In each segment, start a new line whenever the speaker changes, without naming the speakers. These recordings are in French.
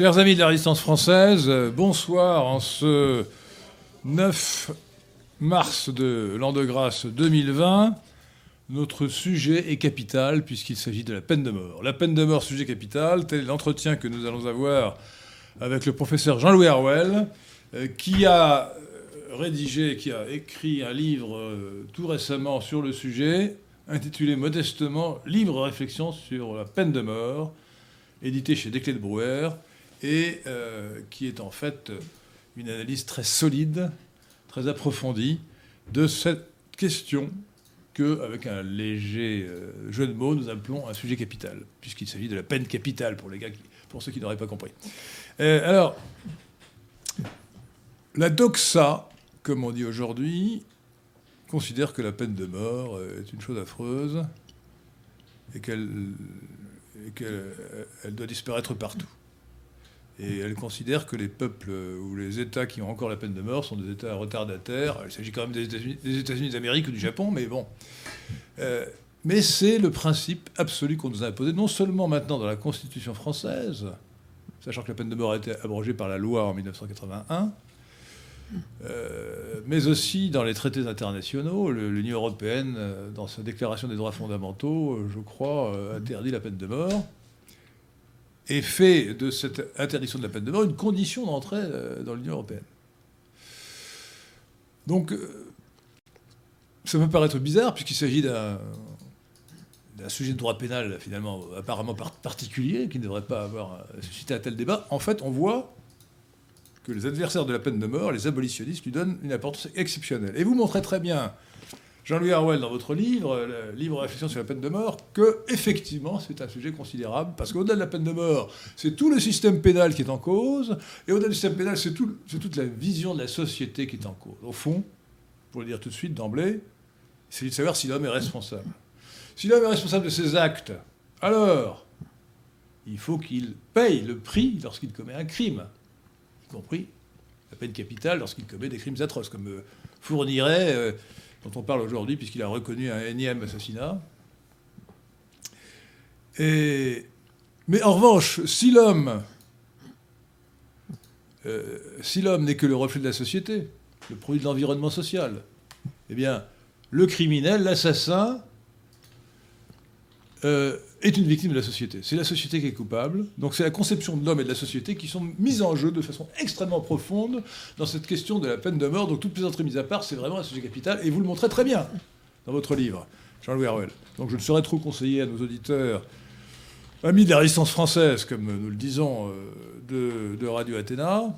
Chers amis de la résistance française, euh, bonsoir en ce 9 mars de l'an de grâce 2020. Notre sujet est capital puisqu'il s'agit de la peine de mort. La peine de mort, sujet capital, tel est l'entretien que nous allons avoir avec le professeur Jean-Louis Harwell, euh, qui a euh, rédigé, qui a écrit un livre tout récemment sur le sujet, intitulé modestement Libre réflexion sur la peine de mort, édité chez Desclés de Brouwer et euh, qui est en fait une analyse très solide, très approfondie de cette question que, avec un léger euh, jeu de mots, nous appelons un sujet capital, puisqu'il s'agit de la peine capitale pour, les gars pour ceux qui n'auraient pas compris. Euh, alors, la doxa, comme on dit aujourd'hui, considère que la peine de mort est une chose affreuse et qu'elle doit disparaître partout. Et elle considère que les peuples ou les États qui ont encore la peine de mort sont des États retardataires. Il s'agit quand même des États-Unis d'Amérique ou du Japon, mais bon. Euh, mais c'est le principe absolu qu'on nous a imposé, non seulement maintenant dans la Constitution française, sachant que la peine de mort a été abrogée par la loi en 1981, euh, mais aussi dans les traités internationaux. L'Union européenne, euh, dans sa déclaration des droits fondamentaux, je crois, interdit la peine de mort et fait de cette interdiction de la peine de mort une condition d'entrée euh, dans l'Union européenne. Donc, euh, ça peut paraître bizarre, puisqu'il s'agit d'un sujet de droit pénal, finalement, apparemment particulier, qui ne devrait pas avoir suscité un tel débat. En fait, on voit que les adversaires de la peine de mort, les abolitionnistes, lui donnent une importance exceptionnelle. Et vous montrez très bien Jean-Louis Harwell, dans votre livre, le livre Réflexion sur la peine de mort, que effectivement c'est un sujet considérable, parce qu'au-delà de la peine de mort, c'est tout le système pénal qui est en cause, et au-delà du système pénal, c'est toute la vision de la société qui est en cause. Au fond, pour le dire tout de suite d'emblée, c'est de savoir si l'homme est responsable. Si l'homme est responsable de ses actes, alors il faut qu'il paye le prix lorsqu'il commet un crime, y compris la peine capitale lorsqu'il commet des crimes atroces, comme euh, fournirait euh, dont on parle aujourd'hui, puisqu'il a reconnu un énième assassinat. Mais en revanche, si l'homme euh, si l'homme n'est que le reflet de la société, le produit de l'environnement social, eh bien, le criminel, l'assassin, euh, est une victime de la société. C'est la société qui est coupable. Donc c'est la conception de l'homme et de la société qui sont mises en jeu de façon extrêmement profonde dans cette question de la peine de mort. Donc toutes les entrées mises à part, c'est vraiment un sujet capital. Et vous le montrez très bien dans votre livre, Jean-Louis Harwell. Donc je ne saurais trop conseiller à nos auditeurs, amis de la résistance française, comme nous le disons, euh, de, Radio Athéna,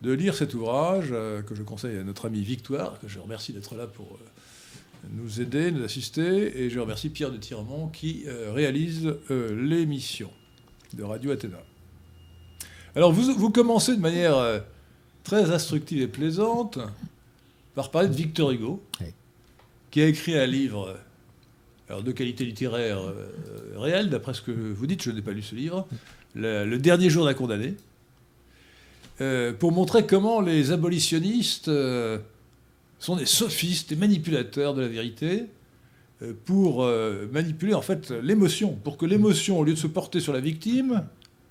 de lire cet ouvrage euh, que je conseille à notre ami Victoire, que je remercie d'être là pour nous aider, nous assister. Et je remercie Pierre de Tiremont qui euh, réalise euh, l'émission de Radio Athéna. Alors vous, vous commencez de manière euh, très instructive et plaisante par parler de Victor Hugo, qui a écrit un livre alors de qualité littéraire réelle, d'après ce que vous dites, je n'ai pas lu ce livre, le, dernier jour d'un condamné, pour montrer comment les abolitionnistes sont des sophistes, des manipulateurs de la vérité, euh, pour euh, manipuler en fait l'émotion, pour que l'émotion, au lieu de se porter sur la victime,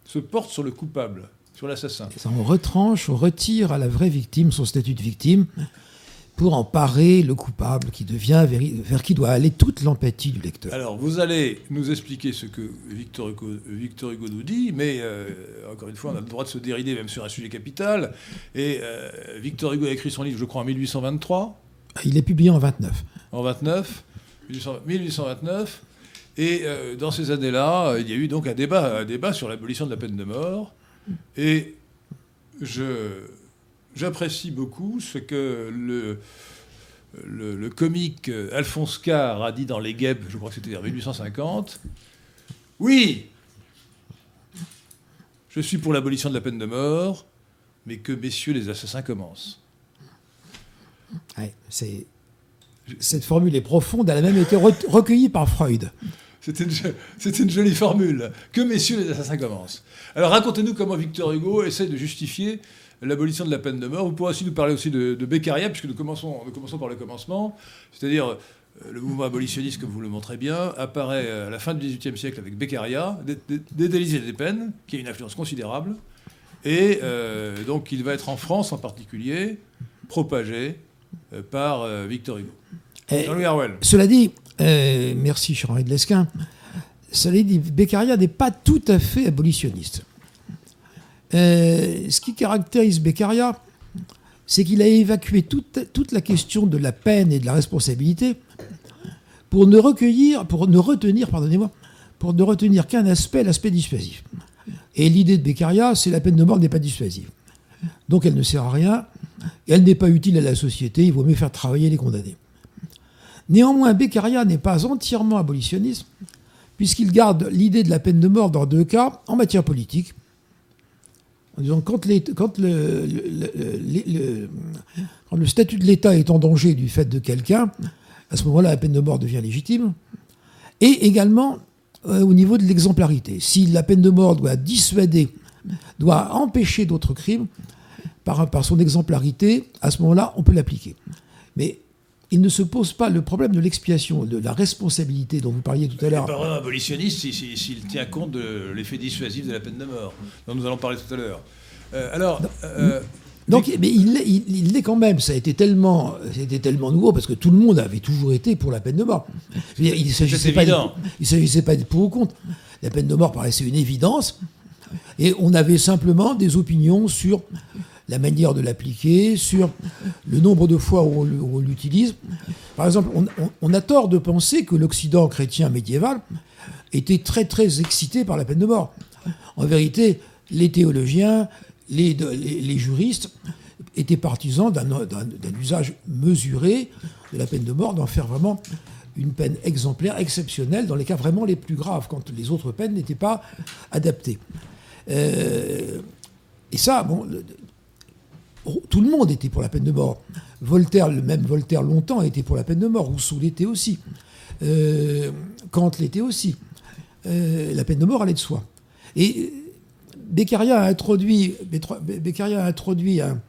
se porte sur le coupable. sur l'assassin.
On retranche, on retire à la vraie victime son statut de victime pour emparer le coupable qui devient vers, qui doit aller toute l'empathie du lecteur.
Alors, vous allez nous expliquer ce que Victor Hugo, Victor Hugo nous dit, mais euh, encore une fois, on a le droit de se dérider même sur un sujet capital. Et euh, Victor Hugo a écrit son livre, je crois, en 1823.
Il est publié en 29.
En 29, 1829. Et euh, dans ces années-là, il y a eu donc un débat, un débat sur l'abolition de la peine de mort. Et je j'apprécie beaucoup ce que le, le, comique Alphonse Carr a dit dans Les Guêpes, je crois que c'était en 1850. Oui, je suis pour l'abolition de la peine de mort, mais que messieurs les assassins commencent.
c'est... Cette formule est profonde, elle a même été recueillie par Freud.
C'était une, une, jolie formule. Que messieurs les assassins commencent. Alors racontez-nous comment Victor Hugo essaie de justifier l'abolition de la peine de mort. Vous pourrez aussi nous parler aussi de, Beccaria, puisque nous commençons, nous commençons par le commencement, c'est-à-dire euh, le mouvement abolitionniste, comme vous le montrez bien, apparaît à la fin du XVIIIe siècle avec Beccaria, des, et des peines, qui a une influence considérable. Et euh, donc il va être en France en particulier propagé euh, par Victor Hugo.
Jean-Louis Cela dit, merci Henri de Lesquin, cela dit, Beccaria n'est pas tout à fait abolitionniste. Euh, ce qui caractérise Beccaria, c'est qu'il a évacué toute, la question de la peine et de la responsabilité pour ne recueillir, retenir, pour ne retenir qu'un aspect, l'aspect dissuasif. Et l'idée de Beccaria, c'est la peine de mort n'est pas dissuasive. Donc elle ne sert à rien, elle n'est pas utile à la société, il vaut mieux faire travailler les condamnés. Néanmoins, Beccaria n'est pas entièrement abolitionniste, puisqu'il garde l'idée de la peine de mort dans deux cas, en matière politique, quand, le, statut de l'État est en danger du fait de quelqu'un, à ce moment-là, la peine de mort devient légitime. Et également euh, au niveau de l'exemplarité. Si la peine de mort doit dissuader, doit empêcher d'autres crimes, par, par son exemplarité, à ce moment-là, on peut l'appliquer. Mais il ne se pose pas le problème de l'expiation, de la responsabilité dont vous parliez tout à l'heure.
Il un abolitionniste s'il tient compte de l'effet dissuasif de la peine de mort, dont nous allons parler tout à l'heure. Euh, alors.
Euh, donc, mais il l'est quand même. Ça a été tellement, c'était tellement nouveau parce que tout le monde avait toujours été pour la peine de mort. il ne s'agissait pas, il s'agissait pas de pour ou contre. La peine de mort paraissait une évidence, et on avait simplement des opinions sur la manière de l'appliquer, sur le nombre de fois où on l'utilise. Par exemple, on, a tort de penser que l'Occident chrétien médiéval était très très excité par la peine de mort. En vérité, les théologiens, les, juristes étaient partisans d'un usage mesuré de la peine de mort, d'en faire vraiment une peine exemplaire, exceptionnelle, dans les cas vraiment les plus graves, quand les autres peines n'étaient pas adaptées. Euh, et ça, bon, tout le monde était pour la peine de mort. Voltaire, le même Voltaire longtemps était pour la peine de mort. Rousseau l'était aussi. Euh, Kant l'était aussi. Euh, la peine de mort allait de soi. Et Beccaria a introduit, Beccaria a introduit un,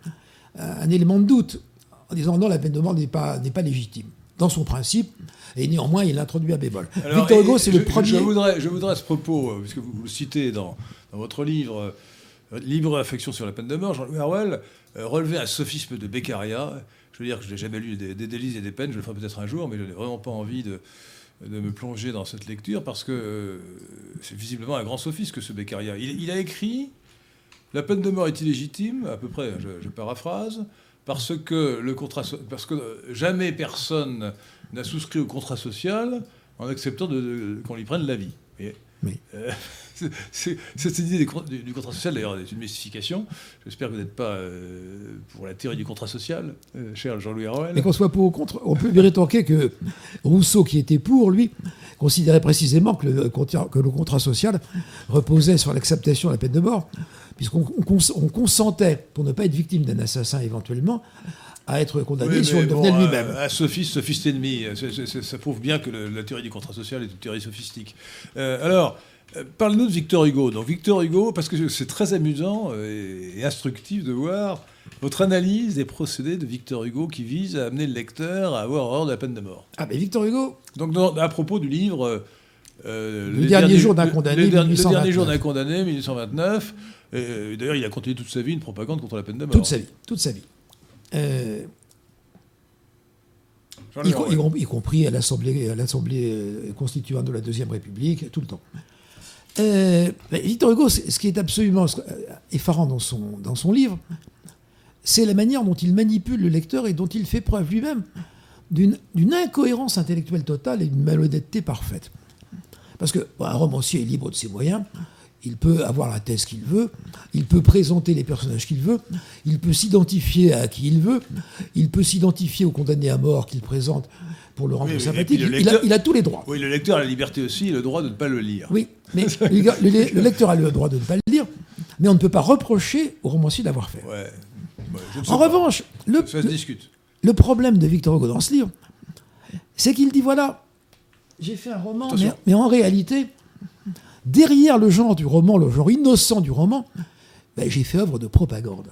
élément de doute en disant non, la peine de mort n'est pas, n'est pas légitime dans son principe. Et néanmoins, il l'introduit à bémol.
Victor Hugo, c'est le premier. Je voudrais, je voudrais à ce propos, euh, puisque vous, le citez dans, dans votre livre, Libre affection sur la peine de mort, Jean-Louis Harwell, euh, relever un sophisme de Beccaria. Je veux dire que je n'ai jamais lu des, délices et des peines, je le ferai peut-être un jour, mais je n'ai vraiment pas envie de, me plonger dans cette lecture parce que euh, c'est visiblement un grand sophiste que ce Beccaria. Il, a écrit La peine de mort est illégitime, à peu près, je, paraphrase, parce que, le contrat, parce que jamais personne n'a souscrit au contrat social en acceptant qu'on lui prenne la vie. oui. Euh, cette idée du, contrat social, d'ailleurs, est une mystification. J'espère que vous n'êtes pas euh, pour la théorie du contrat social, euh, cher Jean-Louis Arouel.
Mais qu'on soit pour ou contre, on peut rétorquer que Rousseau, qui était pour, lui, considérait précisément que le, que le contrat social reposait sur l'acceptation de la peine de mort, puisqu'on consentait, pour ne pas être victime d'un assassin éventuellement, à être condamné si on le devenait lui-même.
Un sophiste, sophiste ennemi, ça prouve bien que la théorie du contrat social est une théorie sophistique. Euh, alors, euh, parle-nous de Victor Hugo. Donc Victor Hugo, parce que c'est très amusant et instructif de voir votre analyse des procédés de Victor Hugo qui vise à amener le lecteur à avoir horreur de la peine de mort.
Ah mais Victor Hugo
Donc à propos du livre
le dernier jour d'un condamné,
le, le, dernier jour d'un condamné, 1829. D'ailleurs, il a continué toute sa vie une propagande contre la peine de mort.
Toute sa vie, toute sa vie. Y, compris à l'Assemblée, à l'Assemblée constituante de la Deuxième République, tout le temps. Victor Hugo, ce qui est absolument effarant dans son, dans son livre, c'est la manière dont il manipule le lecteur et dont il fait preuve lui-même d'une incohérence intellectuelle totale et d'une malhonnêteté parfaite. Parce qu'un romancier est libre de ses moyens, il peut avoir la thèse qu'il veut, il peut présenter les personnages qu'il veut, il peut s'identifier à qui il veut, il peut s'identifier au condamné à mort qu'il présente pour le rendre sympathique. il, a, tous les droits.
Oui, le lecteur a la liberté aussi et le droit de ne pas le lire.
Oui, mais le, lecteur a le droit de ne pas le lire, mais on ne peut pas reprocher au romancier d'avoir fait.
Ouais
en revanche, le, le, problème de Victor Hugo dans ce livre, c'est qu'il dit voilà, j'ai fait un roman, mais, en réalité, derrière le genre du roman, le genre innocent du roman, ben, j'ai fait œuvre de propagande.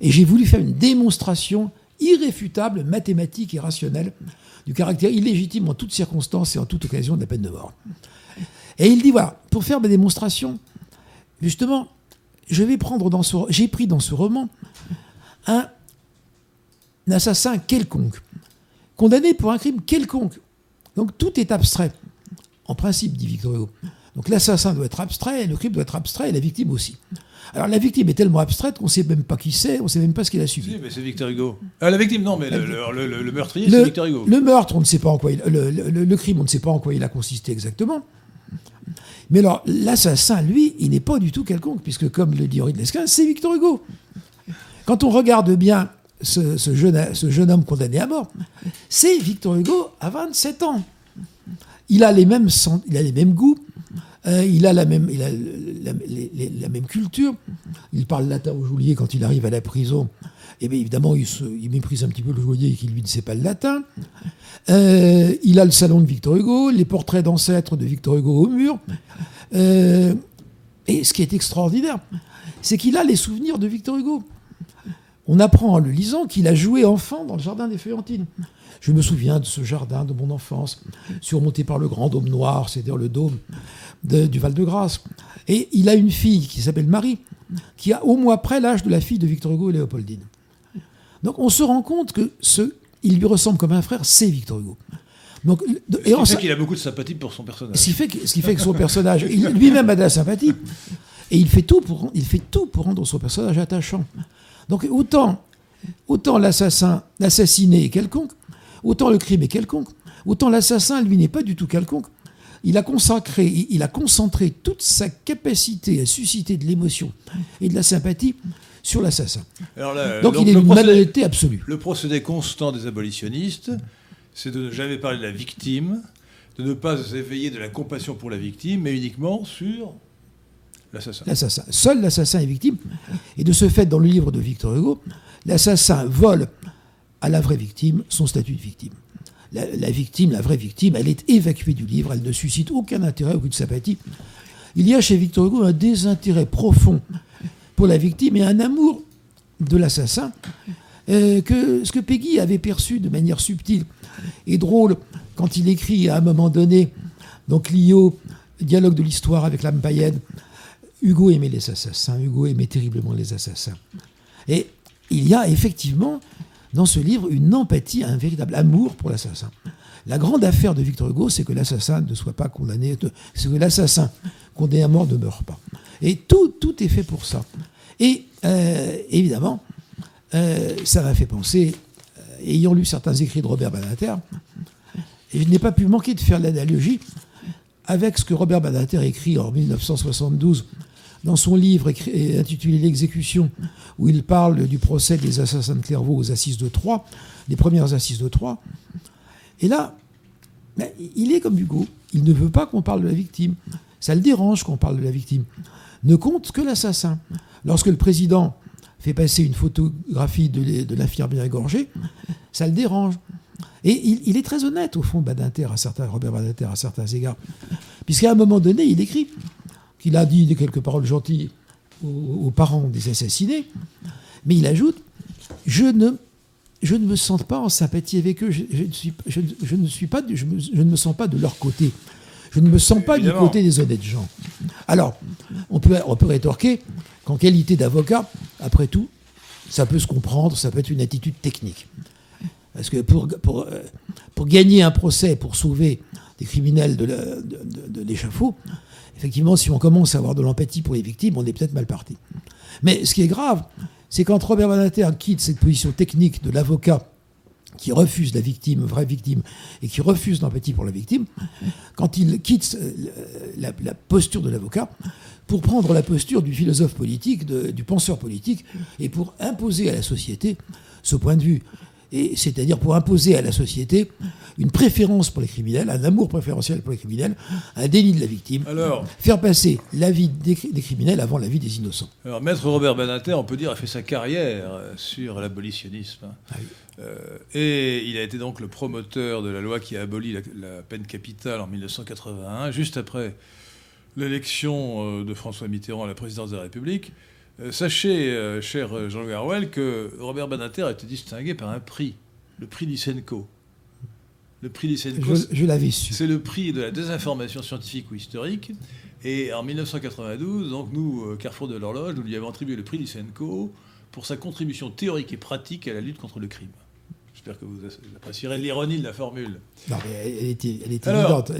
Et j'ai voulu faire une démonstration irréfutable, mathématique et rationnelle du caractère illégitime en toutes circonstances et en toute occasion de la peine de mort. Et il dit voilà, pour faire ma démonstration, justement, je j'ai pris dans ce roman un, assassin quelconque, condamné pour un crime quelconque. Donc tout est abstrait, en principe, dit Victor Hugo. Donc l'assassin doit être abstrait, le crime doit être abstrait, et la victime aussi. Alors la victime est tellement abstraite qu'on ne sait même pas qui c'est, on ne sait même pas ce qu'il a subi.
Si, mais c'est Victor Hugo. Ah, la victime, non, mais le, meurtrier, c'est Victor Hugo.
Le meurtre, on ne sait pas en quoi il, le, crime, on ne sait pas en quoi il a consisté exactement. Mais alors, l'assassin, lui, il n'est pas du tout quelconque, puisque comme le dit Henri de Lesquin, c'est Victor Hugo. Quand on regarde bien ce, jeune, homme condamné à mort, c'est Victor Hugo à 27 ans. Il a les mêmes, il a les mêmes goûts, euh, il a, la même, il a la, même culture. Il parle latin au geôlier quand il arrive à la prison. Et bien évidemment, il, méprise un petit peu le geôlier qui, lui, ne sait pas le latin. Euh, il a le salon de Victor Hugo, les portraits d'ancêtres de Victor Hugo au mur. Euh, et ce qui est extraordinaire, c'est qu'il a les souvenirs de Victor Hugo on apprend en le lisant qu'il a joué enfant dans le jardin des Feuillantines. Je me souviens de ce jardin de mon enfance, surmonté par le grand dôme noir, c'est-à-dire le dôme du Val-de-Grâce. Et il a une fille qui s'appelle Marie, qui a au moins près l'âge de la fille de Victor Hugo et Léopoldine. Donc on se rend compte que ce, il lui ressemble comme un frère, c'est Victor Hugo.
Donc, ce qui fait qu'il a beaucoup de sympathie pour son personnage.
Ce qui fait que, ce qui fait que son personnage, lui-même a de la sympathie, et il fait tout pour, il fait tout pour rendre son personnage attachant. Donc autant, autant l'assassin, l'assassiné est quelconque, autant le crime est quelconque, autant l'assassin, lui, n'est pas du tout quelconque. Il a, consacré, il a concentré toute sa capacité à susciter de l'émotion et de la sympathie sur l'assassin. Donc, il est une malhonnêteté absolue.
Le procédé constant des abolitionnistes, c'est de ne jamais parler de la victime, de ne pas éveiller de la compassion pour la victime, mais uniquement sur
L'assassin. Seul l'assassin est victime. Et de ce fait, dans le livre de Victor Hugo, l'assassin vole à la vraie victime son statut de victime. La, victime, la vraie victime, elle est évacuée du livre, elle ne suscite aucun intérêt, aucune sympathie. Il y a chez Victor Hugo un désintérêt profond pour la victime et un amour de l'assassin euh, que ce que Peggy avait perçu de manière subtile et drôle quand il écrit à un moment donné, donc Lio, dialogue de l'histoire avec l'âme païenne, Hugo aimait les assassins, Hugo aimait terriblement les assassins. Et il y a effectivement dans ce livre une empathie, un véritable amour pour l'assassin. La grande affaire de Victor Hugo, c'est que l'assassin ne soit pas condamné, c'est que l'assassin condamné à mort ne meure pas. Et tout, tout est fait pour ça. Et euh, évidemment, euh, ça m'a fait penser, euh, ayant lu certains écrits de Robert et je n'ai pas pu manquer de faire l'analogie avec ce que Robert Banater écrit en 1972 dans son livre intitulé L'exécution, où il parle du procès des assassins de Clairvaux aux assises de Troyes, les premières assises de Troyes. Et là, il est comme Hugo, il ne veut pas qu'on parle de la victime. Ça le dérange qu'on parle de la victime. Ne compte que l'assassin. Lorsque le président fait passer une photographie de l'infirmière égorgée, ça le dérange. Et il, est très honnête, au fond, Badinter, Robert Badinter, à certains égards. Puisqu'à un moment donné, il écrit qu'il a dit quelques paroles gentilles aux, parents des assassinés, mais il ajoute Je ne, je ne me sens pas en sympathie avec eux, je, ne, suis, je, ne suis pas, je, ne me sens pas de leur côté. Je ne me sens pas du côté des honnêtes gens. Alors, on peut, on peut rétorquer qu'en qualité d'avocat, après tout, ça peut se comprendre, ça peut être une attitude technique. Parce que pour, pour, euh, pour gagner un procès, pour sauver des criminels de l'échafaud, effectivement, si on commence à avoir de l'empathie pour les victimes, on est peut-être mal parti. Mais ce qui est grave, c'est quand Robert Banater quitte cette position technique de l'avocat qui refuse la victime, vraie victime, et qui refuse l'empathie pour la victime, quand il quitte euh, la, posture de l'avocat pour prendre la posture du philosophe politique, du penseur politique, et pour imposer à la société ce point de vue c'est-à-dire pour imposer à la société une préférence pour les criminels, un amour préférentiel pour les criminels, un délit de la victime, alors, faire passer la vie des, criminels avant la vie des innocents.
Alors, maître Robert Benater, on peut dire, a fait sa carrière sur l'abolitionnisme. Ah euh, et il a été donc le promoteur de la loi qui a aboli la, peine capitale en 1981, juste après l'élection euh, de François Mitterrand à la présidence de la République. Euh, sachez, euh, cher Jean Garwell, que Robert Banater a été distingué par un prix, le prix Lysenko.
Le prix Lysenko, je, l'avais su.
C'est le prix de la désinformation scientifique ou historique. Et en 1992, donc nous, euh, Carrefour de l'horloge, nous lui avons attribué le prix Lysenko pour sa contribution théorique et pratique à la lutte contre le crime. J'espère que vous apprécierez l'ironie de la formule.
Non, mais elle était, elle était évidente.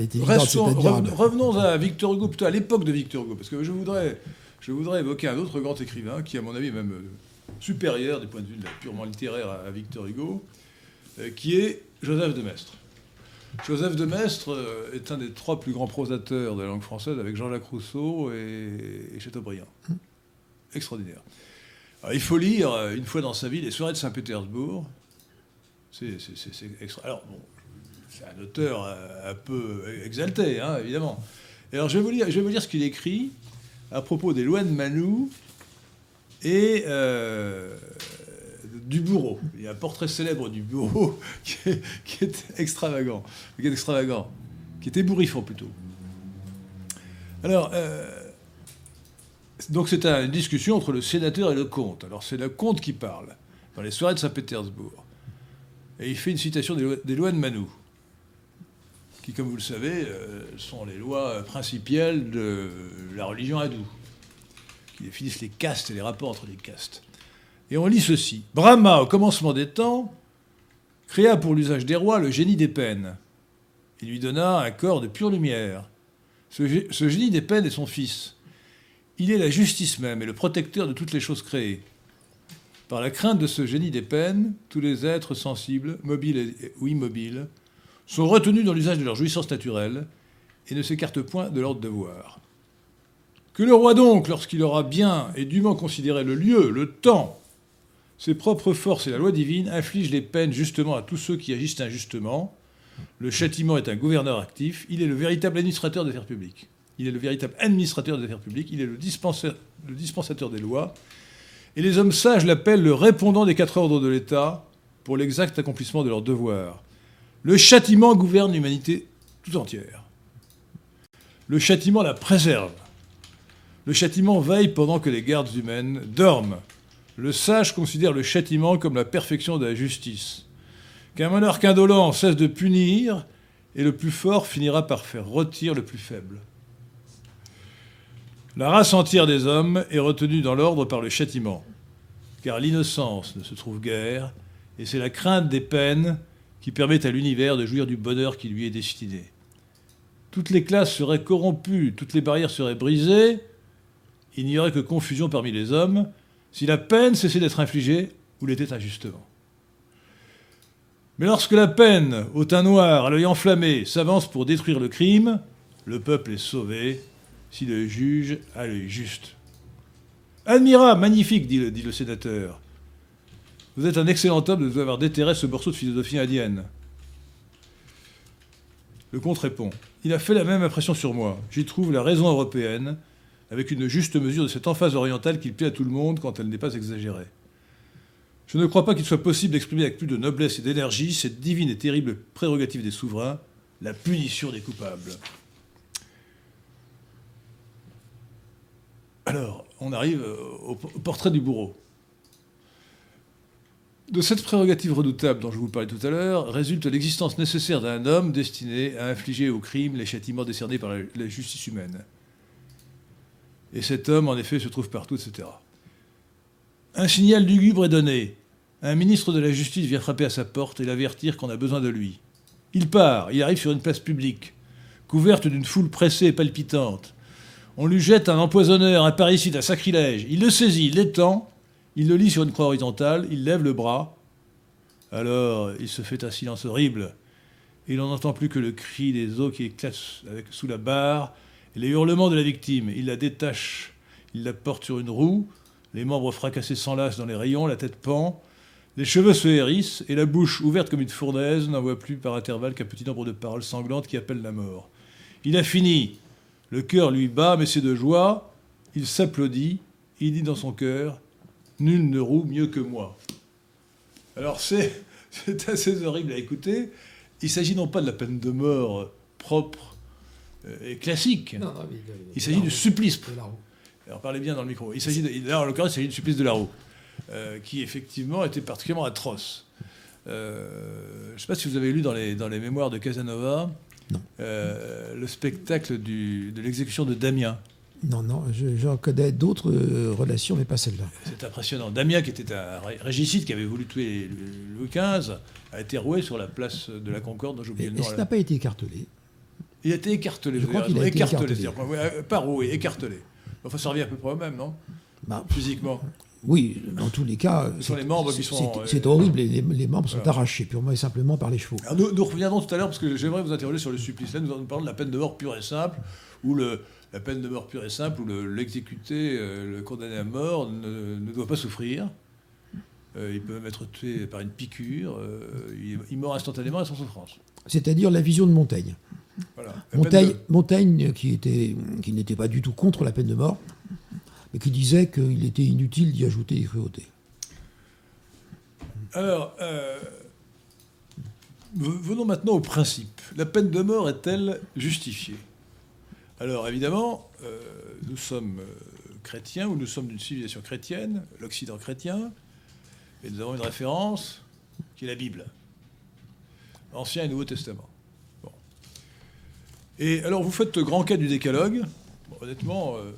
revenons à Victor Hugo, plutôt à l'époque de Victor Hugo, parce que je voudrais je voudrais évoquer un autre grand écrivain qui, à mon avis, est même euh, supérieur du point de vue de la purement littéraire à, Victor Hugo, euh, qui est Joseph de Maistre. Joseph de Maistre euh, est un des trois plus grands prosateurs de la langue française avec Jean-Jacques Rousseau et, Chateaubriand. Extraordinaire. il faut lire une fois dans sa vie les soirées de Saint-Pétersbourg. C'est extra... Alors, bon, c'est un auteur un peu exalté, hein, évidemment. alors, je vais vous lire, je vais vous lire ce qu'il écrit à propos des lois de Manou et euh, du bourreau. Il y a un portrait célèbre du bourreau qui est, extravagant, qui est extravagant, qui est ébouriffant plutôt. Alors, euh, donc c'est une discussion entre le sénateur et le comte. Alors c'est le comte qui parle dans les soirées de Saint-Pétersbourg. Et il fait une citation des lois de Manou qui, comme vous le savez, euh, sont les lois principielles de la religion hindoue, qui définissent les castes et les rapports entre les castes. Et on lit ceci. Brahma, au commencement des temps, créa pour l'usage des rois le génie des peines. Il lui donna un corps de pure lumière. Ce, ce génie des peines est son fils. Il est la justice même et le protecteur de toutes les choses créées. Par la crainte de ce génie des peines, tous les êtres sensibles, mobiles ou immobiles, sont retenus dans l'usage de leur jouissance naturelle et ne s'écartent point de leur devoir. Que le roi donc, lorsqu'il aura bien et dûment considéré le lieu, le temps, ses propres forces et la loi divine, inflige les peines justement à tous ceux qui agissent injustement. Le châtiment est un gouverneur actif, il est le véritable administrateur des affaires publiques. Il est le véritable administrateur des affaires publiques, il est le, le dispensateur des lois. Et les hommes sages l'appellent le répondant des quatre ordres de l'État pour l'exact accomplissement de leurs devoirs. Le châtiment gouverne l'humanité tout entière. Le châtiment la préserve. Le châtiment veille pendant que les gardes humaines dorment. Le sage considère le châtiment comme la perfection de la justice. Qu'un monarque indolent cesse de punir, et le plus fort finira par faire rôtir le plus faible. La race entière des hommes est retenue dans l'ordre par le châtiment, car l'innocence ne se trouve guère, et c'est la crainte des peines qui permet à l'univers de jouir du bonheur qui lui est destiné. Toutes les classes seraient corrompues, toutes les barrières seraient brisées, il n'y aurait que confusion parmi les hommes si la peine cessait d'être infligée ou l'était injustement. Mais lorsque la peine, au teint noir, à l'œil enflammé, s'avance pour détruire le crime, le peuple est sauvé si le juge a l'œil juste. Admirable, magnifique, dit le, dit le sénateur. Vous êtes un excellent homme de vous avoir déterré ce morceau de philosophie indienne. Le comte répond Il a fait la même impression sur moi. J'y trouve la raison européenne, avec une juste mesure de cette emphase orientale qui plaît à tout le monde quand elle n'est pas exagérée. Je ne crois pas qu'il soit possible d'exprimer avec plus de noblesse et d'énergie cette divine et terrible prérogative des souverains, la punition des coupables. Alors, on arrive au portrait du bourreau. De cette prérogative redoutable dont je vous parlais tout à l'heure résulte l'existence nécessaire d'un homme destiné à infliger au crime les châtiments décernés par la justice humaine. Et cet homme, en effet, se trouve partout, etc. Un signal lugubre est donné. Un ministre de la Justice vient frapper à sa porte et l'avertir qu'on a besoin de lui. Il part, il arrive sur une place publique, couverte d'une foule pressée et palpitante. On lui jette un empoisonneur, un parricide, un sacrilège. Il le saisit, l'étend, il le lit sur une croix horizontale, il lève le bras. Alors, il se fait un silence horrible. Et l'on n'entend plus que le cri des os qui éclatent sous la barre et les hurlements de la victime. Il la détache, il la porte sur une roue, les membres fracassés s'enlacent dans les rayons, la tête pend, les cheveux se hérissent et la bouche, ouverte comme une fournaise, n'envoie plus par intervalle qu'un petit nombre de paroles sanglantes qui appellent la mort. Il a fini. Le cœur lui bat, mais c'est de joie. Il s'applaudit. Il dit dans son cœur Nul ne roule mieux que moi. Alors c'est, assez horrible à écouter. Il s'agit non pas de la peine de mort propre euh, et classique. il s'agit du supplice. Alors parlez bien dans le micro. Il s'agit de, en l'occurrence, il s'agit du supplice de la roue, euh, qui effectivement était particulièrement atroce. Euh, je ne sais pas si vous avez lu dans les, dans les mémoires de Casanova le spectacle de l'exécution de Damien.
Non, non, j'en connais d'autres euh, relations, mais pas celle-là.
C'est impressionnant. Damien, qui était un régicide qui avait voulu tuer Louis XV, a été roué sur la place de la Concorde, dont j'oublie le nom.
Est-ce n'a pas été écartelé
Il a été écartelé.
Je crois qu'il a été écartelé. écartelé.
Euh, pas roué, écartelé. Enfin, ça revient à peu près au même, non? Bah, Physiquement.
Oui, dans tous les cas,
c'est les membres qui sont.
C'est horrible, les, les, membres sont arrachés purement et simplement par les chevaux.
nous, nous, reviendrons tout à l'heure parce que j'aimerais vous interroger sur le supplice. Là, nous parlons de la peine de mort pure et simple, où le, la peine de mort pure et simple où l'exécuté, euh, le, condamné à mort, ne, doit pas souffrir. Euh, il peut même être tué par une piqûre. Euh, il, meurt instantanément et sans souffrance.
C'est-à-dire la vision de Montaigne. Montaigne, qui, était, qui n'était pas du tout contre la peine de mort, mais qui disait qu'il était inutile d'y ajouter des cruautés.
Alors, venons maintenant au principe. La peine de mort est-elle justifiée? Alors évidemment, euh, nous sommes euh, chrétiens, ou nous sommes d'une civilisation chrétienne, l'Occident chrétien, et nous avons une référence qui est la Bible, Ancien et Nouveau Testament. Et alors vous faites grand cas du décalogue. honnêtement, euh,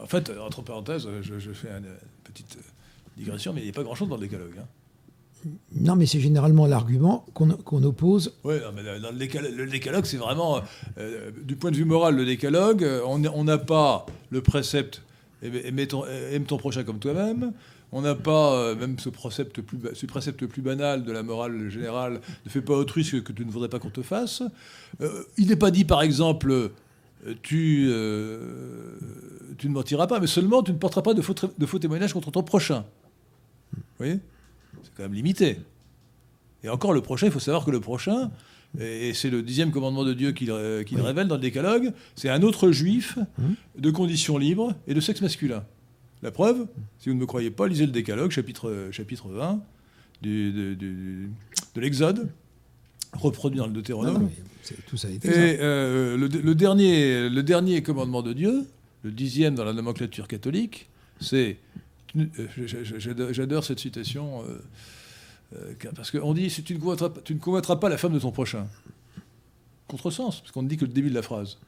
en fait, entre parenthèses, je, fais une petite digression, mais il n'y a pas grand-chose dans le décalogue. Hein.
Non, mais c'est généralement l'argument qu'on oppose.
Oui, dans le, décalogue, c'est vraiment, euh, du point de vue moral, le décalogue, on n'a pas le précepte aime ton, prochain comme toi-même. On n'a pas euh, même ce précepte, plus, ce précepte plus banal de la morale générale ne fais pas autrui ce que tu ne voudrais pas qu'on te fasse. Euh, il n'est pas dit, par exemple, tu, tu ne mentiras pas, mais seulement tu ne porteras pas de faux, de faux témoignages contre ton prochain. Vous voyez? Quand même limité. Et encore, le prochain, il faut savoir que le prochain, et c'est le dixième commandement de Dieu qu'il révèle dans le décalogue, c'est un autre juif mmh. de condition libre et de sexe masculin. La preuve, si vous ne me croyez pas, lisez le décalogue, chapitre, chapitre 20 de l'Exode, reproduit dans le Deutéronome.
tout ça et
euh, le, dernier, le dernier commandement de Dieu, le dixième dans la nomenclature catholique, c'est euh, j'adore cette citation, euh, euh, parce qu'on dit si tu ne, convoiteras, pas la femme de ton prochain. Contresens, parce qu'on ne dit que le début de la phrase.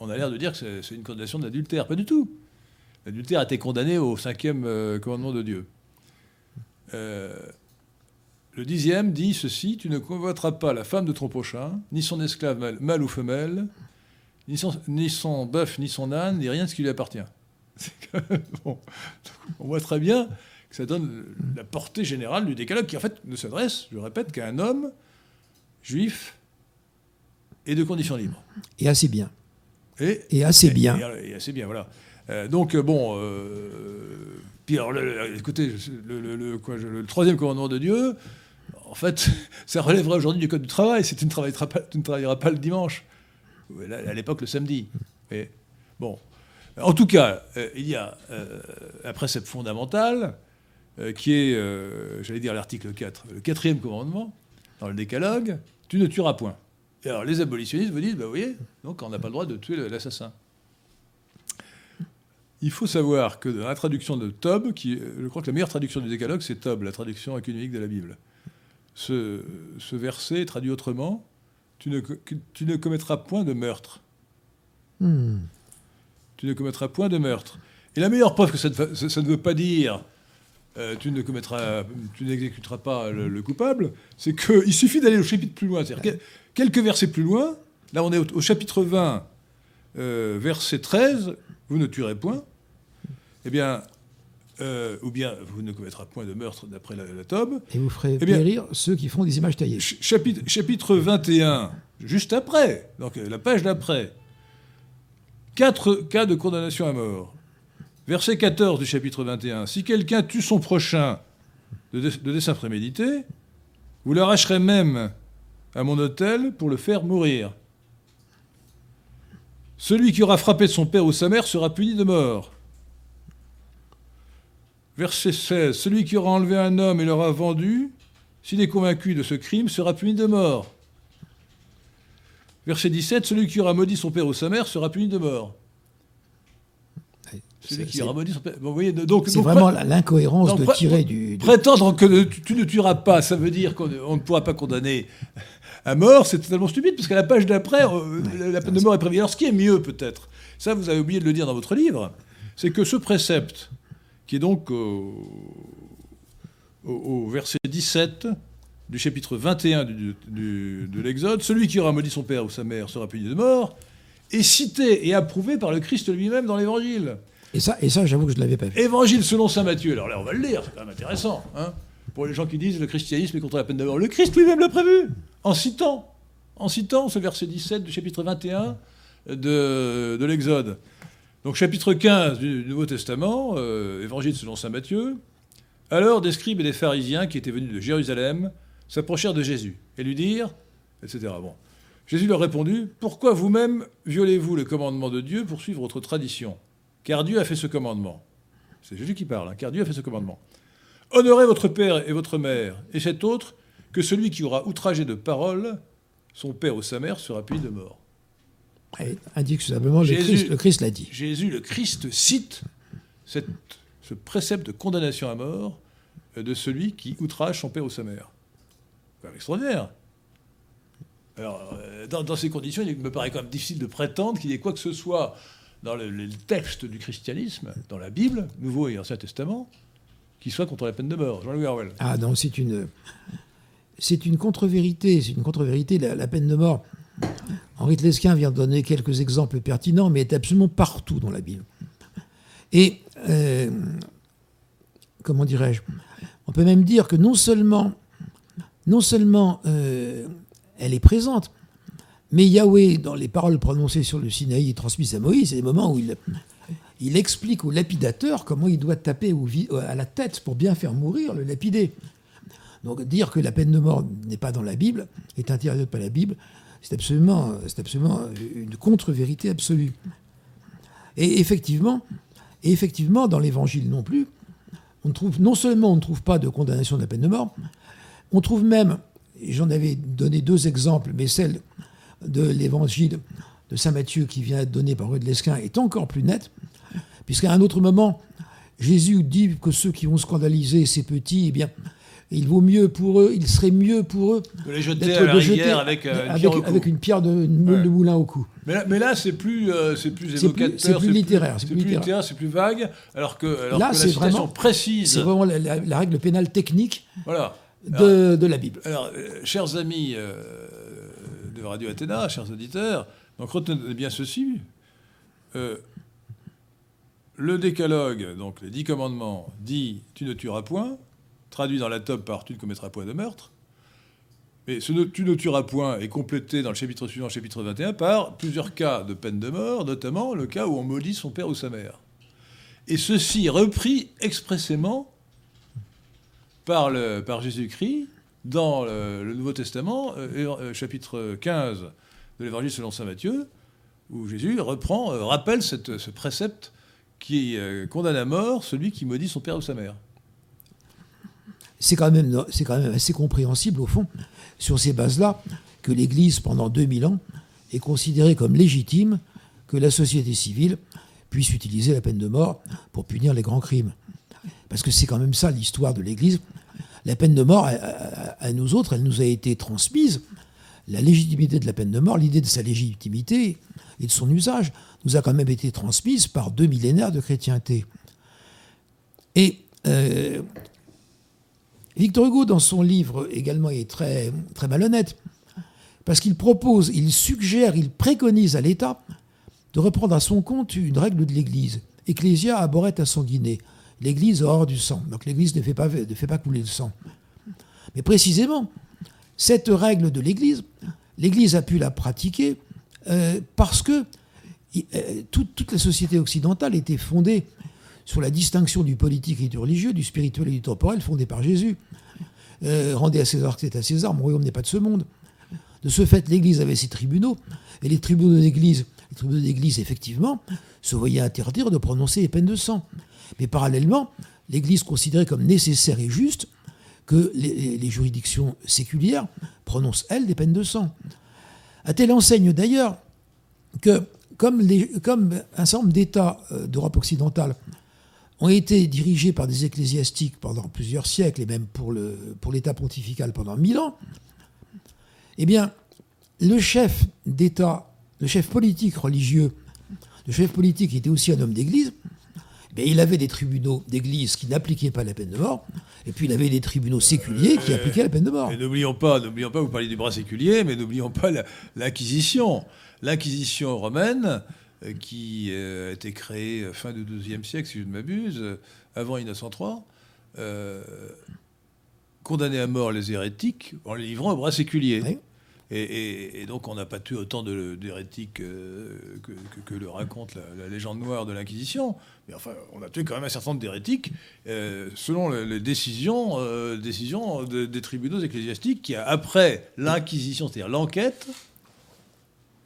On a l'air de dire que c'est une condamnation d'adultère. Pas du tout. L'adultère a été condamné au cinquième commandement de Dieu. le dixième dit ceci tu ne convoiteras pas la femme de ton prochain, ni son esclave mâle, ou femelle, ni son, ni son bœuf, ni son âne, ni rien de ce qui lui appartient. on voit très bien que ça donne la portée générale du décalogue qui en fait ne s'adresse, je répète, qu'à un homme juif et de conditions libres.
Et assez bien. Et, assez bien.
Et, assez bien, voilà. Euh, donc, euh, bon, euh, puis alors, écoutez, le, le, troisième commandement de Dieu, en fait, ça relèverait aujourd'hui du code du travail. C'est tu ne travailleras pas, tu ne travailleras pas le dimanche. À l'époque, le samedi. Et, bon, en tout cas, euh, il y a euh, un précepte fondamental euh, qui est, j'allais dire l'article 4, le quatrième commandement, dans le décalogue, tu ne tueras point. Et alors les abolitionnistes vous disent, bah, vous voyez, donc on n'a pas le droit de tuer l'assassin. il faut savoir que dans la traduction de Tob, qui, je crois que la meilleure traduction du décalogue, c'est Tob, la traduction économique de la Bible. Ce, verset traduit autrement tu ne, tu ne commettras point de meurtre. Hmm. Tu ne commettras point de meurtre. Et la meilleure preuve que ça, ne veut pas dire euh, tu ne commettras, tu n'exécuteras pas le, coupable, c'est qu'il suffit d'aller au chapitre plus loin. C'est-à-dire quelques versets plus loin, là on est au, chapitre 20, euh, verset 13, vous ne tuerez point. Eh bien, euh, ou bien vous ne commettrez point de meurtre d'après la, la,
Et vous ferez eh périr ceux qui font des images taillées.
Chapitre, chapitre 21, juste après, donc la page d'après, quatre cas de condamnation à mort. Verset 14 du chapitre 21. Si quelqu'un tue son prochain de, de dessein prémédité, vous l'arracherez même à mon hôtel pour le faire mourir. Celui qui aura frappé son père ou sa mère sera puni de mort. Verset 16. Celui qui aura enlevé un homme et l'aura vendu, s'il est convaincu de ce crime, sera puni de mort. Verset 17. Celui qui aura maudit son père ou sa mère sera puni de mort.
Celui qui aura maudit son père. donc, c'est vraiment l'incohérence de tirer du.
Prétendre que tu ne tueras pas, ça veut dire qu'on ne pourra pas condamner à mort, c'est totalement stupide, parce qu'à la page d'après, euh, la peine de mort est prévue. Alors ce qui est mieux peut-être, ça vous avez oublié de le dire dans votre livre, c'est que ce précepte qui est donc au, verset 17 du chapitre 21 de l'Exode, celui qui aura maudit son père ou sa mère sera puni de mort, est cité et approuvé par le Christ lui-même dans l'Évangile.
Et ça, et ça j'avoue que je ne l'avais pas vu.
Évangile selon saint Matthieu. Alors là, on va le lire, c'est quand même intéressant. Hein pour les gens qui disent le christianisme est contre la peine de mort. Le Christ lui-même l'a prévu, en citant, en citant ce verset 17 du chapitre 21 de, de l'Exode. Donc chapitre 15 du Nouveau Testament, euh, évangile selon saint Matthieu. Alors des scribes et des pharisiens qui étaient venus de Jérusalem s'approchèrent de Jésus et lui dirent, etc. Bon. Jésus leur répondit, Pourquoi vous-même violez-vous le commandement de Dieu pour suivre votre tradition? Car Dieu a fait ce commandement. C'est Jésus qui parle, hein, car Dieu a fait ce commandement. Honorez votre père et votre mère, et cet autre, que celui qui aura outragé de parole son père ou sa mère sera puni de mort
indique simplement Jésus, le Christ l'a dit.
Jésus, le Christ, cite cette, ce précepte de condamnation à mort de celui qui outrage son père ou sa mère. C'est extraordinaire. Alors, euh, dans, ces conditions, il me paraît quand même difficile de prétendre qu'il y ait quoi que ce soit dans le, le texte du christianisme, dans la Bible, Nouveau et Ancien Testament, qui soit contre la peine de mort. Jean-Louis Harwell.
Ah non, c'est une, c'est une contre-vérité. C'est une contre-vérité. la, peine de mort Henri Tlesquin vient de donner quelques exemples pertinents, mais est absolument partout dans la Bible. Et, euh, comment dirais-je, on peut même dire que non seulement, non seulement euh, elle est présente, mais Yahweh, dans les paroles prononcées sur le Sinaï et transmises à Moïse, c'est des moments où il, explique au lapidateur comment il doit taper à la tête pour bien faire mourir le lapidé. Donc dire que la peine de mort n'est pas dans la Bible, est interdite par la Bible, c'est absolument, absolument une contre-vérité absolue. Et effectivement, effectivement, dans l'Évangile non plus, non seulement on ne trouve pas de condamnation de la peine de mort, on trouve même, j'en avais donné deux exemples, mais celle de l'Évangile de Saint Matthieu qui vient d'être donné par Rue de Lesquin est encore plus nette, puisqu'à un autre moment, Jésus dit que ceux qui vont scandaliser ces petits, eh bien, il vaut mieux pour eux, il serait mieux pour eux
de les jeter à la rivière avec, euh,
une pierre avec, une pierre de meule de moulin au cou.
Mais là, c'est plus, euh, c'est plus
évocateur, c'est plus, littéraire,
c'est plus, littéraire, c'est plus vague, alors que, alors là, c'est vraiment précise.
C'est vraiment la, règle pénale technique voilà. De, de, la Bible.
Alors, euh, chers amis de Radio Athéna, chers auditeurs, donc retenez bien ceci. le décalogue, donc les dix commandements, dit tu ne tueras point traduit dans la top par Tu ne commettras point de meurtre. Mais ce Tu ne tueras point est complété dans le chapitre suivant, chapitre 21, par plusieurs cas de peine de mort, notamment le cas où on maudit son père ou sa mère. Et ceci repris expressément par, Jésus-Christ dans le, Nouveau Testament, euh, euh, chapitre 15 de l'Évangile selon saint Matthieu, où Jésus reprend, euh, rappelle ce précepte qui condamne à mort celui qui maudit son père ou sa mère
c'est quand, même, quand même assez compréhensible, au fond, sur ces bases-là, que l'Église, pendant 2000 ans, est considérée comme légitime que la société civile puisse utiliser la peine de mort pour punir les grands crimes. Parce que c'est quand même ça l'histoire de l'Église. La peine de mort, à, nous autres, elle nous a été transmise. La légitimité de la peine de mort, l'idée de sa légitimité et de son usage, nous a quand même été transmise par deux millénaires de chrétienté. Et euh, Victor Hugo, dans son livre également, est très, très malhonnête, parce qu'il propose, il suggère, il préconise à l'État de reprendre à son compte une règle de l'Église. Ecclesia aborret à sanguiner. L'Église hors du sang. Donc l'Église ne fait, pas, ne fait pas couler le sang. Mais précisément, cette règle de l'Église, l'Église a pu la pratiquer euh, parce que euh, toute, la société occidentale était fondée sur la distinction du politique et du religieux, du spirituel et du temporel, fondée par Jésus. Euh, rendez à César ce qui est à César, mon royaume n'est pas de ce monde. De ce fait, l'Église avait ses tribunaux, et les tribunaux d'Église, les tribunaux d'Église, effectivement, se voyaient interdire de prononcer les peines de sang. Mais parallèlement, l'Église considérait comme nécessaire et juste que les, juridictions séculières prononcent, elles, des peines de sang. A-t-elle enseigne d'ailleurs que, comme, un certain nombre d'États euh, d'Europe occidentale ont été dirigés par des ecclésiastiques pendant plusieurs siècles, et même pour l'État pontifical pendant mille ans, eh bien, le chef d'État, le chef politique religieux, le chef politique était aussi un homme d'Église, eh il avait des tribunaux d'Église qui n'appliquaient pas la peine de mort, et puis il avait des tribunaux séculiers qui appliquaient la peine de mort.
Et n'oublions pas, n'oublions pas, vous parlez du bras séculier, mais n'oublions pas l'Inquisition. L'Inquisition romaine, euh, qui euh, a été créée fin du XIIe siècle, si je ne m'abuse, euh, avant 1903, condamnait à mort les hérétiques en les livrant au bras séculier. Et, donc on n'a pas tué autant d'hérétiques que, le raconte la, légende noire de l'Inquisition. Mais enfin, on a tué quand même un certain nombre d'hérétiques selon les, décisions, décisions des tribunaux ecclésiastiques qui, après l'Inquisition, c'est-à-dire l'enquête,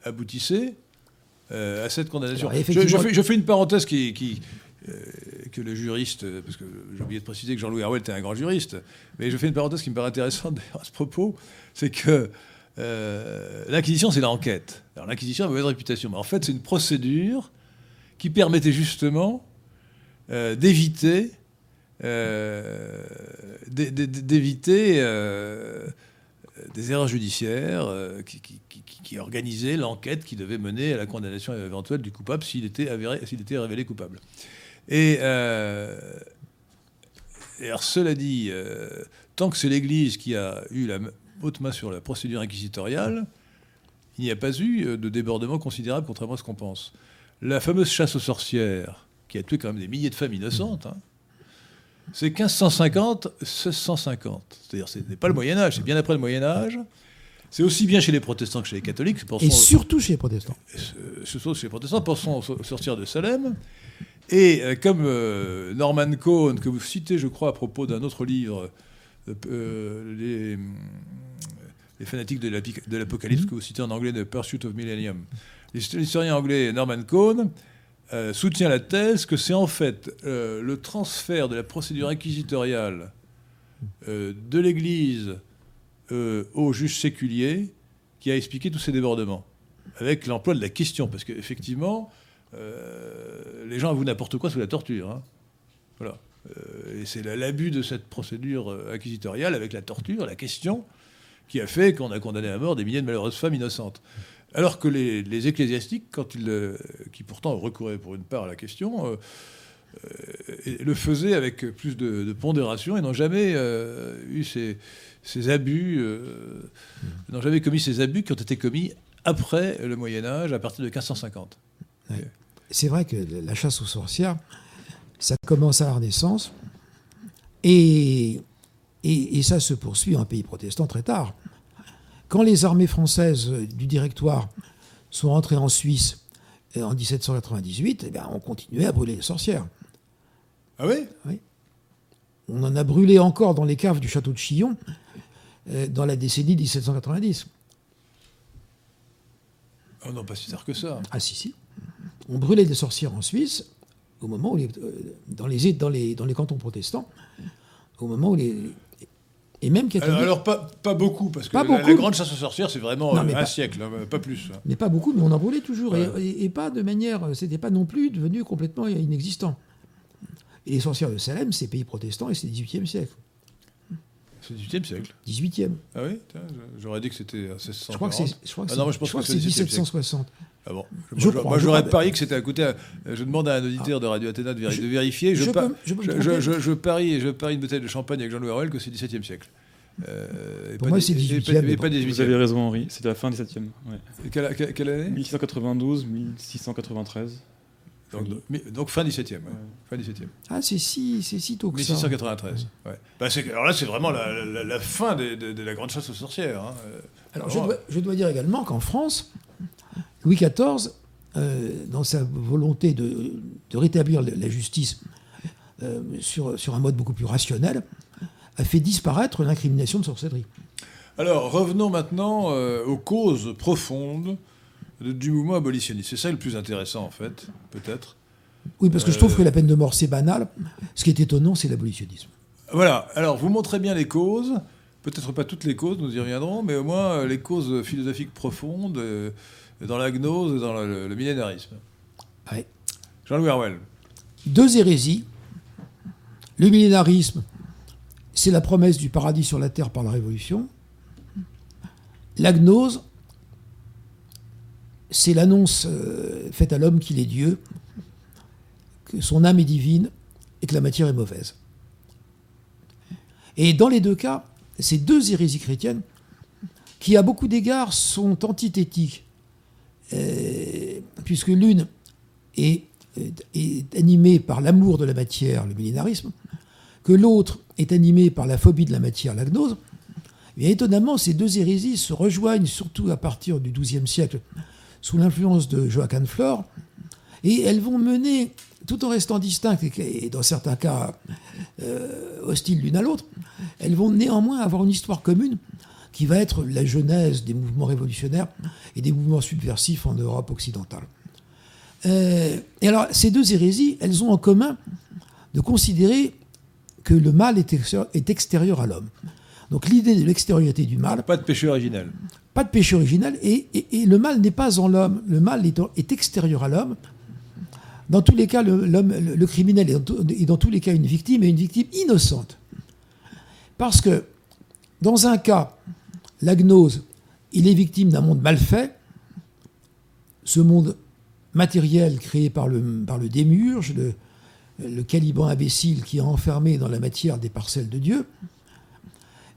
aboutissait euh, à cette condamnation. je, fais, une parenthèse qui, euh, que le juriste, parce que j'ai oublié de préciser que Jean-Louis Harwell était un grand juriste, mais je fais une parenthèse qui me paraît intéressante à ce propos, c'est que euh, l'Inquisition, c'est l'enquête. Alors l'Inquisition a mauvaise réputation, mais en fait, c'est une procédure qui permettait justement d'éviter d'éviter des erreurs judiciaires qui, qui organisait l'enquête qui devait mener à la condamnation éventuelle du coupable s'il était, révélé coupable. Et, euh, alors, cela dit, euh, tant que c'est l'Église qui a eu la haute main sur la procédure inquisitoriale, il n'y a pas eu euh, de débordement considérable, contrairement à ce qu'on pense. La fameuse chasse aux sorcières, qui a tué quand même des milliers de femmes innocentes, hein, c'est 1550, 1650. C'est-à-dire, ce n'est pas le Moyen Âge, c'est bien après le Moyen Âge. C'est aussi bien chez les protestants que chez les catholiques.
et surtout chez les protestants.
Surtout chez les protestants, pensons sortir de Salem. Et euh, comme euh, Norman Cohn, que vous citez, je crois, à propos d'un autre livre, les, les, fanatiques de l'Apocalypse, mm-hmm. que vous citez en anglais, The Pursuit of Millennium, l'historien anglais Norman Cohn soutient la thèse que c'est en fait le transfert de la procédure inquisitoriale de l'Église euh, au juge séculier qui a expliqué tous ces débordements, avec l'emploi de la question, parce qu'effectivement, euh, les gens avouent n'importe quoi sous la torture. Hein. Voilà. Euh, et c'est l'abus de cette procédure acquisitoriale avec la torture, la question, qui a fait qu'on a condamné à mort des milliers de malheureuses femmes innocentes. Alors que les, ecclésiastiques, quand ils, qui pourtant recouraient pour une part à la question, le faisaient avec plus de, de pondération et n'ont jamais eu ces, ces abus, euh, n'ont jamais commis ces abus qui ont été commis après le Moyen Âge, à partir de 1550.
C'est vrai que la chasse aux sorcières, ça commence à la Renaissance, et, et, ça se poursuit en pays protestant très tard. Quand les armées françaises du Directoire sont rentrées en Suisse euh, en 1798, eh bien, on continuait à brûler les sorcières.
Ah oui?
Oui. On en a brûlé encore dans les caves du château de Chillon euh, dans la décennie 1790.
Oh non, pas si tard que ça.
Ah si, si. On brûlait des sorcières en Suisse au moment où euh, dans, les, dans, les, dans les cantons protestants, au moment où les, et même catholiques.
Alors, pas, pas, beaucoup, parce que la, grande chasse aux sorcières, c'est vraiment un siècle, hein, pas plus.
Mais pas beaucoup, mais on en brûlait toujours, et, pas de manière, c'était pas non plus devenu complètement inexistant. Et les sorcières de Salem, c'est pays protestant et c'est 18e siècle.
C'est 18e siècle
18e.
Ah oui J'aurais dit que c'était 1640.
Je crois c'est
ah que, c'est 1760. Ah
bon
je Moi, j'aurais parié que c'était à côté. Je demande à un auditeur de Radio Athéna de, vérifier. Je, je, parie, je parie une bouteille de champagne avec Jean-Louis Aurel que c'est 17e siècle.
Euh, Pour moi, c'est 18e.
Vous avez raison, Henri. C'était la fin 17e.
Ouais. Quelle, quelle, année?
1692, 1693.
Donc, fin 17e. Fin 17e.
Ah, c'est si, si tôt que
1693. Ouais. Bah, alors là, c'est vraiment la, fin de, la grande chasse aux sorcières. Hein. Euh,
alors, je dois, je dois, dire également qu'en France, Louis XIV, euh, dans sa volonté de, rétablir la justice euh, sur, sur un mode beaucoup plus rationnel, a fait disparaître l'incrimination de sorcellerie.
Alors, revenons maintenant aux causes profondes du mouvement abolitionniste. C'est ça le plus intéressant, en fait, peut-être.
Oui, parce que je trouve que la peine de mort, c'est banal. Ce qui est étonnant, c'est l'abolitionnisme.
Voilà. Alors, vous montrez bien les causes. Peut-être pas toutes les causes, nous y reviendrons, mais au moins euh, les causes philosophiques profondes euh, dans la gnose et dans le, millénarisme.
Oui.
Jean-Louis Harwell.
Deux hérésies. Le millénarisme, c'est la promesse du paradis sur la terre par la révolution. La gnose, c'est l'annonce euh, faite à l'homme qu'il est Dieu, que son âme est divine et que la matière est mauvaise. Et dans les deux cas, ces deux hérésies chrétiennes, qui à beaucoup d'égards sont antithétiques, euh, puisque l'une est, est, animée par l'amour de la matière, le millénarisme, que l'autre est animée par la phobie de la matière, la gnose, et étonnamment, ces deux hérésies se rejoignent surtout à partir du XIIe siècle sous l'influence de Joachim Flore, et elles vont mener, tout en restant distinctes et dans certains cas euh, hostiles l'une à l'autre, elles vont néanmoins avoir une histoire commune qui va être la genèse des mouvements révolutionnaires et des mouvements subversifs en Europe occidentale. Euh, et alors, ces deux hérésies, elles ont en commun de considérer que le mal est extérieur à l'homme. Donc l'idée de l'extériorité du mal.
Pas de péché originel
pas de péché original, et, le mal n'est pas en l'homme, le mal est, extérieur à l'homme. Dans tous les cas, le, criminel est dans, tous les cas une victime, et une victime innocente. Parce que, dans un cas, la gnose, il est victime d'un monde mal fait, ce monde matériel créé par le, par le démurge, le, caliban imbécile qui a enfermé dans la matière des parcelles de Dieu.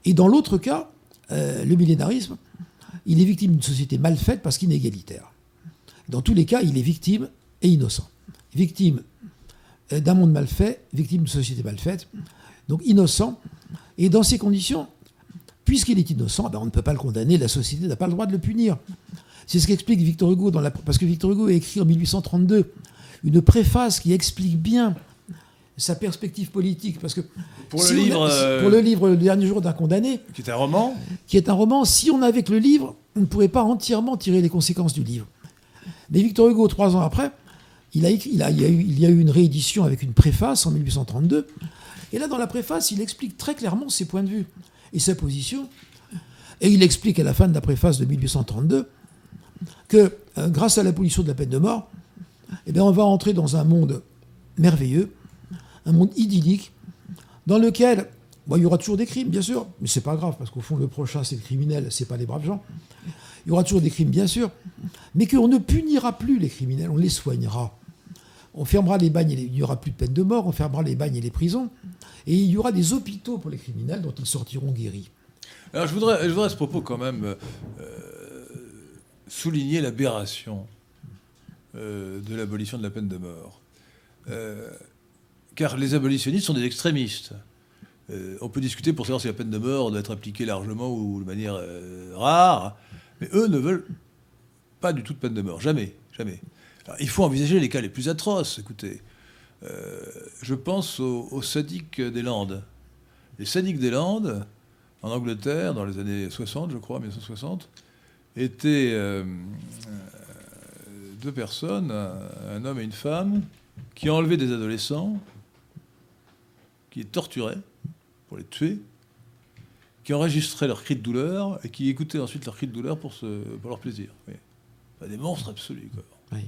Et dans l'autre cas, euh, le millénarisme, il est victime d'une société mal faite parce qu'inégalitaire. Dans tous les cas, il est victime et innocent. Victime euh, d'un monde mal fait, victime d'une société mal faite, donc innocent. Et dans ces conditions, puisqu'il est innocent, ben on ne peut pas le condamner, la société n'a pas le droit de le punir. C'est ce qu'explique Victor Hugo, dans la, parce que Victor Hugo a écrit en 1832 une préface qui explique bien sa perspective politique. Parce que
pour, le, livre,
pour le livre Le dernier jour d'un condamné,
qui est un roman,
qui est un roman, si on avait que le livre, on ne pourrait pas entièrement tirer les conséquences du livre. Mais Victor Hugo, trois ans après, il, y a eu, une réédition avec une préface en 1832. Et là, dans la préface, il explique très clairement ses points de vue et sa position. Et il explique à la fin de la préface de 1832 que euh, grâce à l'abolition de la peine de mort, eh bien, on va entrer dans un monde merveilleux un monde idyllique dans lequel il y aura toujours des crimes, bien sûr, mais c'est pas grave parce qu'au fond le prochain c'est le criminel, c'est pas les braves gens. Il y aura toujours des crimes, bien sûr, mais qu'on ne punira plus les criminels, on les soignera. On fermera les bagnes, il n'y aura plus de peine de mort, on fermera les bagnes et les prisons, et il y aura des hôpitaux pour les criminels dont ils sortiront guéris.
Alors je voudrais, à ce propos quand même euh, souligner l'aberration euh, de l'abolition de la peine de mort. Euh, car les abolitionnistes sont des extrémistes. Euh, on peut discuter pour savoir si la peine de mort doit être appliquée largement ou de manière euh, rare, mais eux ne veulent pas du tout de peine de mort, jamais, jamais. Il faut envisager les cas les plus atroces. Écoutez, euh, je pense aux, sadiques des Landes. Les sadiques des Landes, en Angleterre, dans les années 60, je crois, 1960, étaient deux personnes, un homme et une femme, qui enlevé des adolescents qui les torturaient pour les tuer qui enregistraient leurs cris de douleur et qui écoutaient ensuite leurs cris de douleur pour, pour leur plaisir. des monstres absolus. Quoi.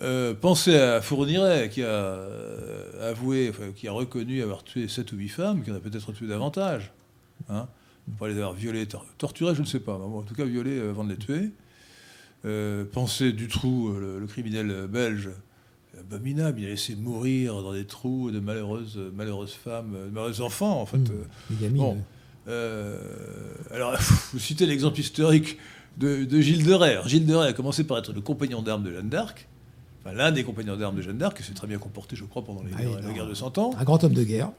Euh, pensez à Fourniret, qui a euh, avoué, qui a reconnu avoir tué 7 ou 8 femmes, qui en a peut-être tué davantage. Hein pas les avoir violées, torturées, je ne sais pas, mais en tout cas violées euh, avant de les tuer. pensez Dutroux, le, le criminel belge, abominable. Il a laissé mourir dans des trous de malheureuses, malheureuses femmes, de malheureux enfants, en fait.
Mmh, bon.
alors, vous citez l'exemple historique de, Gilles de Rais. Gilles de Rais a commencé par être le compagnon d'armes de Jeanne d'Arc l'un des compagnons d'armes de Jeanne d'Arc, qui s'est très bien comporté, je crois, pendant les ah la guerre de Cent Ans.
Un grand homme de guerre.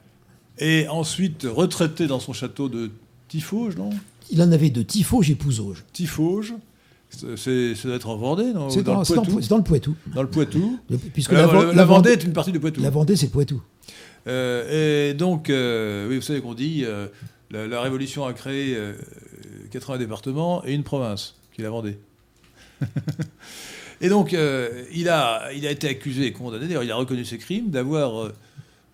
Et ensuite retraité dans son château de Tifauge, non?
Il en avait de Tifauge et Pouzauge.
Tifauge. C'est, ça doit être en Vendée, non?
C'est dans, le Poitou.
Dans le Poitou.
puisque
la, Vendée est une partie du Poitou.
La Vendée, c'est le Poitou.
Euh, et donc, euh, oui, vous savez qu'on dit euh, la, Révolution a créé 80 départements et une province, qui est la Vendée. Et donc, euh, il, a, il a été accusé et condamné, d'ailleurs, il a reconnu ses crimes, d'avoir euh,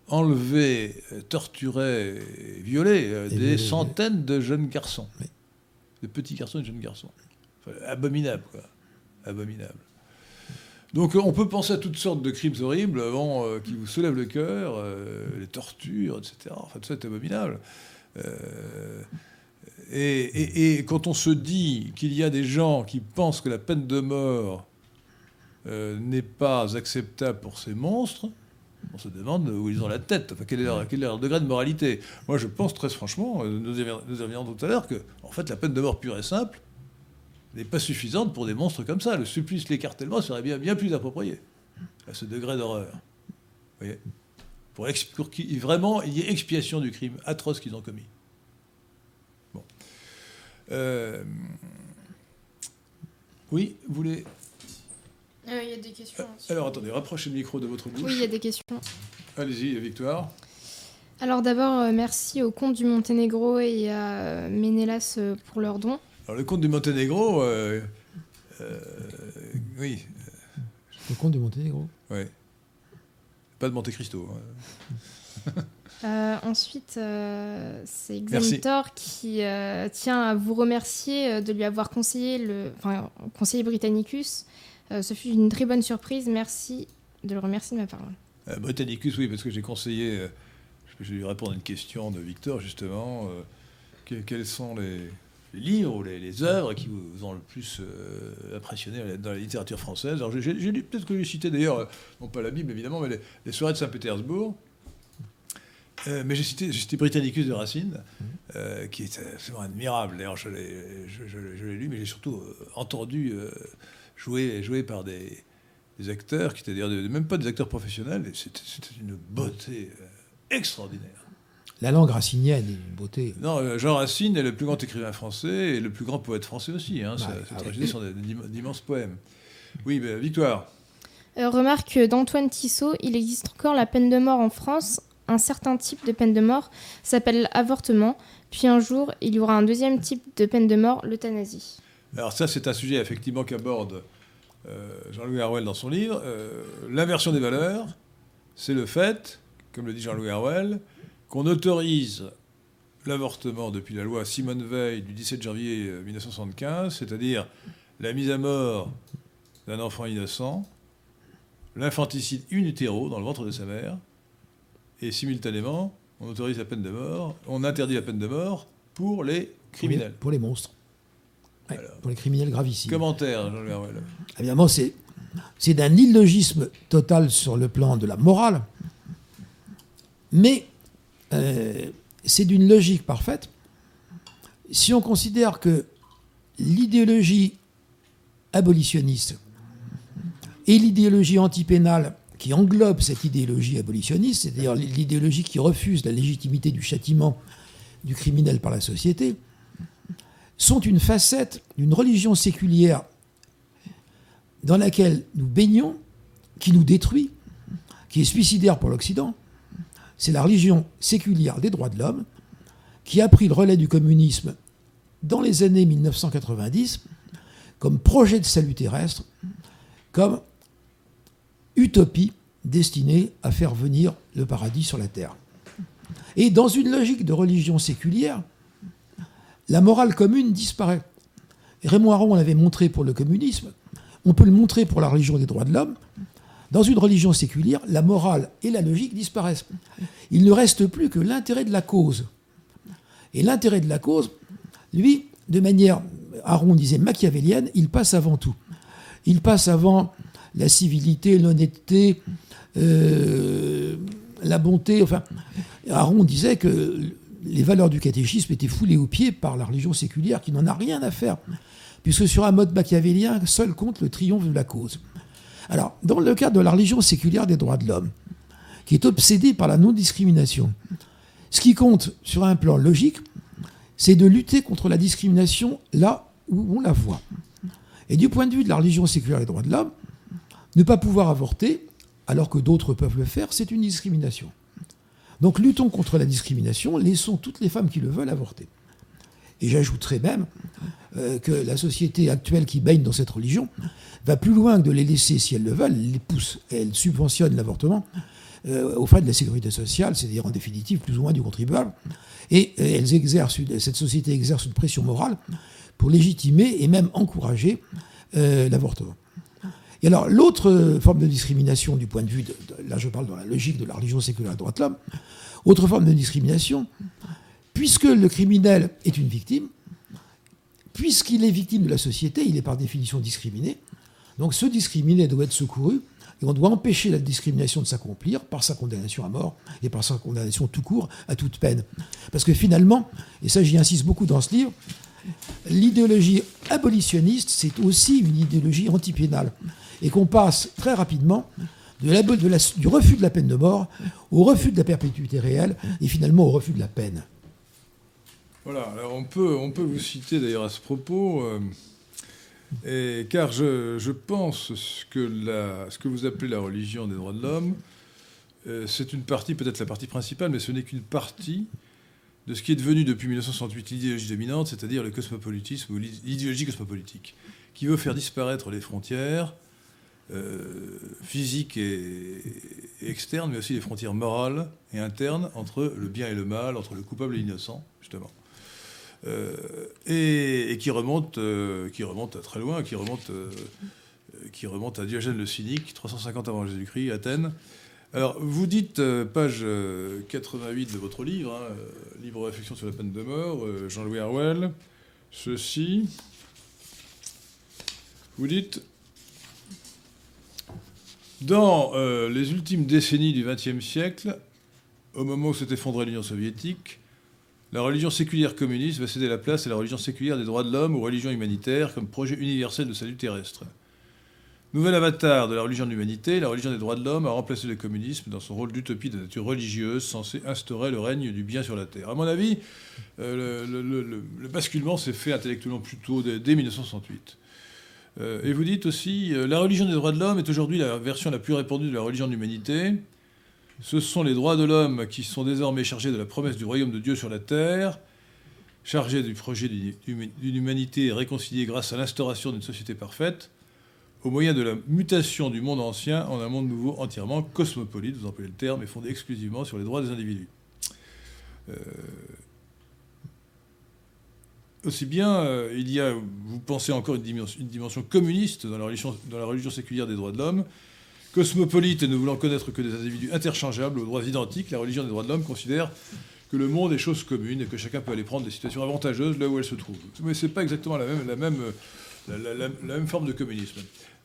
enlevé, euh, torturé, violé des centaines de jeunes garçons. De petits garçons et de jeunes garçons. abominable, quoi. Abominable. Donc on peut penser à toutes sortes de crimes horribles qui vous soulèvent le cœur, les tortures, etc. Enfin, tout ça est abominable. et, quand on se dit qu'il y a des gens qui pensent que la peine de mort euh, n'est pas acceptable pour ces monstres, on se demande où ils ont la tête, enfin, quel, est leur, quel, est leur, degré de moralité. Moi, je pense très franchement, euh, nous y reviendrons tout à l'heure, que en fait, la peine de mort pure et simple n'est pas suffisante pour des monstres comme ça. Le supplice, l'écartèlement serait bien, bien plus approprié à ce degré d'horreur. Vous voyez? Pour, pour qu'il vraiment il y ait expiation du crime atroce qu'ils ont commis. Bon. Euh, oui, vous voulez
euh, il y a des questions.
Alors attendez, rapprochez le micro de votre bouche.
Oui, il y a des questions.
Allez-y, Victoire.
Alors d'abord, euh, merci au comte du Monténégro et à euh, Ménélas pour leur don.
Alors le comte du Monténégro, oui.
Le comte du Monténégro
Oui. Pas de Monte Cristo.
Hein. ensuite, c'est Examitor qui tient à vous remercier de lui avoir conseillé le, enfin, conseillé Britannicus euh, ce fut une très bonne surprise. Merci de le remercier de ma parole.
Euh, Britannicus, oui, parce que j'ai conseillé, euh, je vais lui répondre à une question de Victor, justement. quels sont les, livres ou les, œuvres qui vous ont le plus impressionné dans la littérature française? Alors, j'ai lu, peut-être que j'ai cité d'ailleurs, non pas la Bible évidemment, mais les, soirées de Saint-Pétersbourg. mais j'ai cité, cité, Britannicus de Racine, qui est absolument admirable. D'ailleurs, je l'ai lu, mais j'ai surtout entendu joué, joué par des, acteurs qui étaient même pas des acteurs professionnels. Et c'était, une beauté euh, extraordinaire.
La langue racinienne est une beauté.
Non, euh, Jean Racine est le plus grand écrivain français et le plus grand poète français aussi. Hein. Bah, ces sont d'immenses poèmes. Oui, ben, Victoire.
Euh, remarque d'Antoine Tissot, il existe encore la peine de mort en France. Un certain type de peine de mort s'appelle avortement. Puis un jour, il y aura un deuxième type de peine de mort, l'euthanasie.
Alors ça, c'est un sujet effectivement qu'aborde euh, Jean-Louis Harwell dans son livre. Euh, l'inversion des valeurs, c'est le fait, comme le dit Jean-Louis Harwell, qu'on autorise l'avortement depuis la loi Simone Veil du 17 janvier 1975, euh, c'est-à-dire la mise à mort d'un enfant innocent, l'infanticide in dans le ventre de sa mère, et simultanément, on autorise la peine de mort, on interdit la peine de mort pour les criminels.
Pour les monstres pour les criminels gravissimes.
Commentaire, Jean-Louis
Évidemment, c'est, c'est d'un illogisme total sur le plan de la morale, mais euh, c'est d'une logique parfaite. Si on considère que l'idéologie abolitionniste et l'idéologie antipénale qui englobe cette idéologie abolitionniste, c'est-à-dire l'idéologie qui refuse la légitimité du châtiment du criminel par la société, sont une facette d'une religion séculière dans laquelle nous baignons, qui nous détruit, qui est suicidaire pour l'Occident. C'est la religion séculière des droits de l'homme qui a pris le relais du communisme dans les années 1990 comme projet de salut terrestre, comme utopie destinée à faire venir le paradis sur la terre. Et dans une logique de religion séculière, la morale commune disparaît. Raymond Aron l'avait montré pour le communisme, on peut le montrer pour la religion des droits de l'homme. Dans une religion séculière, la morale et la logique disparaissent. Il ne reste plus que l'intérêt de la cause. Et l'intérêt de la cause, lui, de manière, Aron disait machiavélienne, il passe avant tout. Il passe avant la civilité, l'honnêteté, euh, la bonté. Enfin, Aron disait que les valeurs du catéchisme étaient foulées aux pieds par la religion séculière qui n'en a rien à faire, puisque sur un mode machiavélien, seul compte le triomphe de la cause. Alors, dans le cadre de la religion séculière des droits de l'homme, qui est obsédée par la non-discrimination, ce qui compte sur un plan logique, c'est de lutter contre la discrimination là où on la voit. Et du point de vue de la religion séculière des droits de l'homme, ne pas pouvoir avorter, alors que d'autres peuvent le faire, c'est une discrimination. Donc luttons contre la discrimination, laissons toutes les femmes qui le veulent avorter. Et j'ajouterai même euh, que la société actuelle qui baigne dans cette religion va plus loin que de les laisser, si elles le veulent, les pousse, elle subventionne l'avortement euh, aux frais de la sécurité sociale, c'est-à-dire en définitive plus ou moins du contribuable. Et euh, elles exercent, cette société exerce une pression morale pour légitimer et même encourager l'avortement. Et alors, l'autre forme de discrimination du point de vue, là je parle dans la logique de la religion séculaire des droits de l'homme, autre forme de discrimination, puisque le criminel est une victime, puisqu'il est victime de la société, il est par définition discriminé. Donc ce discriminé doit être secouru et on doit empêcher la discrimination de s'accomplir par sa condamnation à mort et par sa condamnation tout court à toute peine. Parce que finalement, et ça j'y insiste beaucoup dans ce livre, l'idéologie abolitionniste, c'est aussi une idéologie antipénale et qu'on passe très rapidement du refus de la peine de mort au refus de la perpétuité réelle et finalement au refus de la peine.
Voilà, alors on peut, on peut vous citer d'ailleurs à ce propos, euh, car je, je pense que la, ce que vous appelez la religion des droits de l'homme, euh, c'est une partie, peut-être la partie principale, mais ce n'est qu'une partie de ce qui est devenu depuis 1968 l'idéologie dominante, c'est-à-dire le cosmopolitisme ou l'idéologie cosmopolitique, qui veut faire disparaître les frontières, physiques et, externes, mais aussi les frontières morales et internes entre le bien et le mal, entre le coupable et l'innocent, justement. Euh, et, qui remonte, euh, qui remonte à très loin, qui remonte, à Diogène le Cynique, 350 avant Jésus-Christ, Athènes. Alors, vous dites, page 88 de votre livre, hein, Libre réflexion sur la peine de mort, Jean-Louis Harwell, ceci. Vous dites dans euh, les ultimes décennies du XXe siècle, au moment où s'est effondrée l'Union soviétique, la religion séculière communiste va céder la place à la religion séculière des droits de l'homme ou religion humanitaire comme projet universel de salut terrestre. Nouvel avatar de la religion de l'humanité, la religion des droits de l'homme a remplacé le communisme dans son rôle d'utopie de nature religieuse censée instaurer le règne du bien sur la terre. À mon avis, euh, le, basculement s'est fait intellectuellement plutôt dès 1968. Euh, et vous dites aussi, euh, la religion des droits de l'homme est aujourd'hui la version la plus répandue de la religion de l'humanité. Ce sont les droits de l'homme qui sont désormais chargés de la promesse du royaume de Dieu sur la terre, chargés du projet d'une humanité réconciliée grâce à l'instauration d'une société parfaite, au moyen de la mutation du monde ancien en un monde nouveau entièrement cosmopolite, vous employez le terme, et fondé exclusivement sur les droits des individus. Euh, aussi bien, euh, il y a, vous pensez encore une dimension, communiste dans la, religion, dans la, religion, séculière des droits de l'homme, cosmopolite et ne voulant connaître que des individus interchangeables aux droits identiques, la religion des droits de l'homme considère que le monde est chose commune et que chacun peut aller prendre des situations avantageuses là où elle se trouve. Mais ce n'est pas exactement la même, la même, la, la même forme de communisme.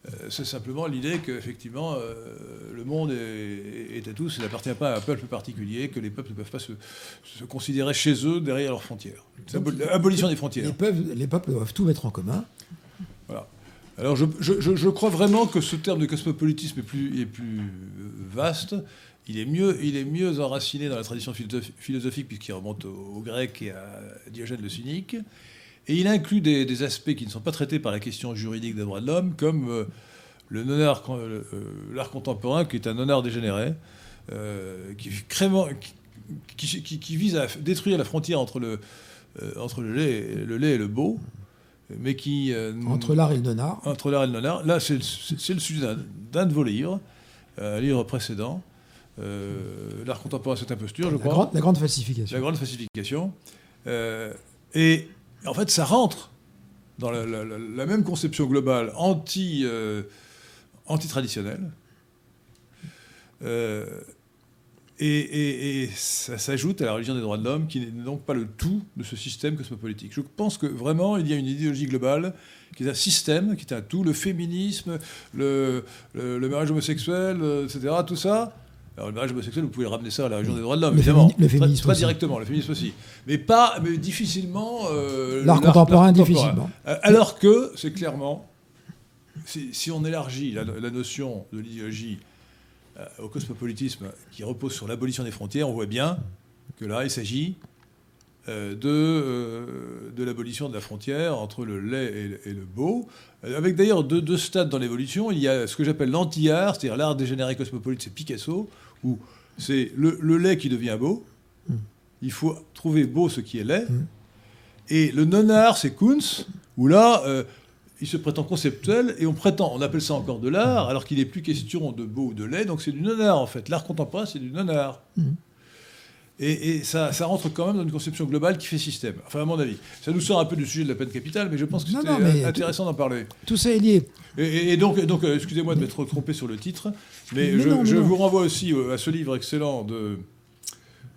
Euh, c'est simplement l'idée qu'effectivement, euh, le monde est, à tous, il n'appartient pas à un peuple particulier, que les peuples ne peuvent pas se, considérer chez eux derrière leurs frontières. L'abolition des frontières.
Les peuples, les peuples, doivent tout mettre en commun.
Voilà. Alors je, je, crois vraiment que ce terme de cosmopolitisme est plus, est plus vaste. Il est, mieux, il est mieux enraciné dans la tradition philosophique puisqu'il remonte aux Grecs et à Diogène le Cynique. Et il inclut des, aspects qui ne sont pas traités par la question juridique des droits de l'homme, comme euh, le non-art, euh, l'art contemporain, qui est un non-art dégénéré, euh, qui, qui, vise à détruire la frontière entre le, entre le lait, le lait et le beau, mais qui...
entre l'art et le non-art.
Entre l'art et le non-art. Là, c'est le sujet d'un de vos livres, un livre précédent, l'art contemporain, c'est imposture, je
la
crois.
Grande, la grande falsification.
La grande falsification. et en fait, ça rentre dans la, même conception globale anti, anti-traditionnelle. Et, ça s'ajoute à la religion des droits de l'homme, qui n'est donc pas le tout de ce système cosmopolitique. Je pense que vraiment, il y a une idéologie globale qui est un système, qui est un tout, le féminisme, le, mariage homosexuel, etc., tout ça. Alors, le mariage homosexuel, vous pouvez ramener ça à la religion des droits de l'homme, évidemment.
Le féminisme
très, directement, le féminisme aussi. Mais pas, mais difficilement.
Euh, l'art contemporain, difficilement.
Euh, alors que, c'est clairement, si, on élargit la notion de l'idéologie euh, au cosmopolitisme qui repose sur l'abolition des frontières, on voit bien que là, il s'agit euh, de, euh, de l'abolition de la frontière entre le lait et le, beau, avec d'ailleurs deux, stades dans l'évolution. Il y a ce que j'appelle l'anti-art, c'est-à-dire l'art dégénéré cosmopolite, c'est Picasso, où c'est le, lait qui devient beau. Il faut trouver beau ce qui est laid. Et le non-art, c'est Kunz, où là, il se prétend conceptuel et on prétend, on appelle ça encore de l'art, alors qu'il n'est plus question de beau ou de laid, donc c'est du non-art en fait. L'art contemporain, c'est du non-art. Mm. Et, ça, rentre quand même dans une conception globale qui fait système. Enfin, à mon avis. Ça nous sort un peu du sujet de la peine capitale, mais je pense que c'était intéressant d'en parler.
Tout ça est lié.
Et, donc, donc euh, excusez-moi de m'être trompé sur le titre, mais, je, vous renvoie aussi euh, à ce livre excellent de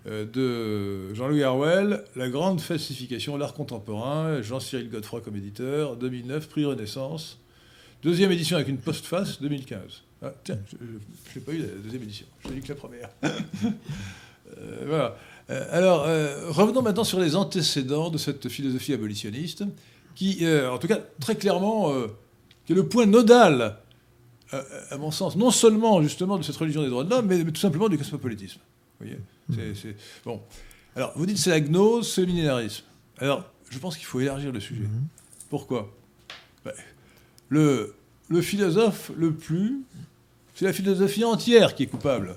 euh, de Jean-Louis Harwell, La grande falsification, l'art contemporain, Jean-Cyril Godefroy comme éditeur, 2009, prix Renaissance. Deuxième édition avec une postface, 2015. Ah, tiens, je n'ai pas eu la deuxième édition, je n'ai lu que la première. Euh, voilà. Euh, alors, revenons maintenant sur les antécédents de cette philosophie abolitionniste, qui, en tout cas, très clairement, qui est le point nodal, à mon sens, non seulement justement de cette religion des droits de l'homme, mais, mais tout simplement du cosmopolitisme. Vous voyez c'est, Bon. Alors, vous dites c'est la gnose, c'est le. Alors, je pense qu'il faut élargir le sujet. Mhm. Pourquoi? Ben, le, le philosophe le plus. C'est la philosophie entière qui est coupable.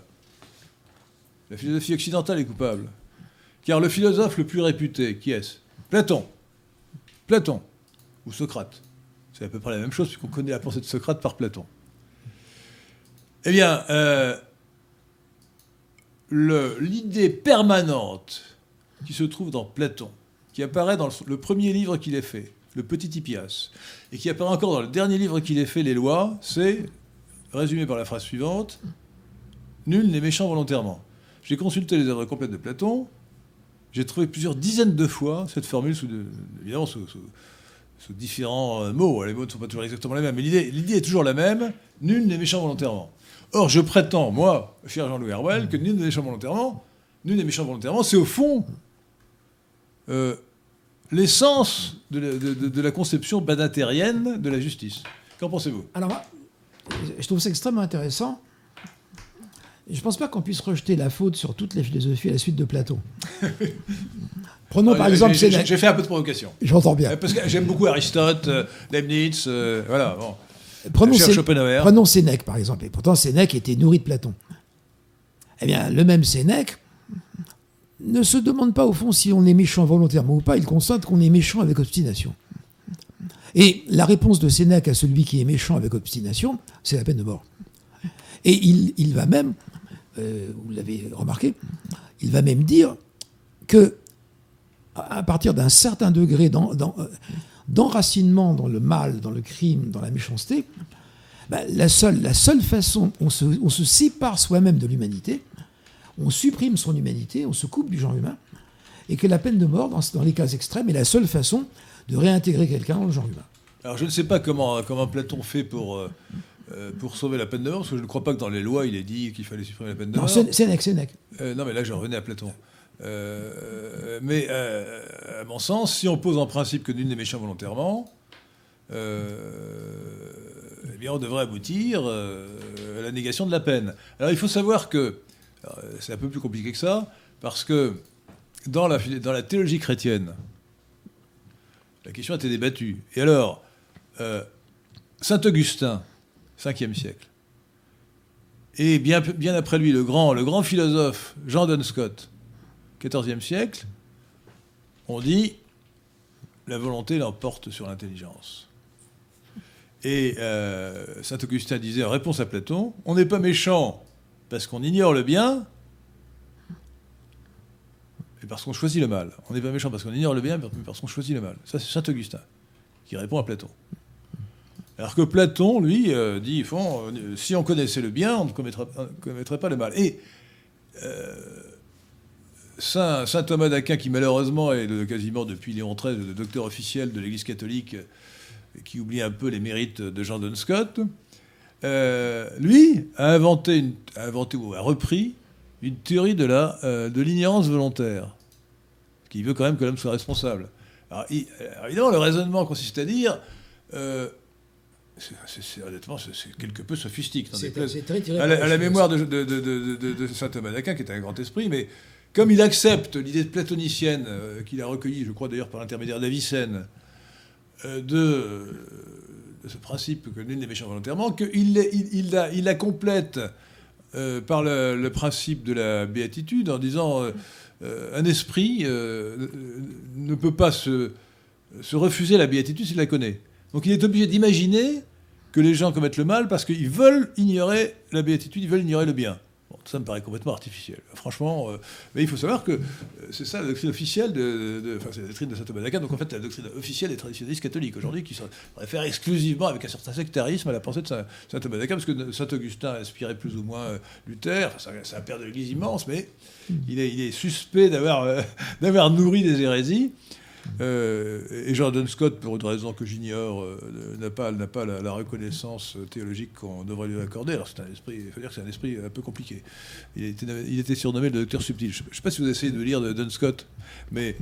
La philosophie occidentale est coupable. Car le philosophe le plus réputé, qui est-ce? Platon. Platon. Ou Socrate. C'est à peu près la même chose, puisqu'on connaît la pensée de Socrate par Platon. Eh bien, euh, l'idée permanente qui se trouve dans Platon, qui apparaît dans le, premier livre qu'il ait fait, le Petit Hippias, et qui apparaît encore dans le dernier livre qu'il ait fait, Les Lois, c'est résumé par la phrase suivante Nul n'est méchant volontairement. J'ai consulté les œuvres complètes de Platon, j'ai trouvé plusieurs dizaines de fois cette formule, sous évidemment sous, différents euh, mots. Les mots ne sont pas toujours exactement les mêmes, mais l'idée est toujours la même nul n'est méchant volontairement. Or, je prétends, moi, cher Jean-Louis Herouel, que nul n'est méchant volontairement. Nul n'est méchant volontairement, c'est au fond euh, l'essence de, la conception badatérienne de la justice. Qu'en pensez-vous?
Alors, je trouve ça extrêmement intéressant. Je ne pense pas qu'on puisse rejeter la faute sur toute la philosophie à la suite de Platon. Prenons par exemple
Sénèque. J'ai fait un peu de provocation.
J'entends bien.
Parce que j'aime beaucoup Aristote, euh, Leibniz, euh, voilà. Bon.
Prenons, Sénèque, par exemple. Et pourtant, Sénèque était nourri de Platon. Eh bien, le même Sénèque ne se demande pas, au fond, si on est méchant volontairement ou pas. Il constate qu'on est méchant avec obstination. Et la réponse de Sénèque à celui qui est méchant avec obstination, c'est la peine de mort. Et il, va même, euh, vous l'avez remarqué, il va même dire que à partir d'un certain degré dans, d'enracinement dans le mal, dans le crime, dans la méchanceté, bah, la, seule, la seule façon, on se, on se sépare soi-même de l'humanité, on supprime son humanité, on se coupe du genre humain, et que la peine de mort, dans, dans les cas extrêmes, est la seule façon de réintégrer quelqu'un dans le genre humain.
Alors je ne sais pas comment, comment Platon fait pour, euh, euh, pour sauver la peine de mort, parce que je ne crois pas que dans les lois il ait dit qu'il fallait supprimer la peine de mort.
Non, Sénèque, Sénèque.
Euh, non, mais là je revenais à Platon. Euh, mais euh, à mon sens, si on pose en principe que nul n'est méchant volontairement, euh, eh bien on devrait aboutir à la négation de la peine. Alors il faut savoir que c'est un peu plus compliqué que ça, parce que dans la, dans la théologie chrétienne, la question a été débattue. Et alors, Saint Augustin, 5e siècle, et bien, bien après lui, le grand, le grand philosophe Jean Donne Scott, XIVe siècle, on dit la volonté l'emporte sur l'intelligence. Et euh, Saint Augustin disait en réponse à Platon, on n'est pas méchant parce qu'on ignore le bien et parce qu'on choisit le mal. On n'est pas méchant parce qu'on ignore le bien, mais parce qu'on choisit le mal. Ça, c'est Saint Augustin qui répond à Platon. Alors que Platon, lui, euh, dit euh, si on connaissait le bien, on ne commettrait, pas le mal. Saint, Thomas d'Aquin, qui malheureusement est quasiment depuis Léon XIII le docteur officiel de l'Église catholique, qui oublie un peu les mérites de Jean Donne Scott, lui a inventé, a inventé ou a repris une théorie de la de l'ignorance volontaire, qui veut quand même que l'homme soit responsable. Alors, évidemment, le raisonnement consiste à dire c'est, honnêtement, c'est quelque peu sophistique. C'est, très à, la, mémoire de, de, saint Thomas d'Aquin, qui est un grand esprit, mais comme il accepte l'idée platonicienne, euh, qu'il a recueillie, je crois d'ailleurs par l'intermédiaire d'Avicenne, euh, de, ce principe que nul n'est méchant volontairement, qu'il il, il, la, complète euh, par le, principe de la béatitude en disant un esprit ne peut pas se, se refuser la béatitude s'il la connaît. Donc il est obligé d'imaginer que les gens commettent le mal parce qu'ils veulent ignorer la béatitude, ils veulent ignorer le bien. Ça me paraît complètement artificiel. Franchement, euh, mais il faut savoir que euh, c'est ça la doctrine officielle de, la doctrine de saint Thomas d'Aquin. Donc en fait, la doctrine officielle des traditionnalistes catholiques aujourd'hui qui se réfèrent exclusivement avec un certain sectarisme à la pensée de saint, Thomas d'Aquin, parce que saint Augustin inspirait plus ou moins euh, Luther. C'est un père de l'Église immense, mais il est, suspect d'avoir nourri des hérésies. Euh, et Jordan Scott, pour une raison que j'ignore, euh, n'a pas, n'a pas la, reconnaissance théologique qu'on devrait lui accorder. Alors c'est un esprit, il faut dire que c'est un esprit un peu compliqué. Il était, il était surnommé le docteur subtil. Je ne sais pas si vous essayez de lire de Don Scott, mais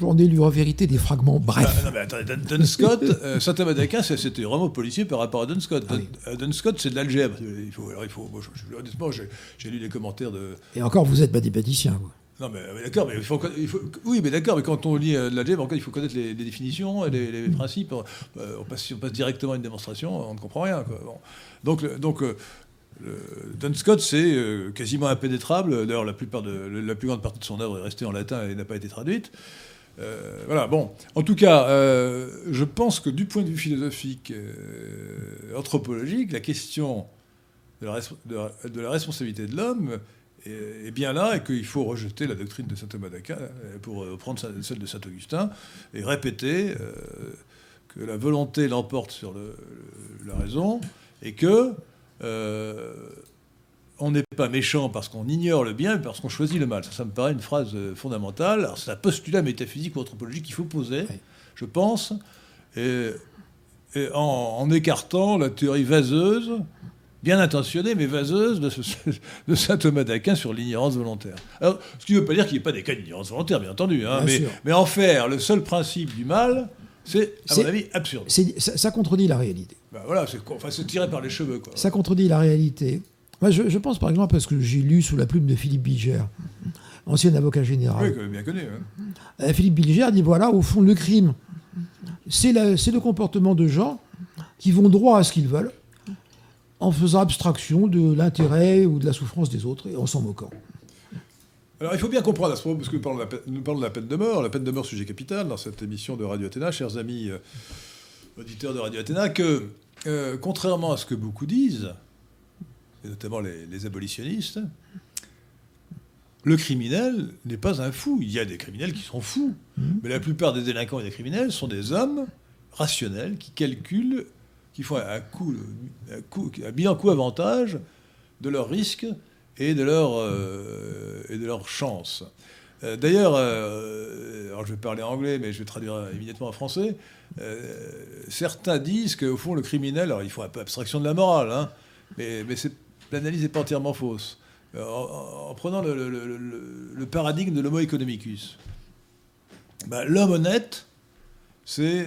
j'en ai lu en vérité des fragments brefs.
Ah, non, mais attendez, Don, Scott, euh, Saint Thomas d'Aquin, c'était vraiment policier par rapport à Don Scott. Ah Don, Scott, c'est de l'algèbre. Il faut, alors il faut. honnêtement, j'ai lu les commentaires de.
Et encore, vous êtes mathématicien. Quoi.
Non, mais, d'accord, mais il faut, oui, mais d'accord, mais quand on lit euh, de l'algèbre, il faut connaître les, définitions, les, les principes. Euh, on passe, si on passe directement à une démonstration, on ne comprend rien. Donc, donc euh, Don Scott, c'est quasiment impénétrable. D'ailleurs, la, plupart de, la plus grande partie de son œuvre est restée en latin et n'a pas été traduite. voilà, bon. En tout cas, je pense que du point de vue philosophique, anthropologique, la question de la, de la responsabilité de l'homme est bien là et qu'il faut rejeter la doctrine de saint Thomas d'Aquin euh, pour prendre celle de saint Augustin et répéter euh, que la volonté l'emporte sur la raison et que euh, on n'est pas méchant parce qu'on ignore le bien, mais parce qu'on choisit le mal. Ça, ça me paraît une phrase fondamentale. Alors, c'est un postulat métaphysique ou anthropologique qu'il faut poser, je pense, et, en, écartant la théorie vaseuse bien intentionnée, mais vaseuse de, saint Thomas d'Aquin sur l'ignorance volontaire. Alors, ce qui ne veut pas dire qu'il n'y ait pas des cas d'ignorance volontaire, bien entendu, hein, mais, en faire le seul principe du mal, c'est, à mon avis, absurde.
Ça, contredit la réalité.
Ben voilà, c'est, enfin, tiré par les cheveux. Quoi.
Ça contredit la réalité. Moi, je, pense par exemple, parce que j'ai lu sous la plume de Philippe Bilger, ancien avocat général.
Oui, bien connu. Hein.
Euh, Philippe Bilger dit voilà, au fond, le crime, c'est, c'est le comportement de gens qui vont droit à ce qu'ils veulent en faisant abstraction de l'intérêt ou de la souffrance des autres et en s'en moquant.
Alors il faut bien comprendre à ce moment, parce que nous parlons, de la peine, nous parlons de la peine de mort, la peine de mort sujet capital dans cette émission de Radio Athéna, chers amis euh, auditeurs de Radio Athéna, que euh, contrairement à ce que beaucoup disent, et notamment les, abolitionnistes, le criminel n'est pas un fou. Il y a des criminels qui sont fous, mmh. mais la plupart des délinquants et des criminels sont des hommes rationnels qui calculent qui font un, coup, un, bilan coût-avantage de leurs risques et de leurs euh, chances. Euh, d'ailleurs, euh, je vais parler anglais, mais je vais traduire immédiatement en français. certains disent qu'au fond, le criminel, alors il faut un peu abstraction de la morale, hein, mais, mais l'analyse n'est pas entièrement fausse. En, prenant le, paradigme de l'homo economicus, ben, l'homme honnête, c'est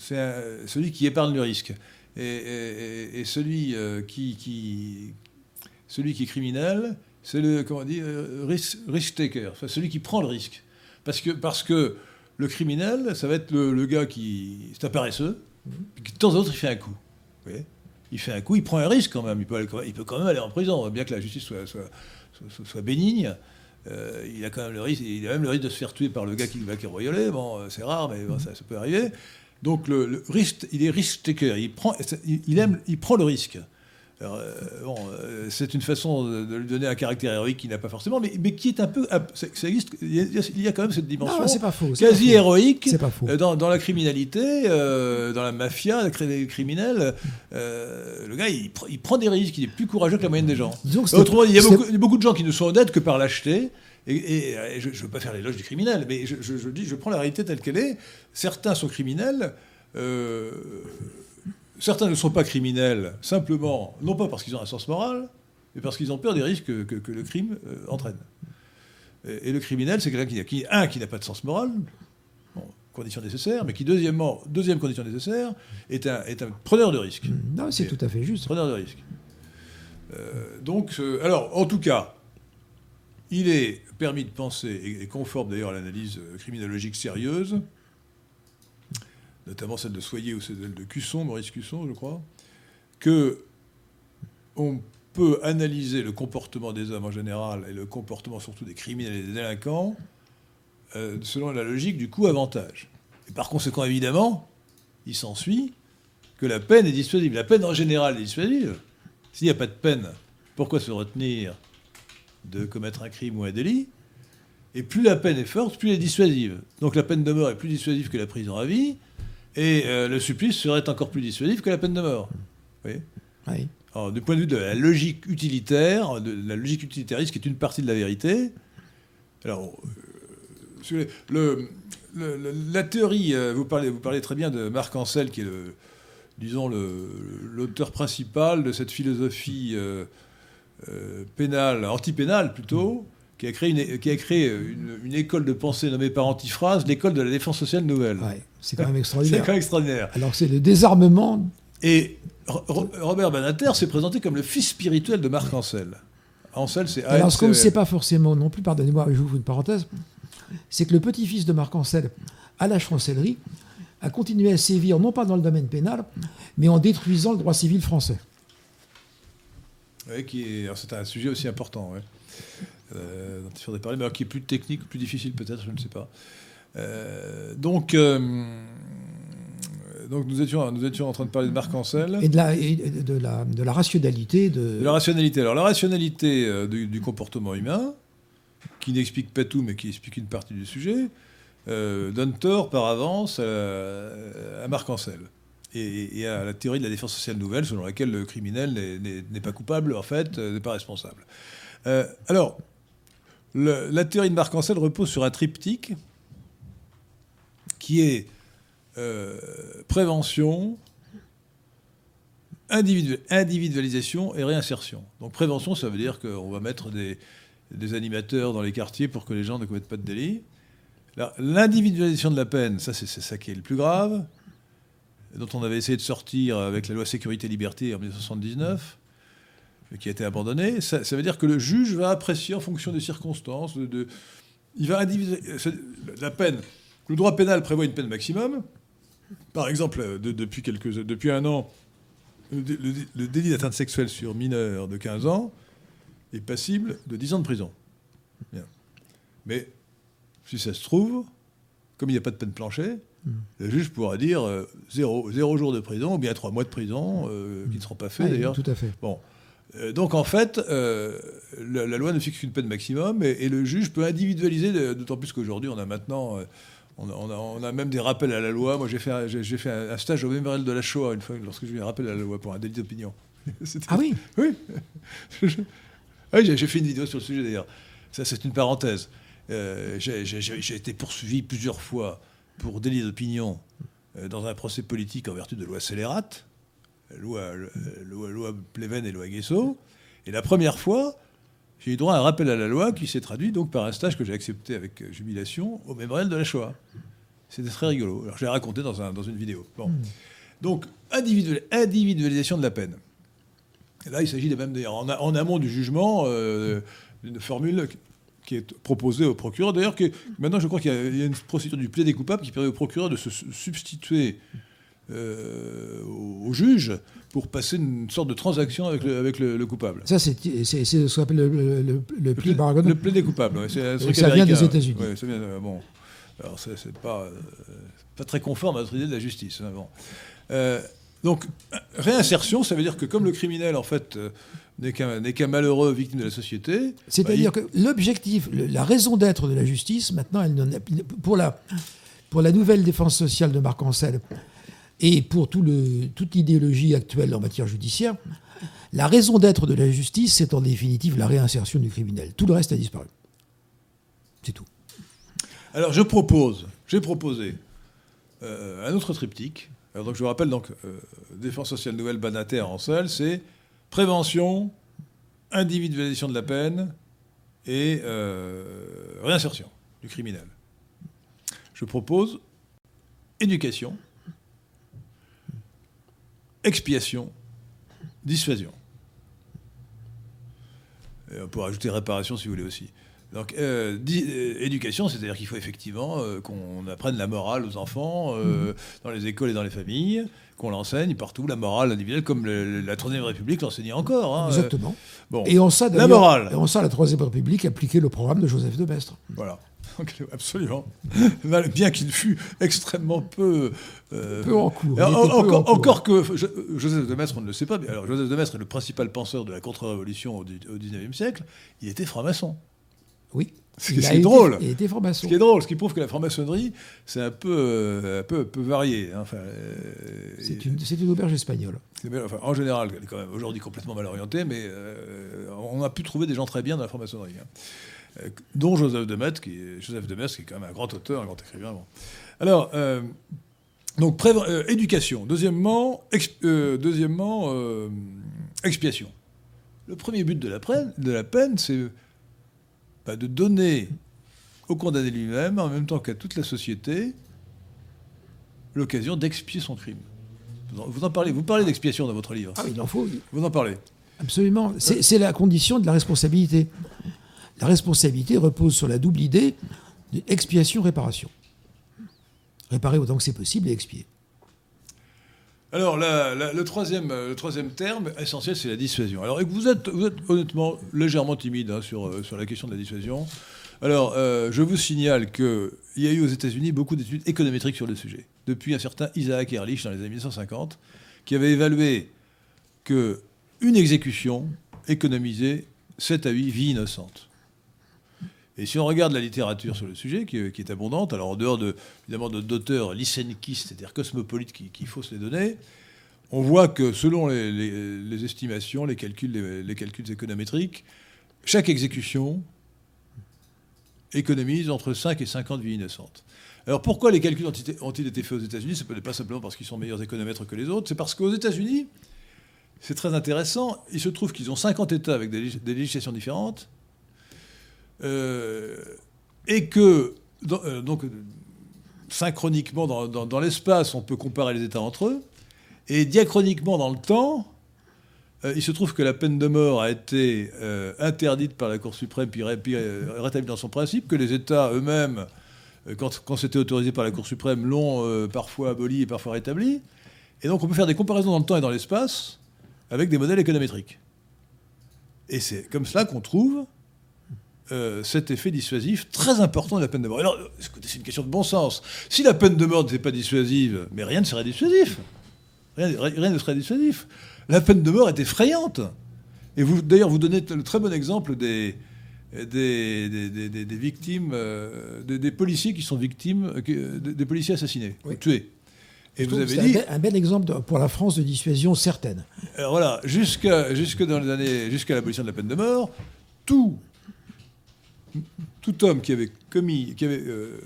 c'est celui qui épargne le risque. Et, celui, euh, qui, celui qui est criminel, c'est le comment dire, euh, risk, risk, taker, celui qui prend le risque. Parce que, parce que le criminel, ça va être le, gars qui. C'est un paresseux, qui de temps en temps il fait un coup. il fait un coup, il prend un risque quand même. Il peut, il peut quand même aller en prison, bien que la justice soit, soit, bénigne. Euh, il a quand même le risque, il a même le risque de se faire tuer par le gars qui va cambrioler. Bon, c'est rare, mais ça, ça, peut arriver. Donc le, risque, il est risk taker, il prend, il, aime, il prend le risque. euh, bon, euh, c'est une façon de, lui donner un caractère héroïque qui n'a pas forcément, mais, mais, qui est un peu. Ça, existe, il y, a, quand même cette dimension
pas faux,
quasi héroïque
pas faux.
Dans, dans, la criminalité, dans la mafia, les criminels. le gars, il, il, prend des risques, il est plus courageux que la moyenne des gens. Autrement, il y, a beaucoup, beaucoup, de gens qui ne sont honnêtes que par lâcheté. Et, je ne veux pas faire l'éloge du criminel, mais je, je, dis, je prends la réalité telle qu'elle est. Certains sont criminels. Euh, certains ne sont pas criminels simplement, non pas parce qu'ils ont un sens moral, mais parce qu'ils ont peur des risques que, le crime euh, entraîne. Et, le criminel, c'est quelqu'un qui, un, qui n'a pas de sens moral, condition nécessaire, mais qui, deuxièmement, deuxième condition nécessaire, est un, est un preneur de risques.
Non, c'est tout à fait juste.
Preneur de risques. Euh, donc, alors, en tout cas, il est permis de penser, et, conforme d'ailleurs à l'analyse criminologique sérieuse, notamment celle de Soyer ou celle de Cusson, Maurice Cusson, je crois, que on peut analyser le comportement des hommes en général et le comportement surtout des criminels et des délinquants euh, selon la logique du coût-avantage. Et par conséquent, évidemment, il s'ensuit que la peine est dissuasive. La peine en général est dissuasive. S'il n'y a pas de peine, pourquoi se retenir de commettre un crime ou un délit Et plus la peine est forte, plus elle est dissuasive. Donc la peine de mort est plus dissuasive que la prison à vie, et euh, le supplice serait encore plus dissuasif que la peine de mort.
oui.
Alors, du point de vue de la logique utilitaire, de la logique utilitariste qui est une partie de la vérité, alors, euh, le, la théorie, euh, vous, parlez, vous parlez très bien de Marc Ancel, qui est le, disons, l'auteur principal de cette philosophie pénale, anti-pénale plutôt, qui a créé une, qui a créé une, école de pensée nommée par antiphrase l'école de la défense sociale nouvelle.
c'est quand même extraordinaire.
c'est quand même extraordinaire.
Alors c'est le désarmement.
Et Robert Banater s'est présenté comme le fils spirituel de Marc Ancel. Ancel, c'est
Alors ce qu'on ne sait pas forcément non plus, pardonnez-moi, j'ouvre une parenthèse, c'est que le petit-fils de Marc Ancel, à la chancellerie, a continué à sévir non pas dans le domaine pénal, mais en détruisant le droit civil français.
Oui, qui c'est un sujet aussi important. Ouais euh, dont il faudrait parler, mais qui est plus technique, plus difficile peut-être, je ne sais pas. Euh, donc, euh, donc nous étions, nous étions en train de parler de Marc Ancel.
Et de la, de la, de la rationalité. De...
la rationalité. Alors la rationalité du, comportement humain, qui n'explique pas tout, mais qui explique une partie du sujet, donne tort par avance à, Marc Ancel. Et, à la théorie de la défense sociale nouvelle, selon laquelle le criminel n'est pas coupable, en fait, n'est pas responsable. alors, la théorie de Marc Ancel repose sur un triptyque qui est euh, prévention, individualisation et réinsertion. Donc prévention, ça veut dire qu'on va mettre des, animateurs dans les quartiers pour que les gens ne commettent pas de délit. L'individualisation de la peine, ça c'est ça qui est le plus grave, dont on avait essayé de sortir avec la loi sécurité-liberté en 1979 qui a été abandonné, ça, veut dire que le juge va apprécier en fonction des circonstances. Il va la peine. Le droit pénal prévoit une peine maximum. Par exemple, depuis, un an, le, délit d'atteinte sexuelle sur mineur de 15 ans est passible de 10 ans de prison. Mais si ça se trouve, comme il n'y a pas de peine plancher, le juge pourra dire euh, zéro, zéro jour de prison ou bien trois mois de prison, euh, qui ne seront pas faits ah, d'ailleurs.
Tout à fait.
Bon. Euh, donc en fait, euh, la, loi ne fixe qu'une peine maximum et, le juge peut individualiser, d'autant plus qu'aujourd'hui on a maintenant, euh, on, a, même des rappels à la loi. Moi j'ai fait, j'ai, fait un, stage au mémorial de la Shoah une fois lorsque j'ai eu un rappel à la loi pour un délit d'opinion.
ah oui
Oui. oui j'ai, fait une vidéo sur le sujet d'ailleurs. Ça c'est une parenthèse. j'ai, été poursuivi plusieurs fois pour délit d'opinion dans un procès politique en vertu de loi scélérate loi, loi, loi Pleven et loi Guesso. Et la première fois, j'ai eu droit à un rappel à la loi qui s'est traduit donc par un stage que j'ai accepté avec jubilation au mémorial de la Shoah. C'était très rigolo. Alors, je l'ai raconté dans, un, dans, une vidéo. Bon. Hmm. Donc, individualisation de la peine. là, il s'agit même, en, en, amont du jugement, euh, d'une formule qui est proposée au procureur. D'ailleurs, maintenant, je crois qu'il y, a une procédure du plaidé coupable qui permet au procureur de se substituer euh, au, juge pour passer une sorte de transaction avec le, avec le, coupable.
Ça, c'est ce qu'on appelle le, le, le, plea bargain.
Le plaidé coupable, ouais,
ça vient des États-Unis.
Ouais, ça vient, euh, bon. Alors, c'est pas, euh, pas très conforme à notre idée de la justice. Hein, bon. Donc, réinsertion, ça veut dire que comme le criminel, en fait, n'est qu'un malheureux victime de la société.
C'est-à-dire bah, que l'objectif, la raison d'être de la justice, maintenant, elle pour, la, pour la nouvelle défense sociale de Marc Ancel et pour tout le, toute l'idéologie actuelle en matière judiciaire, la raison d'être de la justice, c'est en définitive la réinsertion du criminel. Tout le reste a disparu. C'est tout.
Alors je propose, j'ai proposé euh, un autre triptyque. Donc je vous rappelle donc euh, défense sociale nouvelle Banater en seul, c'est prévention, individualisation de la peine et euh, réinsertion du criminel. Je propose éducation, expiation, dissuasion. Et on pourrait ajouter réparation si vous voulez aussi. Donc, euh, euh, éducation, c'est-à-dire qu'il faut effectivement euh, qu'on apprenne la morale aux enfants mhm. dans les écoles et dans les familles, qu'on l'enseigne partout, la morale individuelle, comme la Troisième République l'enseignait encore.
Hein, Exactement. bon. Et on ça, la morale. Et on ça, la Troisième République appliquait le programme de Joseph de Maistre.
Voilà. Absolument. Bien qu'il fût extrêmement peu.
peu en cours.
encore, que Joseph de Maistre, on ne le sait pas, mais alors Joseph de Maistre est le principal penseur de la contre-révolution au XIXe siècle. Il était franc-maçon.
Oui.
Ce qui est drôle.
Franc-maçon.
Ce qui est drôle, ce qui prouve que la franc-maçonnerie, c'est un peu, euh, un peu, peu varié. Hein. Enfin, euh,
c'est une, une, auberge espagnole.
Enfin, en général, elle est quand même aujourd'hui complètement mal orientée, mais euh, on a pu trouver des gens très bien dans la franc-maçonnerie. Hein. dont Joseph de Metz, qui est, Joseph de Metz, qui est quand même un grand auteur, un grand écrivain. Alors, donc, éducation. Deuxièmement, deuxièmement expiation. Le premier but de la, de la peine, c'est bah, de donner au condamné lui-même, en même temps qu'à toute la société, l'occasion d'expier son crime. Vous en parlez, vous parlez d'expiation dans votre livre.
Ah, il en faut.
Vous en parlez.
Absolument. C'est la condition de la responsabilité. La responsabilité repose sur la double idée d'expiation-réparation. Réparer autant que c'est possible et expier.
Alors, le, troisième, le troisième terme essentiel, c'est la dissuasion. Alors, vous êtes, vous êtes honnêtement légèrement timide hein, sur, euh, sur la question de la dissuasion. Alors, euh, je vous signale qu'il y a eu aux États-Unis beaucoup d'études économétriques sur le sujet. Depuis un certain Isaac Ehrlich, dans les années 1950, qui avait évalué qu'une exécution économisait 7 à 8 vies innocentes. Et si on regarde la littérature sur le sujet, qui, est abondante, alors en dehors de, évidemment d'auteurs lysenkistes, c'est-à-dire cosmopolites qui, qui, faussent les données, on voit que selon les, estimations, les calculs, les, calculs économétriques, chaque exécution économise entre 5 et 50 vies innocentes. Alors pourquoi les calculs ont-ils été faits aux États-Unis? Ce n'est pas simplement parce qu'ils sont meilleurs économètres que les autres, c'est parce qu'aux États-Unis, c'est très intéressant, il se trouve qu'ils ont 50 États avec des législations différentes, et que, euh, donc, synchroniquement dans, l'espace, on peut comparer les États entre eux, et diachroniquement dans le temps, euh, il se trouve que la peine de mort a été interdite par la Cour suprême, puis, rétablie dans son principe, que les États eux-mêmes, quand, quand c'était autorisé par la Cour suprême, l'ont parfois aboli et parfois rétabli. Et donc on peut faire des comparaisons dans le temps et dans l'espace avec des modèles économétriques. Et c'est comme cela qu'on trouve euh, cet effet dissuasif très important de la peine de mort. Alors, c'est une question de bon sens. Si la peine de mort n'était pas dissuasive, mais rien ne serait dissuasif. Rien, ne serait dissuasif. La peine de mort est effrayante. Et vous, d'ailleurs, vous donnez le très bon exemple des, des, des, victimes, euh, des, policiers qui sont victimes, euh, des, policiers assassinés, tués.
Et vous avez dit un bel exemple pour la France de dissuasion certaine.
Alors voilà, jusqu'à jusque dans les années, jusqu'à l'abolition de la peine de mort, tout tout homme qui avait commis, qui avait euh,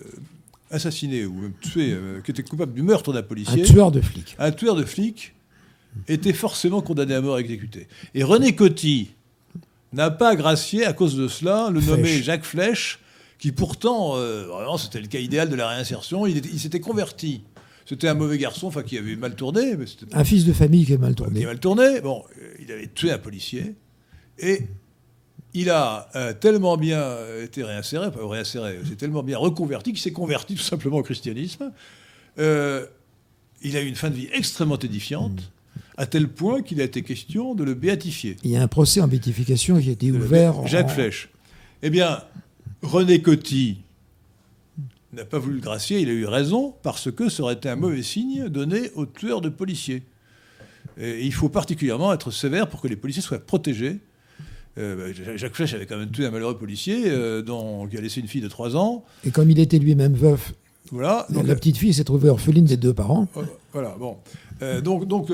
assassiné ou même tué, euh, qui était coupable du meurtre d'un policier,
un tueur de flic,
un tueur de flic, était forcément condamné à mort et exécuté. Et René Coty n'a pas gracié à cause de cela le nommé Jacques Flèche, qui pourtant, euh, vraiment, c'était le cas idéal de la réinsertion. Il, s'était converti. C'était un mauvais garçon, enfin, qui avait mal tourné. Mais
un fils de famille qui a mal tourné.
Qui mal tourné. Bon, il avait tué un policier. Et il a euh, tellement bien euh, été réinséré, pas réinséré, c'est tellement bien reconverti qu'il s'est converti tout simplement au christianisme. Euh, il a eu une fin de vie extrêmement édifiante, mm. à tel point qu'il a été question de le béatifier.
Il y a un procès en béatification qui a été ouvert.
Jacques Flèche. Eh bien, René Coty n'a pas voulu le gracier, il a eu raison, parce que ça aurait été un mauvais signe donné aux tueurs de policiers. Et il faut particulièrement être sévère pour que les policiers soient protégés. Euh, bah, Jacques Flech avait quand même tué un malheureux policier euh, dont, qui a laissé une fille de 3 ans.
Et comme il était lui-même veuf,
voilà,
donc, la petite fille s'est trouvée orpheline des deux parents.
Voilà, bon. donc, donc,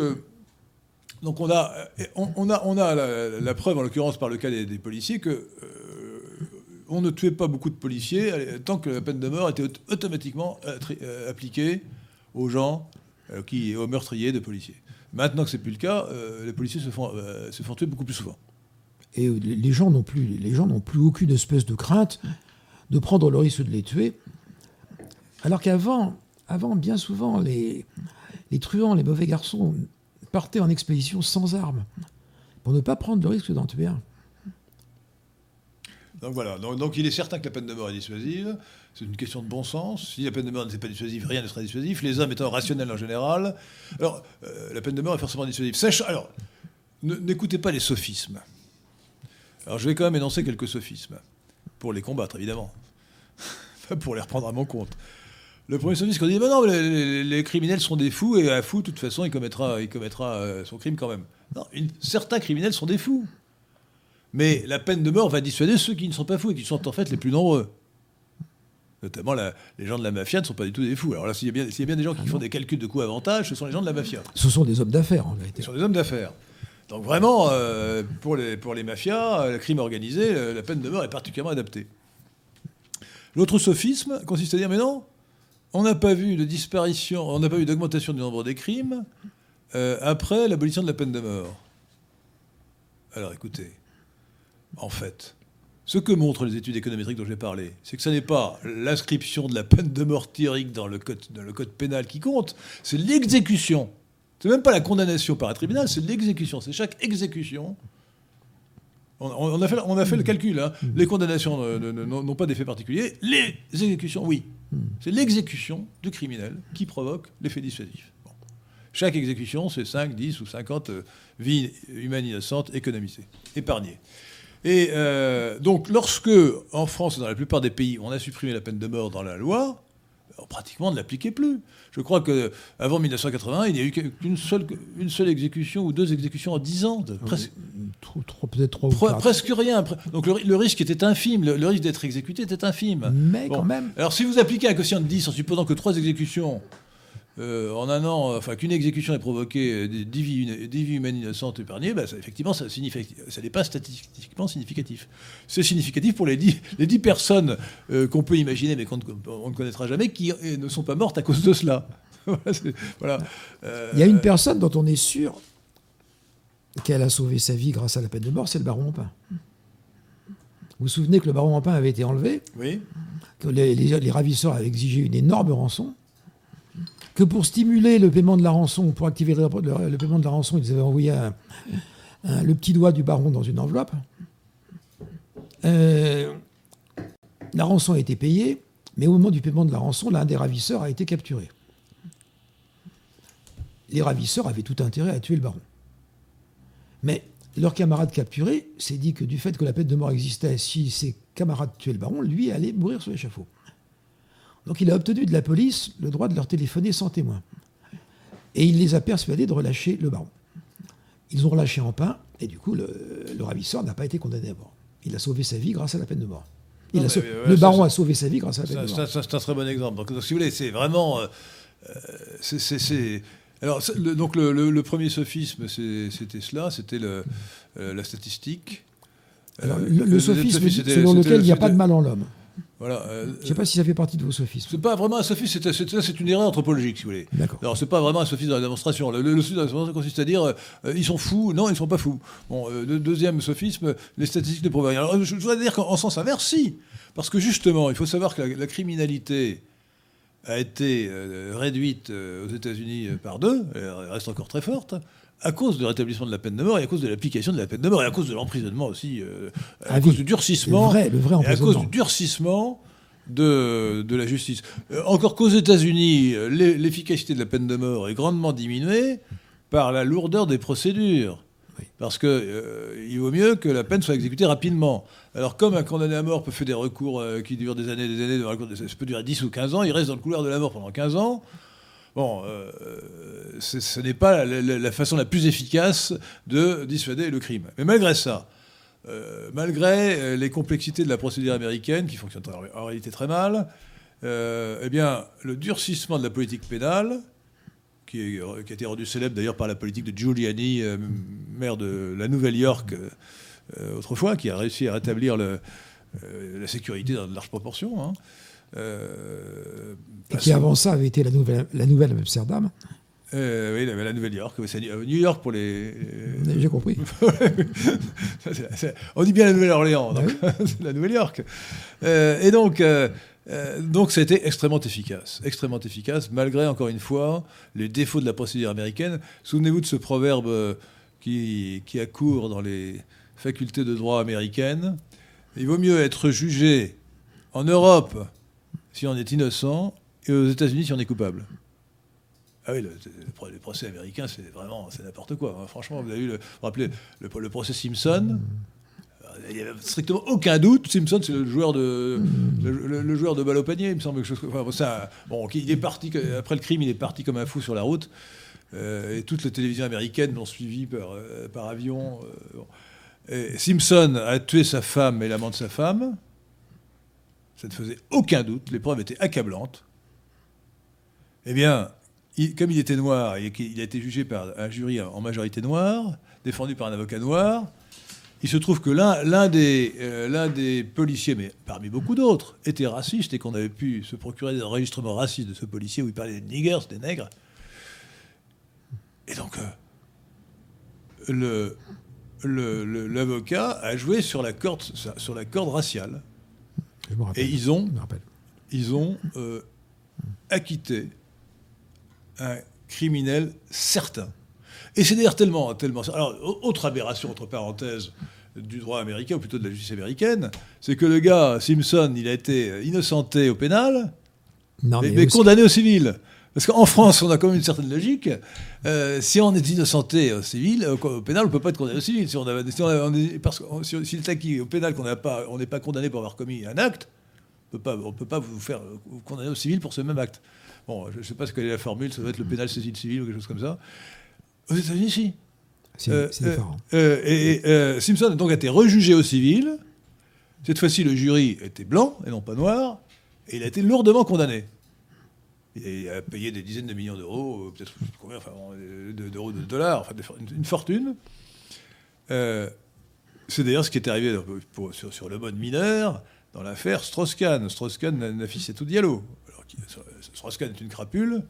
donc on a, on, a, on a la, preuve, en l'occurrence par le cas des, policiers, que on ne tuait pas beaucoup de policiers tant que la peine de mort était automatiquement appliquée aux gens qui, aux meurtriers de policiers. Maintenant que c'est plus le cas, euh, les policiers se font, euh, se font tuer beaucoup plus souvent.
Et les gens n'ont plus, les gens n'ont plus aucune espèce de crainte de prendre le risque de les tuer. Alors qu'avant, avant, bien souvent, les, les truands, les mauvais garçons partaient en expédition sans armes pour ne pas prendre le risque d'en tuer un.
Donc voilà, donc, il est certain que la peine de mort est dissuasive. C'est une question de bon sens. Si la peine de mort n'était pas dissuasive, rien ne serait dissuasif. Les hommes étant rationnels en général. Alors, euh, la peine de mort est forcément dissuasive. alors, n'écoutez pas les sophismes. Alors, je vais quand même énoncer quelques sophismes. Pour les combattre, évidemment. Pas pour les reprendre à mon compte. Le premier sophisme, qu'on dit bah non, les, criminels sont des fous, et un fou, de toute façon, il commettra, il commettra euh, son crime quand même. Non, certains criminels sont des fous. Mais la peine de mort va dissuader ceux qui ne sont pas fous et qui sont en fait les plus nombreux. Notamment les gens de la mafia ne sont pas du tout des fous. Alors là, s'il y, a bien, des gens qui font des calculs de coûts-avantages, ce sont les gens de la mafia.
Ce sont des hommes d'affaires, en vérité.
Ce sont des hommes d'affaires. Donc vraiment, euh, pour, les, pour les mafias, le crime organisé, euh, la peine de mort est particulièrement adaptée. L'autre sophisme consiste à dire, mais non, on n'a pas vu de disparition, on n'a pas vu d'augmentation du nombre des crimes euh, après l'abolition de la peine de mort. Alors écoutez, en fait, ce que montrent les études économétriques dont j'ai parlé, c'est que ce n'est pas l'inscription de la peine de mort théorique dans le code, dans le code pénal qui compte, c'est l'exécution. C'est même pas la condamnation par un tribunal, c'est l'exécution. C'est chaque exécution. On, a fait, on a fait le calcul. Hein. Les condamnations n'ont pas d'effet particulier. Les exécutions, oui. C'est l'exécution du criminel qui provoque l'effet dissuasif. Chaque exécution, c'est 5, 10 ou 50 euh, vies humaines innocentes économisées, épargnées. Et euh, donc, lorsque, en France et dans la plupart des pays, on a supprimé la peine de mort dans la loi, pratiquement ne l'appliquait plus. Je crois qu'avant 1980, il n'y a eu qu'une seule, une seule exécution ou deux exécutions en 10 ans. presque,
peut-être trois
ou Presque rien. Donc le, risque était infime. Le, risque d'être exécuté était infime.
Mais quand même.
Alors si vous appliquez un quotient de 10 en supposant que trois exécutions euh, en un an, enfin qu'une exécution ait provoqué des, vies, humaines innocentes épargnées, bah, effectivement, ça, ça n'est pas statistiquement significatif. C'est significatif pour les dix, les dix personnes euh, qu'on peut imaginer, mais qu'on ne connaîtra jamais, qui euh, ne sont pas mortes à cause de cela. voilà.
Il y a une personne dont on est sûr qu'elle a sauvé sa vie grâce à la peine de mort, c'est le baron Empin. Vous vous souvenez que le baron Empin avait été enlevé
Oui.
Que les, les ravisseurs avaient exigé une énorme rançon que pour stimuler le paiement de la rançon, pour activer le, paiement de la rançon, ils avaient envoyé le petit doigt du baron dans une enveloppe. Euh, la rançon a été payée, mais au moment du paiement de la rançon, l'un des ravisseurs a été capturé. Les ravisseurs avaient tout intérêt à tuer le baron. Mais leur camarade capturé s'est dit que du fait que la peine de mort existait, si ses camarades tuaient le baron, lui allait mourir sur l'échafaud. Donc il a obtenu de la police le droit de leur téléphoner sans témoin. Et il les a persuadés de relâcher le baron. Ils ont relâché en pain, et du coup, le, ravisseur n'a pas été condamné à mort. Il a sauvé sa vie grâce à la peine de mort. le baron a sauvé sa vie grâce à la peine de mort.
C'est un très bon exemple. Donc, si vous voulez, c'est vraiment. Euh, euh, c'est. Alors, le, donc le, premier sophisme, c'était cela, c'était euh, la statistique.
le, sophisme, selon lequel il n'y a pas de mal en l'homme.
Voilà,
euh, je ne sais pas si ça fait partie de vos sophismes.
C'est pas vraiment un sophisme, c'est une erreur anthropologique, si vous voulez.
D'accord.
Alors, c'est pas vraiment un sophisme dans la démonstration. Le, sophisme dans la démonstration consiste à dire euh, ils sont fous. Non, ils ne sont pas fous. Bon, euh, le deuxième sophisme, les statistiques ne prouvent rien. Alors, je, voudrais dire qu'en sens inverse, si. Parce que justement, il faut savoir que la, criminalité a été réduite aux États-Unis par deux, elle reste encore très forte à cause du rétablissement de la peine de mort et à cause de l'application de la peine de mort et à cause de l'emprisonnement aussi, euh, à ah cause du durcissement,
le vrai, le vrai
et à cause du durcissement de, de la justice. Euh, encore qu'aux États-Unis, l'efficacité de la peine de mort est grandement diminuée par la lourdeur des procédures. Parce qu'il euh, il vaut mieux que la peine soit exécutée rapidement. Alors, comme un condamné à mort peut faire des recours qui durent des années et des années, ça peut durer 10 ou 15 ans, il reste dans le couloir de la mort pendant 15 ans. Bon, euh, ce n'est pas la, façon la plus efficace de dissuader le crime. Mais malgré ça, malgré les complexités de la procédure américaine, qui fonctionne en réalité très mal, eh bien, le durcissement de la politique pénale, qui, a été rendu célèbre d'ailleurs par la politique de Giuliani, maire de la Nouvelle-York autrefois, qui a réussi à rétablir la sécurité dans de larges proportions. Hein.
Euh, et qui avant ça avait été la nouvelle, la nouvelle Amsterdam.
Euh, oui, la, Nouvelle-York. New York pour les.
J'ai compris.
on dit bien la Nouvelle-Orléans, donc ah la Nouvelle-York. Euh, et donc, donc, ça a été extrêmement efficace. Extrêmement efficace, malgré, encore une fois, les défauts de la procédure américaine. Souvenez-vous de ce proverbe qui, qui accourt dans les facultés de droit américaines. Il vaut mieux être jugé en Europe si on est innocent et aux États-Unis si on est coupable. Ah oui, le, procès américains, c'est vraiment n'importe quoi. Hein. Franchement, vous avez vu, le, vous rappelez le, procès Simpson il n'y a strictement aucun doute. Simpson, c'est le joueur de le, joueur de balle au panier, il me semble. Chose, enfin, bon, il est parti après le crime, il est parti comme un fou sur la route. Euh, et toutes les télévisions américaines l'ont suivi par, euh, par avion. Euh, Simpson a tué sa femme et l'amant de sa femme. Ça ne faisait aucun doute, les preuves étaient accablantes. Eh bien, comme il était noir et qu'il a été jugé par un jury en majorité noire, défendu par un avocat noir, il se trouve que l'un des, euh, des, policiers, mais parmi beaucoup d'autres, était raciste et qu'on avait pu se procurer des enregistrements racistes de ce policier où il parlait des niggers, des nègres. Et donc, euh, l'avocat a joué sur la corde raciale. Et ils ont, ils ont euh, acquitté un criminel certain. Et c'est d'ailleurs tellement, tellement. Alors, autre aberration, entre parenthèses, du droit américain, ou plutôt de la justice américaine, c'est que le gars, Simpson, il a été innocenté au pénal, mais, condamné au civil. Parce qu'en France, on a quand même une certaine logique. Euh, si on est innocenté au civil, au, pénal, on ne peut pas être condamné au civil. Si on, parce que s'il est acquis au pénal qu'on n'est pas, condamné pour avoir commis un acte, on ne peut pas vous faire condamner au civil pour ce même acte. Bon, je ne sais pas ce qu'elle est la formule, ça doit être le pénal saisine civil ou quelque chose comme ça. Aux États-Unis, si.
C'est euh, différent.
Euh, et Simpson a donc été rejugé au civil. Cette fois-ci, le jury était blanc et non pas noir, et il a été lourdement condamné. Il a payé des dizaines de millions d'euros, euh, peut-être combien, enfin, d'euros, de dollars, enfin, une fortune. Euh, c'est d'ailleurs ce qui est arrivé sur, le mode mineur dans l'affaire Strauss-Kahn. Strauss-Kahn fils tout Diallo. Alors, Strauss-Kahn est une crapule,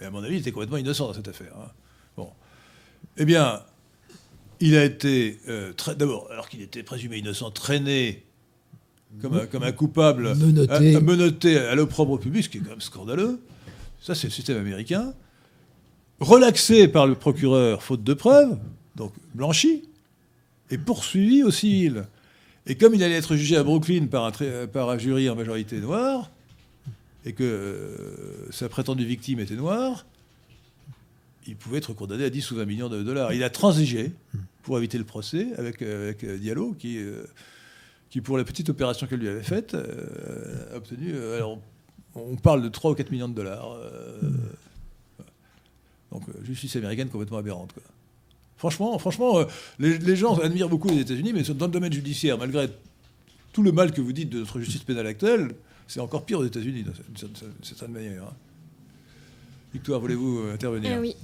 mais à mon avis, il était complètement innocent dans cette affaire. Hein. Bon. Eh bien, il a été, euh, d'abord, alors qu'il était présumé innocent, traîné comme un, comme un coupable, menotté à, à l'opprobre public, ce qui est quand même scandaleux. Ça, c'est le système américain. Relaxé par le procureur, faute de preuves, donc blanchi, et poursuivi au civil. Et comme il allait être jugé à Brooklyn par un, jury en majorité noire, et que euh, sa prétendue victime était noire, il pouvait être condamné à 10 ou 20 millions de dollars. Il a transigé pour éviter le procès avec, euh, euh, Diallo, qui, qui, pour la petite opération qu'elle lui avait faite, a obtenu. Alors, on parle de 3 ou 4 millions de dollars. Euh, donc, euh, justice américaine complètement aberrante. Franchement, franchement euh, les, gens admirent beaucoup les États-Unis, mais dans le domaine judiciaire, malgré tout le mal que vous dites de notre justice pénale actuelle, c'est encore pire aux États-Unis, d'une certaine manière. Hein. Victoire, voulez-vous intervenir?
Oui,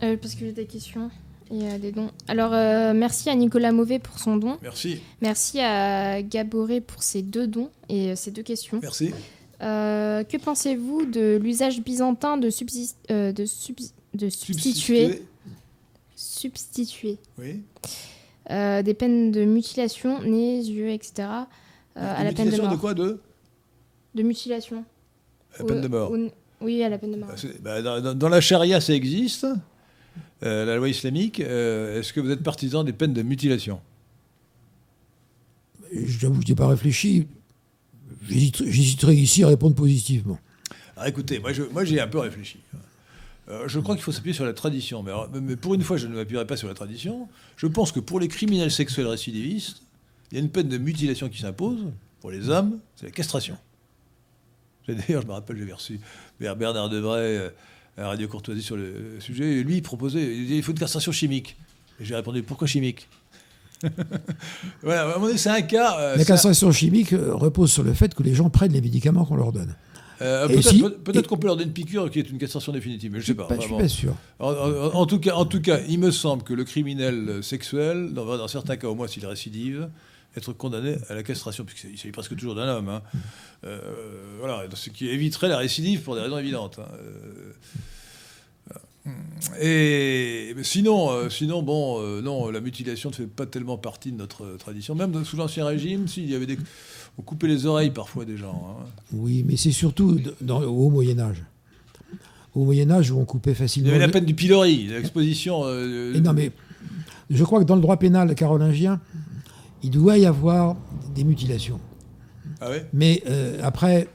parce que j'ai des questions et des dons. Alors, merci à Nicolas Mauvais pour son don.
Merci.
Merci à Gaboré pour ses deux dons et ses deux questions.
Merci.
Euh, que pensez-vous de l'usage byzantin de, euh, de, de substituer, substituer
oui.
Euh, des peines de mutilation, nez, yeux, etc. à la peine de mort
de quoi de
De mutilation.
À la peine de mort.
oui, à la peine de mort.
Bah, dans, dans, la charia, ça existe. la loi islamique. Est-ce que vous êtes partisan des peines de mutilation?
J'avoue, je n'ai pas réfléchi. J'hésiterais ici à répondre positivement.
Alors écoutez, moi j'ai un peu réfléchi. Euh, je crois qu'il faut s'appuyer sur la tradition. Mais, pour une fois, je ne m'appuierai pas sur la tradition. Je pense que pour les criminels sexuels récidivistes, il y a une peine de mutilation qui s'impose. Pour les hommes, c'est la castration. D'ailleurs, je me rappelle, j'avais reçu Bernard Debray, à Radio Courtoisie sur le sujet. Et lui, il proposait, il, il faut une castration chimique. Et j'ai répondu, pourquoi chimique? voilà, c'est un cas.
Euh, la castration chimique euh, repose sur le fait que les gens prennent les médicaments qu'on leur donne.
Euh, peut-être qu'on peut leur donner une piqûre qui est une castration définitive, mais je ne sais pas.
je suis pas sûr.
En, tout cas, en tout cas, il me semble que le criminel sexuel, dans, dans certains cas au moins s'il récidive, être condamné à la castration, puisqu'il s'agit presque toujours d'un homme. Hein. voilà, ce qui éviterait la récidive pour des raisons évidentes. Hein. Et sinon, euh, sinon, bon, euh, non, la mutilation ne fait pas tellement partie de notre tradition. Même sous l'Ancien Régime, s'il y avait des, on coupait les oreilles parfois des gens. Hein.
Oui, mais c'est surtout dans, au Haut Moyen Âge. Au Moyen Âge, où on coupait facilement.
Il y avait la peine du pilori, l'exposition. Euh,
non, mais je crois que dans le droit pénal carolingien, il doit y avoir des mutilations.
Ah ouais?
Mais après,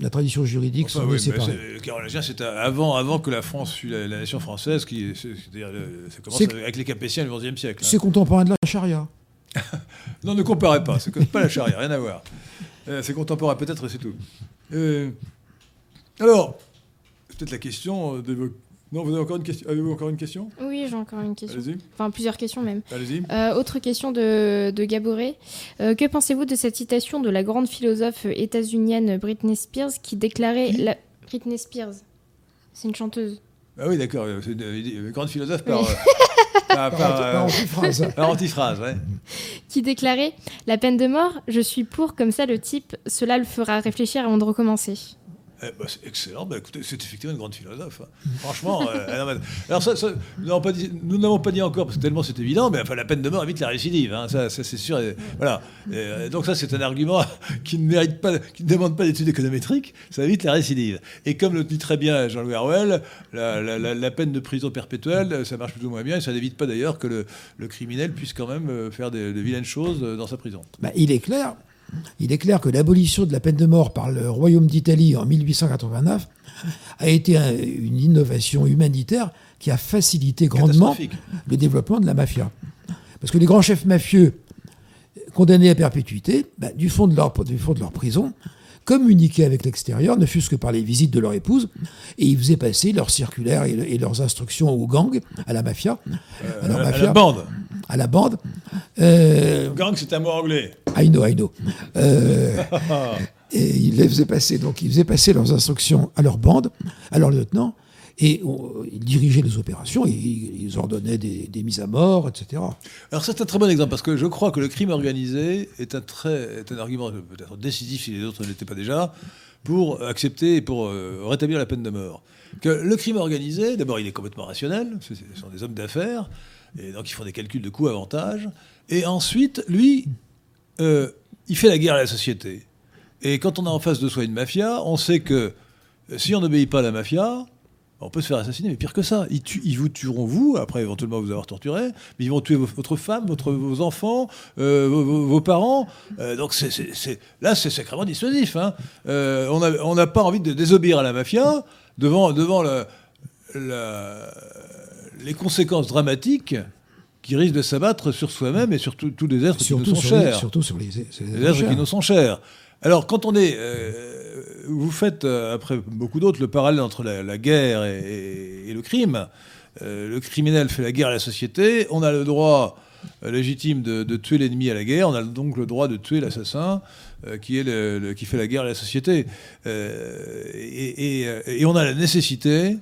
la tradition juridique enfin, sont séparées.
Le carolingien, c'est avant, avant que la France fût la, nation française, qui, c'est-à-dire, ça commence avec les Capétiens du XIe siècle.
Hein. C'est contemporain de la charia.
non, ne comparez pas, c'est pas la charia, rien à voir. Euh, c'est contemporain peut-être, c'est tout. Euh, alors, peut-être la question de non, vous avez encore une question Avez-vous encore une question
Oui, j'ai encore une question. Allez-y. Enfin, plusieurs questions même.
Allez-y.
Euh, autre question de, de Gaboré. Euh, que pensez-vous de cette citation de la grande philosophe états-unienne Britney Spears qui déclarait... la... Britney Spears. C'est une chanteuse.
Ah oui, d'accord. C'est une, grande philosophe par...
par, par, antiphrase.
Par antiphrase, ouais.
Qui déclarait La peine de mort, je suis pour, comme ça le type, cela le fera réfléchir avant de recommencer.
Eh ben, c'est excellent. Ben, écoutez, c'est effectivement une grande philosophe. Hein. Franchement. Euh, alors, ça, nous n'avons pas, dit encore, parce que tellement c'est évident, mais enfin, la peine de mort évite la récidive. Hein, ça, c'est sûr. voilà. Euh, donc, ça, c'est un argument qui ne, mérite pas, qui ne demande pas d'études économétriques. Ça évite la récidive. Et comme le dit très bien Jean-Louis Harwell, la, peine de prison perpétuelle, ça marche plus ou moins bien. Et ça n'évite pas d'ailleurs que le, criminel puisse quand même euh, faire des, vilaines choses dans sa prison.
Bah, il est clair il est clair que l'abolition de la peine de mort par le Royaume d'Italie en 1889 a été une innovation humanitaire qui a facilité grandement le développement de la mafia. Parce que les grands chefs mafieux condamnés à perpétuité, bah, du, fond de leur, du fond de leur prison, communiquaient avec l'extérieur, ne fût-ce que par les visites de leur épouse, et ils faisaient passer leurs circulaires et, leurs instructions aux gangs, à la mafia.
Euh, à, la bande.
À la bande.
Euh, gang, c'est un mot anglais.
I know, I know. Euh, et ils les faisaient passer, donc ils faisaient passer leurs instructions à leur bande, à leur lieutenant, et ils dirigeaient les opérations, ils, ordonnaient des, mises à mort, etc.
Alors c'est un très bon exemple, parce que je crois que le crime organisé est un, très, un argument peut-être décisif, si les autres ne l'étaient pas déjà, pour accepter et pour euh, rétablir la peine de mort. Que le crime organisé, d'abord, il est complètement rationnel, ce sont des hommes d'affaires, et donc ils font des calculs de coûts-avantages, et ensuite, lui, euh, il fait la guerre à la société. Et quand on a en face de soi une mafia, on sait que euh, si on n'obéit pas à la mafia, on peut se faire assassiner, mais pire que ça. Ils, vous tueront, vous, après éventuellement vous avoir torturé, mais ils vont tuer votre femme, votre, vos enfants, euh, vos, parents. Euh, donc là, c'est sacrément dissuasif. Hein. Euh, on n'a pas envie de désobéir à la mafia devant, devant les conséquences dramatiques qui risquent de s'abattre sur soi-même et sur tous les êtres qui nous sont chers.
surtout sur les,
les êtres qui nous sont chers. Alors, quand on est. Euh, vous faites, euh, après beaucoup d'autres, le parallèle entre la, guerre et, le crime. Euh, le criminel fait la guerre à la société. On a le droit légitime de, tuer l'ennemi à la guerre. On a donc le droit de tuer l'assassin qui, fait la guerre à la société. Et, on a la nécessité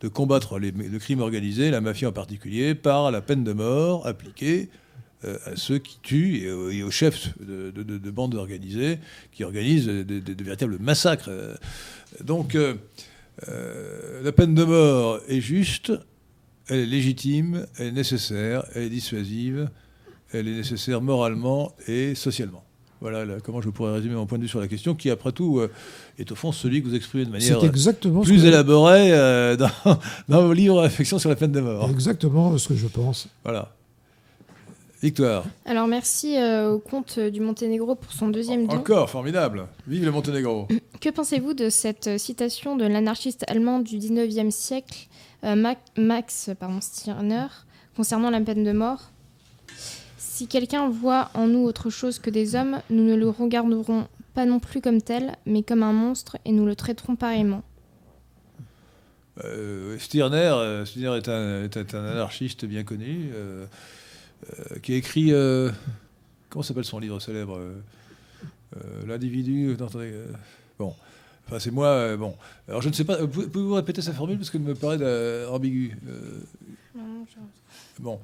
de combattre le crime organisé, la mafia en particulier, par la peine de mort appliquée euh, à ceux qui tuent et, aux chefs de, bandes organisées qui organisent de, véritables massacres. Donc, euh, euh, la peine de mort est juste, elle est légitime, elle est nécessaire, elle est dissuasive, elle est nécessaire moralement et socialement. Voilà comment je pourrais résumer mon point de vue sur la question, qui après tout est au fond celui que vous exprimez de manière plus élaborée dans, dans, vos livres Réflexions sur la peine de mort.
Exactement ce que je pense.
Voilà. Victoire.
Alors merci euh, au comte du Monténégro pour son deuxième don.
Encore, formidable. Vive le Monténégro.
Que pensez-vous de cette euh, citation de l'anarchiste allemand du 19e siècle, euh, Max pardon, Stirner, concernant la peine de mort? Si quelqu'un voit en nous autre chose que des hommes, nous ne le regarderons pas non plus comme tel, mais comme un monstre, et nous le traiterons pareillement.
Stirner, Stirner est, un, est, un, anarchiste bien connu qui a écrit. comment s'appelle son livre célèbre L'individu. bon. Enfin, c'est moi. bon. Alors, je ne sais pas. Pouvez-vous répéter sa formule parce qu'elle me paraît ambiguë Non, je... Bon.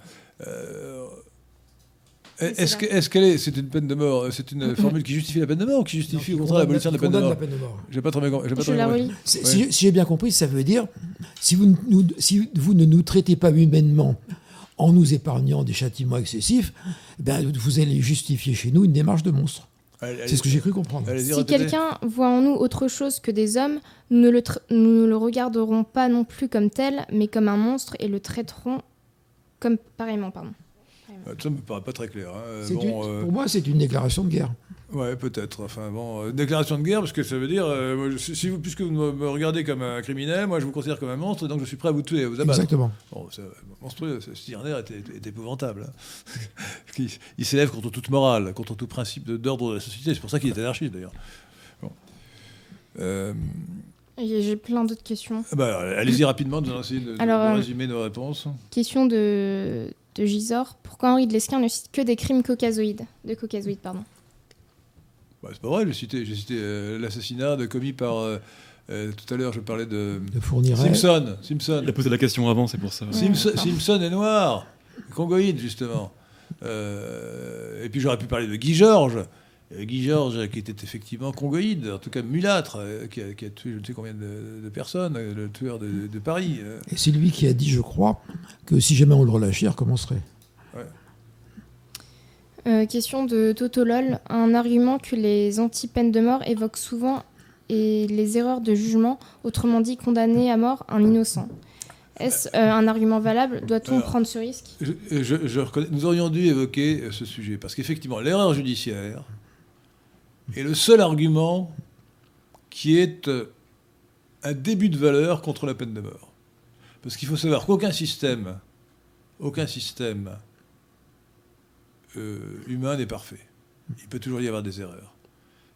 Est-ce est qu'elle est, c'est une peine de mort, c'est une formule qui justifie la peine de mort ou qui justifie au contraire l'abolition de la peine de mort, J'ai pas trop,
Si, j'ai bien compris, ça veut dire si vous, si vous ne nous traitez pas humainement en nous épargnant des châtiments excessifs, ben, vous allez justifier chez nous une démarche de monstre. C'est ce que j'ai cru comprendre.
Si quelqu'un voit en nous autre chose que des hommes, nous ne, le nous ne le regarderons pas non plus comme tel, mais comme un monstre et le traiterons comme pareillement. Pardon.
Euh, ça me paraît pas très clair. Hein.
Euh, pour moi, c'est une déclaration de guerre.
Ouais, peut-être. Enfin bon, euh, déclaration de guerre, parce que ça veut dire, si vous, puisque vous me regardez comme un criminel, moi je vous considère comme un monstre, donc je suis prêt à vous tuer, à vous abattre.
Exactement.
Bon, monstrueux. Stirner était, est épouvantable. Hein. il, s'élève contre toute morale, contre tout principe d'ordre de, la société. C'est pour ça qu'il est anarchiste d'ailleurs.
J'ai plein d'autres questions.
Ah bah, allez-y rapidement, nous allons essayer de, de résumer nos réponses.
Question de de Gisors, pourquoi Henri de Lesquin ne cite que des crimes caucasoïdes De caucasoïdes, pardon.
Bah, c'est pas vrai, j'ai cité, cité euh, l'assassinat commis par. Euh, euh, tout à l'heure, je parlais de.
de
Simpson. Simpson.
Il a posé la question avant, c'est pour ça.
Simpson est noir. Congoïde, justement. et puis j'aurais pu parler de Guy Georges. Guy Georges, qui était effectivement congoïde, en tout cas mulâtre, qui a, tué je ne sais combien de, personnes, le tueur de, Paris.
Et c'est lui qui a dit, je crois, que si jamais on le relâchait, il recommencerait.
Euh, question de Totolol. Un argument que les anti-peines de mort évoquent souvent est les erreurs de jugement, autrement dit condamner à mort un innocent. Est-ce euh, un argument valable? Doit-on prendre ce risque?
je, reconnais, Nous aurions dû évoquer ce sujet, parce qu'effectivement, l'erreur judiciaire est le seul argument qui est euh, un début de valeur contre la peine de mort. Parce qu'il faut savoir qu'aucun système, aucun système humain n'est parfait. Il peut toujours y avoir des erreurs.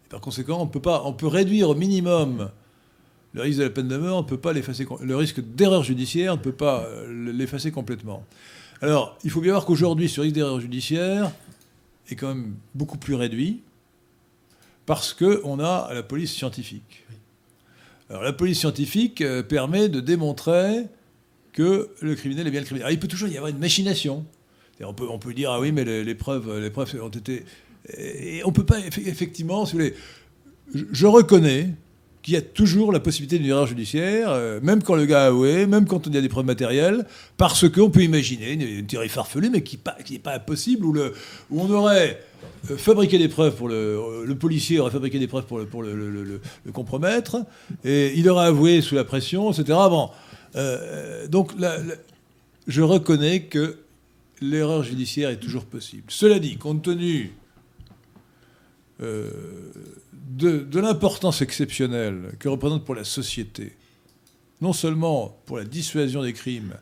par conséquent, on peut, pas, on peut réduire au minimum le risque de la peine de mort, on peut pas l'effacer. Le risque d'erreur judiciaire, on ne peut pas euh, l'effacer complètement. Alors, il faut bien voir qu'aujourd'hui, ce risque d'erreur judiciaire est quand même beaucoup plus réduit parce qu'on a la police scientifique. Alors, la police scientifique euh, permet de démontrer que le criminel est bien le criminel. Alors, il peut toujours y avoir une machination. On peut, on peut dire, ah oui, mais les, preuves, les preuves ont été. Et on peut pas, effectivement, si vous voulez. Je reconnais qu'il y a toujours la possibilité d'une erreur judiciaire, euh, même quand le gars a avoué, même quand il y a des preuves matérielles, parce qu'on peut imaginer une, théorie farfelue, mais qui n'est pas, impossible, où, le, où on aurait euh, fabriqué des preuves pour le, le policier aurait fabriqué des preuves pour le, pour le, compromettre, et il aurait avoué sous la pression, etc. Bon, euh, donc je reconnais que l'erreur judiciaire est toujours possible. Cela dit, compte tenu euh, de, l'importance exceptionnelle que représente pour la société, non seulement pour la dissuasion des crimes,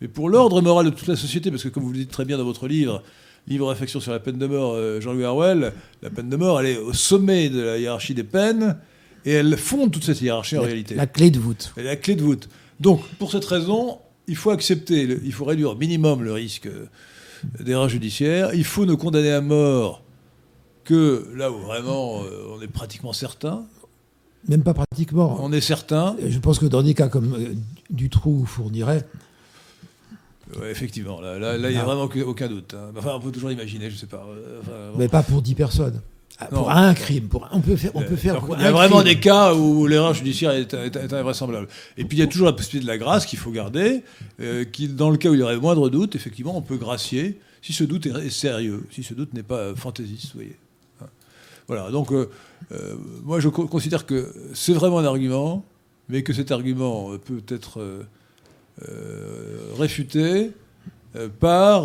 mais pour l'ordre moral de toute la société, parce que comme vous le dites très bien dans votre livre, livre réflexion sur la peine de mort, euh, Jean-Louis Harwell, la peine de mort, elle est au sommet de la hiérarchie des peines, et elle fonde toute cette hiérarchie en réalité.
La clé de voûte.
Et la clé de voûte. Donc, pour cette raison, il faut accepter, il faut réduire au minimum le risque d'erreur judiciaire. Il faut ne condamner à mort que là où vraiment euh, on est pratiquement certain.
Même pas pratiquement.
On est certain.
Je pense que dans des cas comme euh, Dutroux fournirait.
effectivement, là, il n'y a ah. vraiment aucun doute. Hein. Enfin, on peut toujours imaginer, je ne sais pas.
Euh, Mais pas pour 10 personnes. Ah, pour un crime, pour on peut faire, on peut faire.
il y a vraiment des cas où l'erreur judiciaire est, invraisemblable. Et puis il y a toujours la possibilité de la grâce qu'il faut garder, qui, dans le cas où il y aurait moindre doute, effectivement, on peut gracier si ce doute est sérieux, si ce doute n'est pas fantaisiste, vous voyez. Voilà, donc euh, euh, moi je considère que c'est vraiment un argument, mais que cet argument peut être euh, réfuté par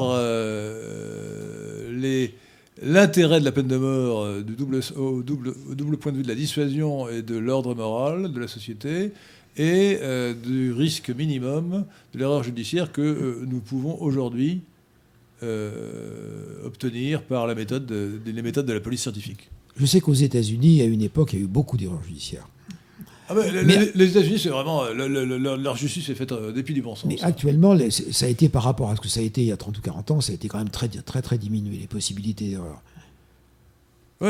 l'intérêt de la peine de mort du double, au, double, double, point de vue de la dissuasion et de l'ordre moral de la société et du risque minimum de l'erreur judiciaire que nous pouvons aujourd'hui obtenir par la méthode les méthodes de la police scientifique.
Je sais qu'aux États-Unis, à une époque, il y a eu beaucoup d'erreurs judiciaires.
Ah les, États-Unis, c'est vraiment. leur justice est faite depuis du bon sens.
Mais actuellement, ça a été par rapport à ce que ça a été il y a 30 ou 40 ans, ça a été quand même très, très, très diminué, les possibilités d'erreur.
Oui.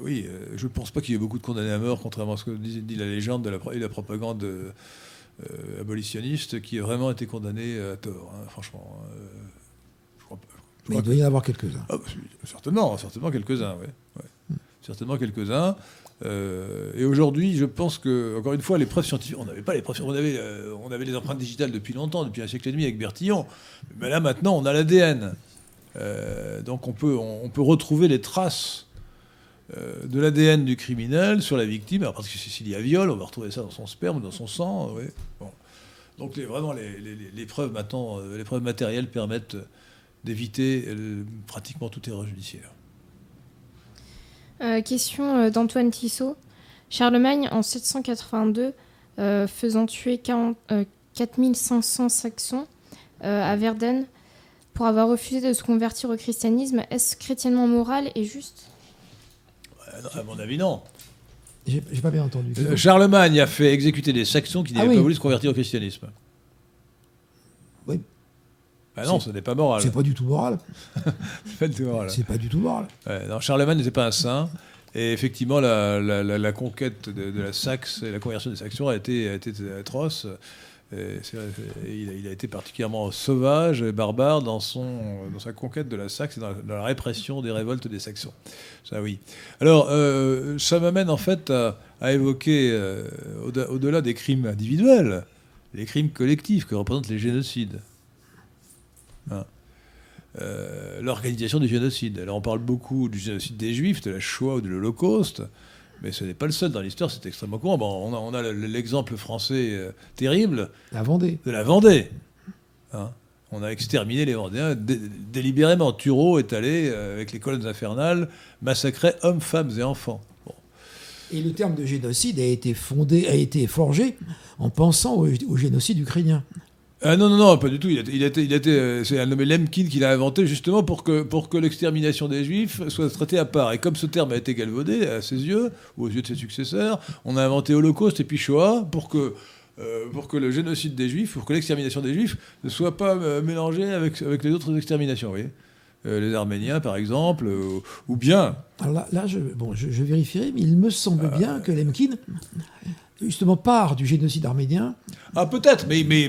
oui, je ne pense pas qu'il y ait beaucoup de condamnés à mort, contrairement à ce que dit, la légende de la, et la propagande abolitionniste, qui a vraiment été condamné à tort, hein, franchement.
Mais il doit y en avoir quelques-uns.
Ah, certainement, certainement quelques-uns, oui. Certainement quelques-uns. Euh, et aujourd'hui, je pense que, encore une fois, les preuves scientifiques, on n'avait pas les preuves, on avait, euh, on avait les empreintes digitales depuis longtemps, depuis un siècle et demi avec Bertillon. Mais là, maintenant, on a l'ADN. Euh, donc, on peut, retrouver les traces de l'ADN du criminel sur la victime. Alors, parce que s'il y a viol, on va retrouver ça dans son sperme, dans son sang. Donc, vraiment, les, preuves maintenant, les preuves matérielles permettent d'éviter pratiquement toute erreur judiciaire.
Euh, question euh, d'Antoine Tissot. Charlemagne, en 782, faisant tuer 4500 Saxons à Verden pour avoir refusé de se convertir au christianisme, est-ce chrétiennement moral et juste?
À mon avis, non.
J'ai pas bien entendu.
Charlemagne a fait exécuter des Saxons qui n'avaient ah pas voulu se convertir au christianisme. Ah non, ce n'est pas moral.
C'est pas du tout moral.
c'est pas du tout moral.
C'est pas du tout moral.
Charlemagne n'était pas un saint. Et effectivement, la, conquête de, la Saxe et la conversion des Saxons a été, a été atroce. il, a, été particulièrement sauvage et barbare dans, son, dans sa conquête de la Saxe et dans la, répression des révoltes des Saxons. Ça, oui. Alors, euh, ça m'amène en fait à, évoquer, euh, au-delà des crimes individuels, les crimes collectifs que représentent les génocides. Hein. Euh, l'organisation du génocide. Alors on parle beaucoup du génocide des Juifs, de la Shoah ou de l'Holocauste, mais ce n'est pas le seul dans l'histoire, c'est extrêmement courant. Bon, on a, l'exemple français euh, terrible
la Vendée.
de la Vendée. Hein. on a exterminé les Vendéens délibérément. Thureau est allé, euh, avec les colonnes infernales, massacrer hommes, femmes et enfants.
Et le terme de génocide a été fondé, a été forgé en pensant au génocide ukrainien.
Ah non, non, non, pas du tout. Il, a, il, a, euh, c'est un nommé Lemkin qui l'a inventé justement pour que, pour que l'extermination des Juifs soit traitée à part. Et comme ce terme a été galvaudé à ses yeux, ou aux yeux de ses successeurs, on a inventé Holocauste et puis Shoah pour que, euh, pour que le génocide des Juifs, pour que l'extermination des Juifs ne soit pas euh, mélangée avec, avec les autres exterminations, vous voyez les Arméniens, par exemple, ou bien...
Alors là, je, bon, je, vérifierai, mais il me semble bien que Lemkin justement part du génocide arménien.
Ah peut-être, mais, mais,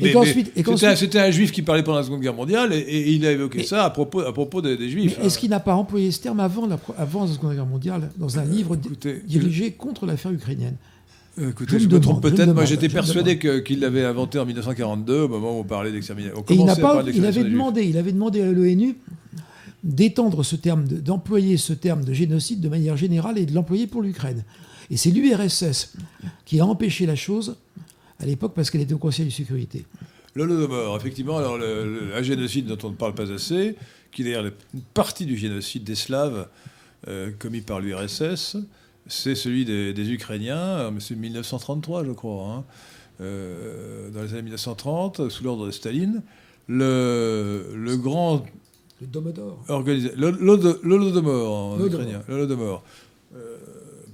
c'était, un, juif qui parlait pendant la Seconde Guerre mondiale et, il a évoqué ça à propos, à propos des, juifs.
Est-ce qu'il n'a pas employé ce terme avant la, avant la Seconde Guerre mondiale dans un livre dirigé contre l'affaire ukrainienne?
Écoutez, je, me, trompe peut-être. Moi, j'étais persuadé qu'il l'avait inventé en 1942, au moment où on parlait d'extermination.
Il, il, avait demandé, il avait demandé à l'ONU d'étendre ce terme, d'employer ce terme de génocide de manière générale et de l'employer pour l'Ukraine. Et c'est l'URSS qui a empêché la chose à l'époque parce qu'elle était au Conseil de sécurité.
L'Holodomor, effectivement, alors un génocide dont on ne parle pas assez, qui est d'ailleurs une partie du génocide des Slaves euh, commis par l'URSS, c'est celui des, Ukrainiens, c'est 1933 je crois, hein. euh, dans les années 1930, sous l'ordre de Staline. Le, le grand...
Le Domodor.
L'Holodomor en ukrainien. L'Holodomor.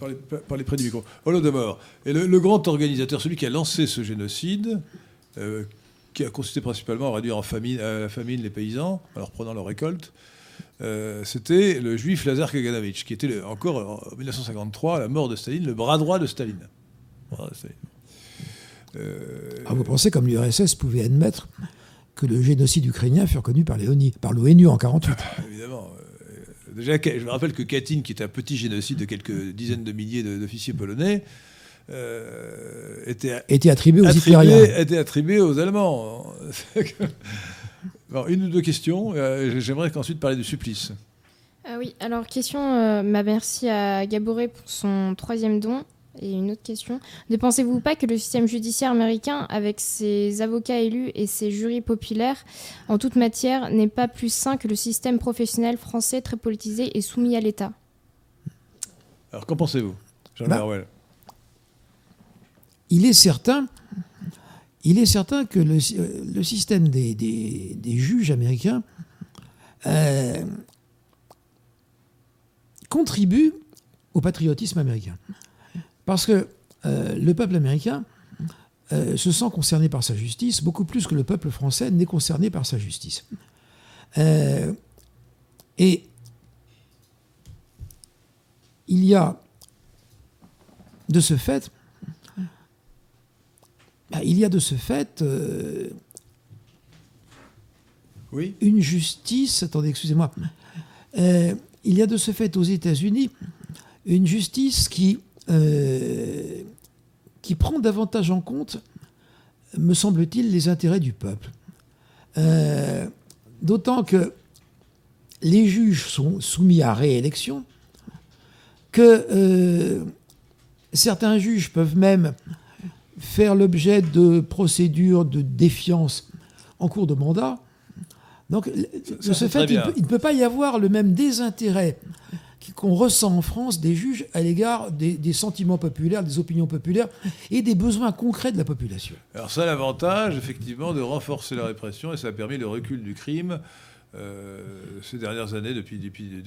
Euh, parlez, près du micro. Holodomor. Et le, grand organisateur, celui qui a lancé ce génocide, euh, qui a consisté principalement à réduire en famine, à la famine les paysans, en leur prenant leur récolte, euh, c'était le juif Lazar Kaganovich, qui était encore en 1953, à la mort de Staline, le bras droit de Staline.
Euh, ah, vous pensez comme l'URSS pouvait admettre que le génocide ukrainien fut reconnu par l'ONU par en 1948
Évidemment. Déjà, je me rappelle que Katyn, qui est un petit génocide de quelques dizaines de milliers d'officiers polonais, euh, était,
était, attribué aux attribué,
était attribué aux Allemands. une ou deux questions. Euh, j'aimerais qu'ensuite parler du supplice.
Ah oui, alors question, euh, ma merci à Gaboré pour son troisième don. Et une autre question. Ne pensez-vous pas que le système judiciaire américain, avec ses avocats élus et ses jurys populaires en toute matière, n'est pas plus sain que le système professionnel français très politisé et soumis à l'État?
Alors qu'en pensez-vous, Jean bah,
Il est certain. Il est certain que le, le système des, des, juges américains euh, contribue au patriotisme américain. Parce que euh, le peuple américain euh, se sent concerné par sa justice beaucoup plus que le peuple français n'est concerné par sa justice. Euh, et il y a de ce fait, bah, il y a de ce fait
oui.
une justice. Attendez, excusez-moi. il y a de ce fait aux États-Unis une justice qui euh, qui prend davantage en compte, me semble-t-il, les intérêts du peuple. Euh, d'autant que les juges sont soumis à réélection, que euh, certains juges peuvent même faire l'objet de procédures de défiance en cours de mandat. Donc, de ce fait, il ne peut pas y avoir le même désintérêt qu'on ressent en France des juges à l'égard des, sentiments populaires, des opinions populaires et des besoins concrets de la population.
Alors ça l'avantage, effectivement, de renforcer la répression et ça a permis le recul du crime euh, ces dernières années, depuis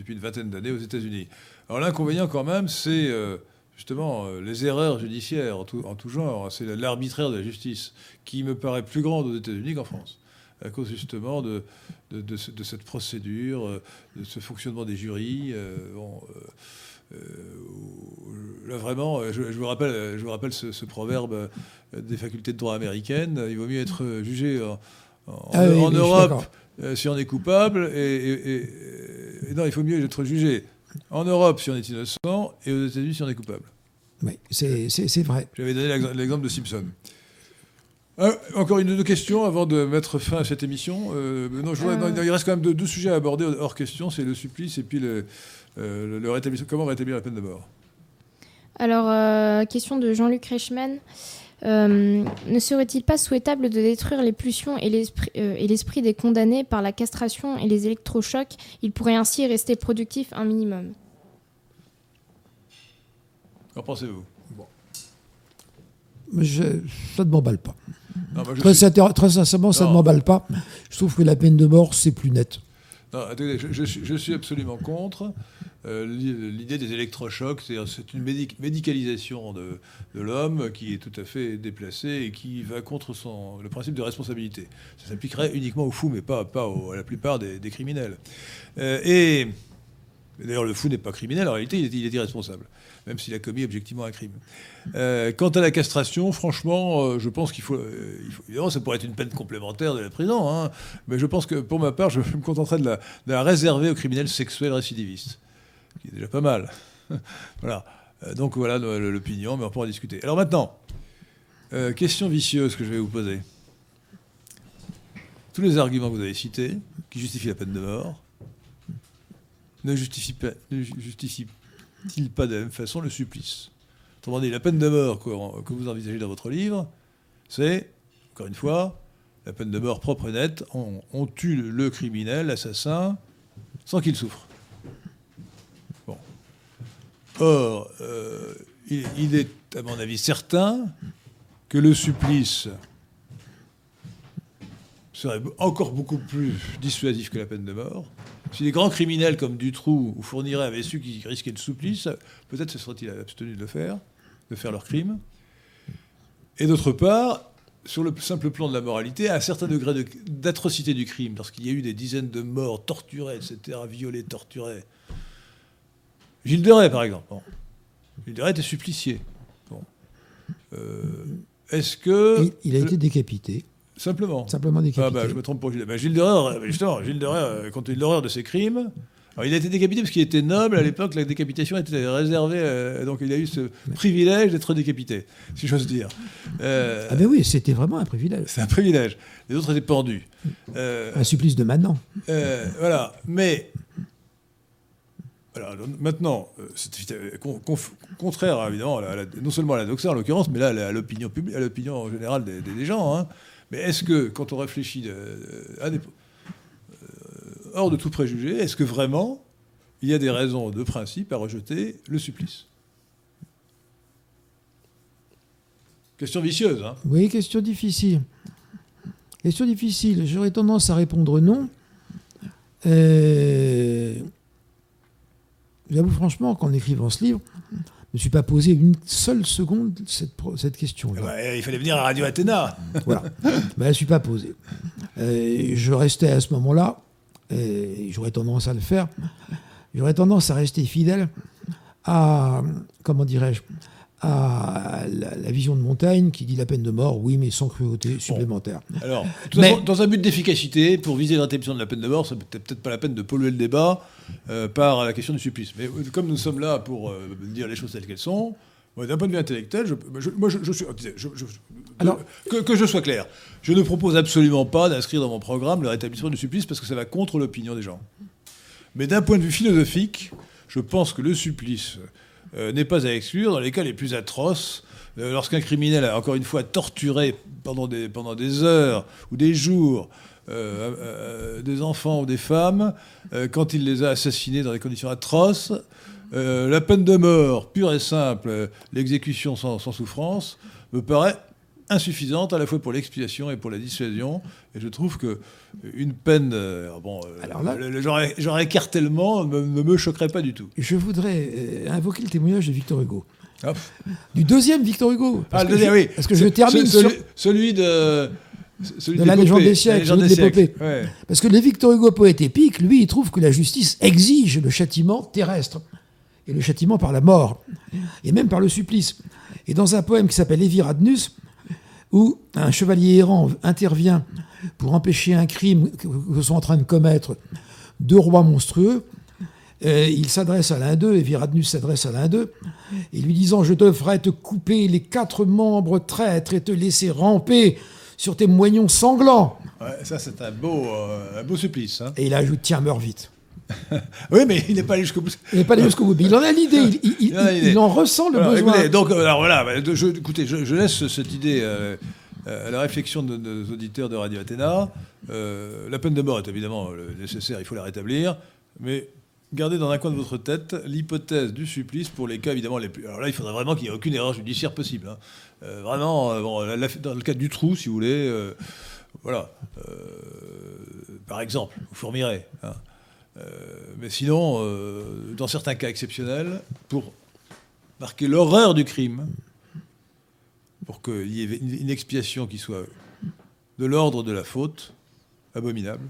une vingtaine d'années aux États-Unis. Alors l'inconvénient quand même, c'est... Euh, justement euh, les erreurs judiciaires en tout, en tout genre, c'est l'arbitraire de la justice qui me paraît plus grande aux États-Unis qu'en France à cause justement de, de, cette procédure, euh, de ce fonctionnement des jurys. Euh, euh, là, vraiment, je, vous rappelle, je vous rappelle ce, proverbe des facultés de droit américaines il vaut mieux être jugé en, ah Europe si on est coupable, et, non, il faut mieux être jugé en Europe si on est innocent, et aux États-Unis si on est coupable.
Oui, c'est vrai.
J'avais donné l'exemple de Simpson. Euh, encore une ou deux questions avant de mettre fin à cette émission. Euh, non, euh. il reste quand même deux, sujets à aborder hors question, c'est le supplice et puis le, rétablissement. Comment rétablir la peine de mort?
Alors, question de Jean-Luc Reichmann. ne serait-il pas souhaitable de détruire les pulsions et l'esprit des condamnés par la castration et les électrochocs? Ils pourraient ainsi rester productifs un minimum.
Qu'en pensez-vous? Bon.
Ça ne m'emballe pas très, sincèrement, ça ne m'emballe pas. Je trouve que la peine de mort, c'est plus net.
je, suis absolument contre. Euh, l'idée des électrochocs, c'est une médicalisation de, l'homme qui est tout à fait déplacée et qui va contre son, le principe de responsabilité. Ça s'appliquerait uniquement aux fous, mais pas, pas à la plupart des, criminels. Euh, et d'ailleurs, le fou n'est pas criminel, en réalité, il est, il est irresponsable même s'il a commis objectivement un crime. Euh, quant à la castration, franchement, euh, je pense qu'il faut, euh, Évidemment, ça pourrait être une peine complémentaire de la prison, hein, mais je pense que pour ma part, je me contenterai de la, réserver aux criminels sexuels récidivistes, qui est déjà pas mal. voilà. donc voilà l'opinion, mais on pourra discuter. Alors maintenant, question vicieuse que je vais vous poser. Tous les arguments que vous avez cités, qui justifient la peine de mort, ne justifient pas, il pas de la même façon le supplice Autrement dit, la peine de mort que, vous envisagez dans votre livre, c'est, encore une fois, la peine de mort propre et nette. On, tue le criminel, l'assassin, sans qu'il souffre. Or, euh, il, est, à mon avis, certain que le supplice serait encore beaucoup plus dissuasif que la peine de mort. Si les grands criminels comme Dutroux ou Fourniret avaient su qu'ils risquaient le supplice, peut-être se seraient-ils abstenus de le faire, de faire leur crime. Et d'autre part, sur le simple plan de la moralité, à un certain degré d'atrocité du crime, lorsqu'il y a eu des dizaines de morts torturés, etc., violés, torturés. Gilles de Rais, par exemple. Gilles de Rais était supplicié. Euh, est-ce que...
il a été décapité.
Simplement.
Simplement décapité.
Ah bah, je me trompe pour Gilles. Bah, Gilles Dereur, justement, Gilles Dereur, quand il l'horreur de ses crimes, alors, il a été décapité parce qu'il était noble. À l'époque, la décapitation était réservée. Euh, donc, il a eu ce privilège d'être décapité, si j'ose dire.
Euh, ah, ben oui, c'était vraiment un privilège.
C'est un privilège. Les autres étaient pendus.
Euh, un supplice de maintenant.
voilà. Mais. Voilà, maintenant, c'est contraire, évidemment, non seulement à la doxa en l'occurrence, mais là, à l'opinion publique, à l'opinion générale des, des gens. Hein. Mais est-ce que, quand on réfléchit euh, euh, hors de tout préjugé, est-ce que vraiment il y a des raisons de principe à rejeter le supplice? Question vicieuse. Hein
oui, question difficile. Question difficile. J'aurais tendance à répondre non. Euh, j'avoue franchement qu'en écrivant ce livre, ne me suis pas posé une seule seconde cette, cette question.
Ben, il fallait venir à Radio Athéna.
voilà. Mais je ne suis pas posé. je restais à ce moment-là, et j'aurais tendance à le faire, j'aurais tendance à rester fidèle à, comment dirais-je, à la, vision de Montaigne qui dit la peine de mort, oui, mais sans cruauté supplémentaire.
Alors, dans un but d'efficacité, pour viser l'interruption de la peine de mort, ça peut peut-être pas la peine de polluer le débat euh, par la question du supplice. Mais euh, comme nous sommes là pour euh, dire les choses telles qu'elles sont, d'un point de vue intellectuel, je, moi je, suis. Alors, que, que, je sois clair, je ne propose absolument pas d'inscrire dans mon programme le rétablissement du supplice parce que ça va contre l'opinion des gens. Mais d'un point de vue philosophique, je pense que le supplice euh, n'est pas à exclure dans les cas les plus atroces. Euh, lorsqu'un criminel a encore une fois torturé pendant des, pendant des heures ou des jours euh, des enfants ou des femmes, quand il les a assassinés dans des conditions atroces, la peine de mort pure et simple, l'exécution sans, sans souffrance, me paraît insuffisante à la fois pour l'expiation et pour la dissuasion. Et je trouve que une peine, euh, bon, euh, Alors là, le, genre, écartèlement ne, me choquerait pas du tout.
Je voudrais euh, invoquer le témoignage de Victor Hugo. Du deuxième Victor Hugo.
Parce, ah, que, je,
oui. parce que je termine
celui, sur... celui de...
de la légende des siècles, celui de l'épopée. Parce que le Victor Hugo poète épique, lui, il trouve que la justice exige le châtiment terrestre. Et le châtiment par la mort. Et même par le supplice. Et dans un poème qui s'appelle Eviradnus, où un chevalier errant intervient pour empêcher un crime que sont en train de commettre deux rois monstrueux. il s'adresse à l'un d'eux, et Viradnus s'adresse à l'un d'eux, et lui disant Je devrais te couper les quatre membres traîtres et te laisser ramper sur tes moignons sanglants.
ça, c'est un beau, euh, un beau supplice. Hein.
Et il ajoute Tiens, meurs vite.
oui, mais il n'est pas allé jusqu'au bout.
Il n'est pas allé jusqu'au bout. Il en a l'idée. Il, en ressent le besoin.
donc, euh, alors voilà. Bah, je, écoutez, je, laisse cette idée euh, euh, à la réflexion de nos auditeurs de Radio Athéna. la peine de mort est évidemment nécessaire. Il faut la rétablir, mais gardez dans un coin de votre tête l'hypothèse du supplice pour les cas évidemment les plus. Alors là, il faudrait vraiment qu'il n'y ait aucune erreur judiciaire possible. Hein. vraiment, bon, dans le cas du trou, si vous voulez. voilà. par exemple, vous fourmirez. Hein. Euh, mais sinon, euh, dans certains cas exceptionnels, pour marquer l'horreur du crime, pour qu'il y ait une expiation qui soit de l'ordre de la faute, abominable,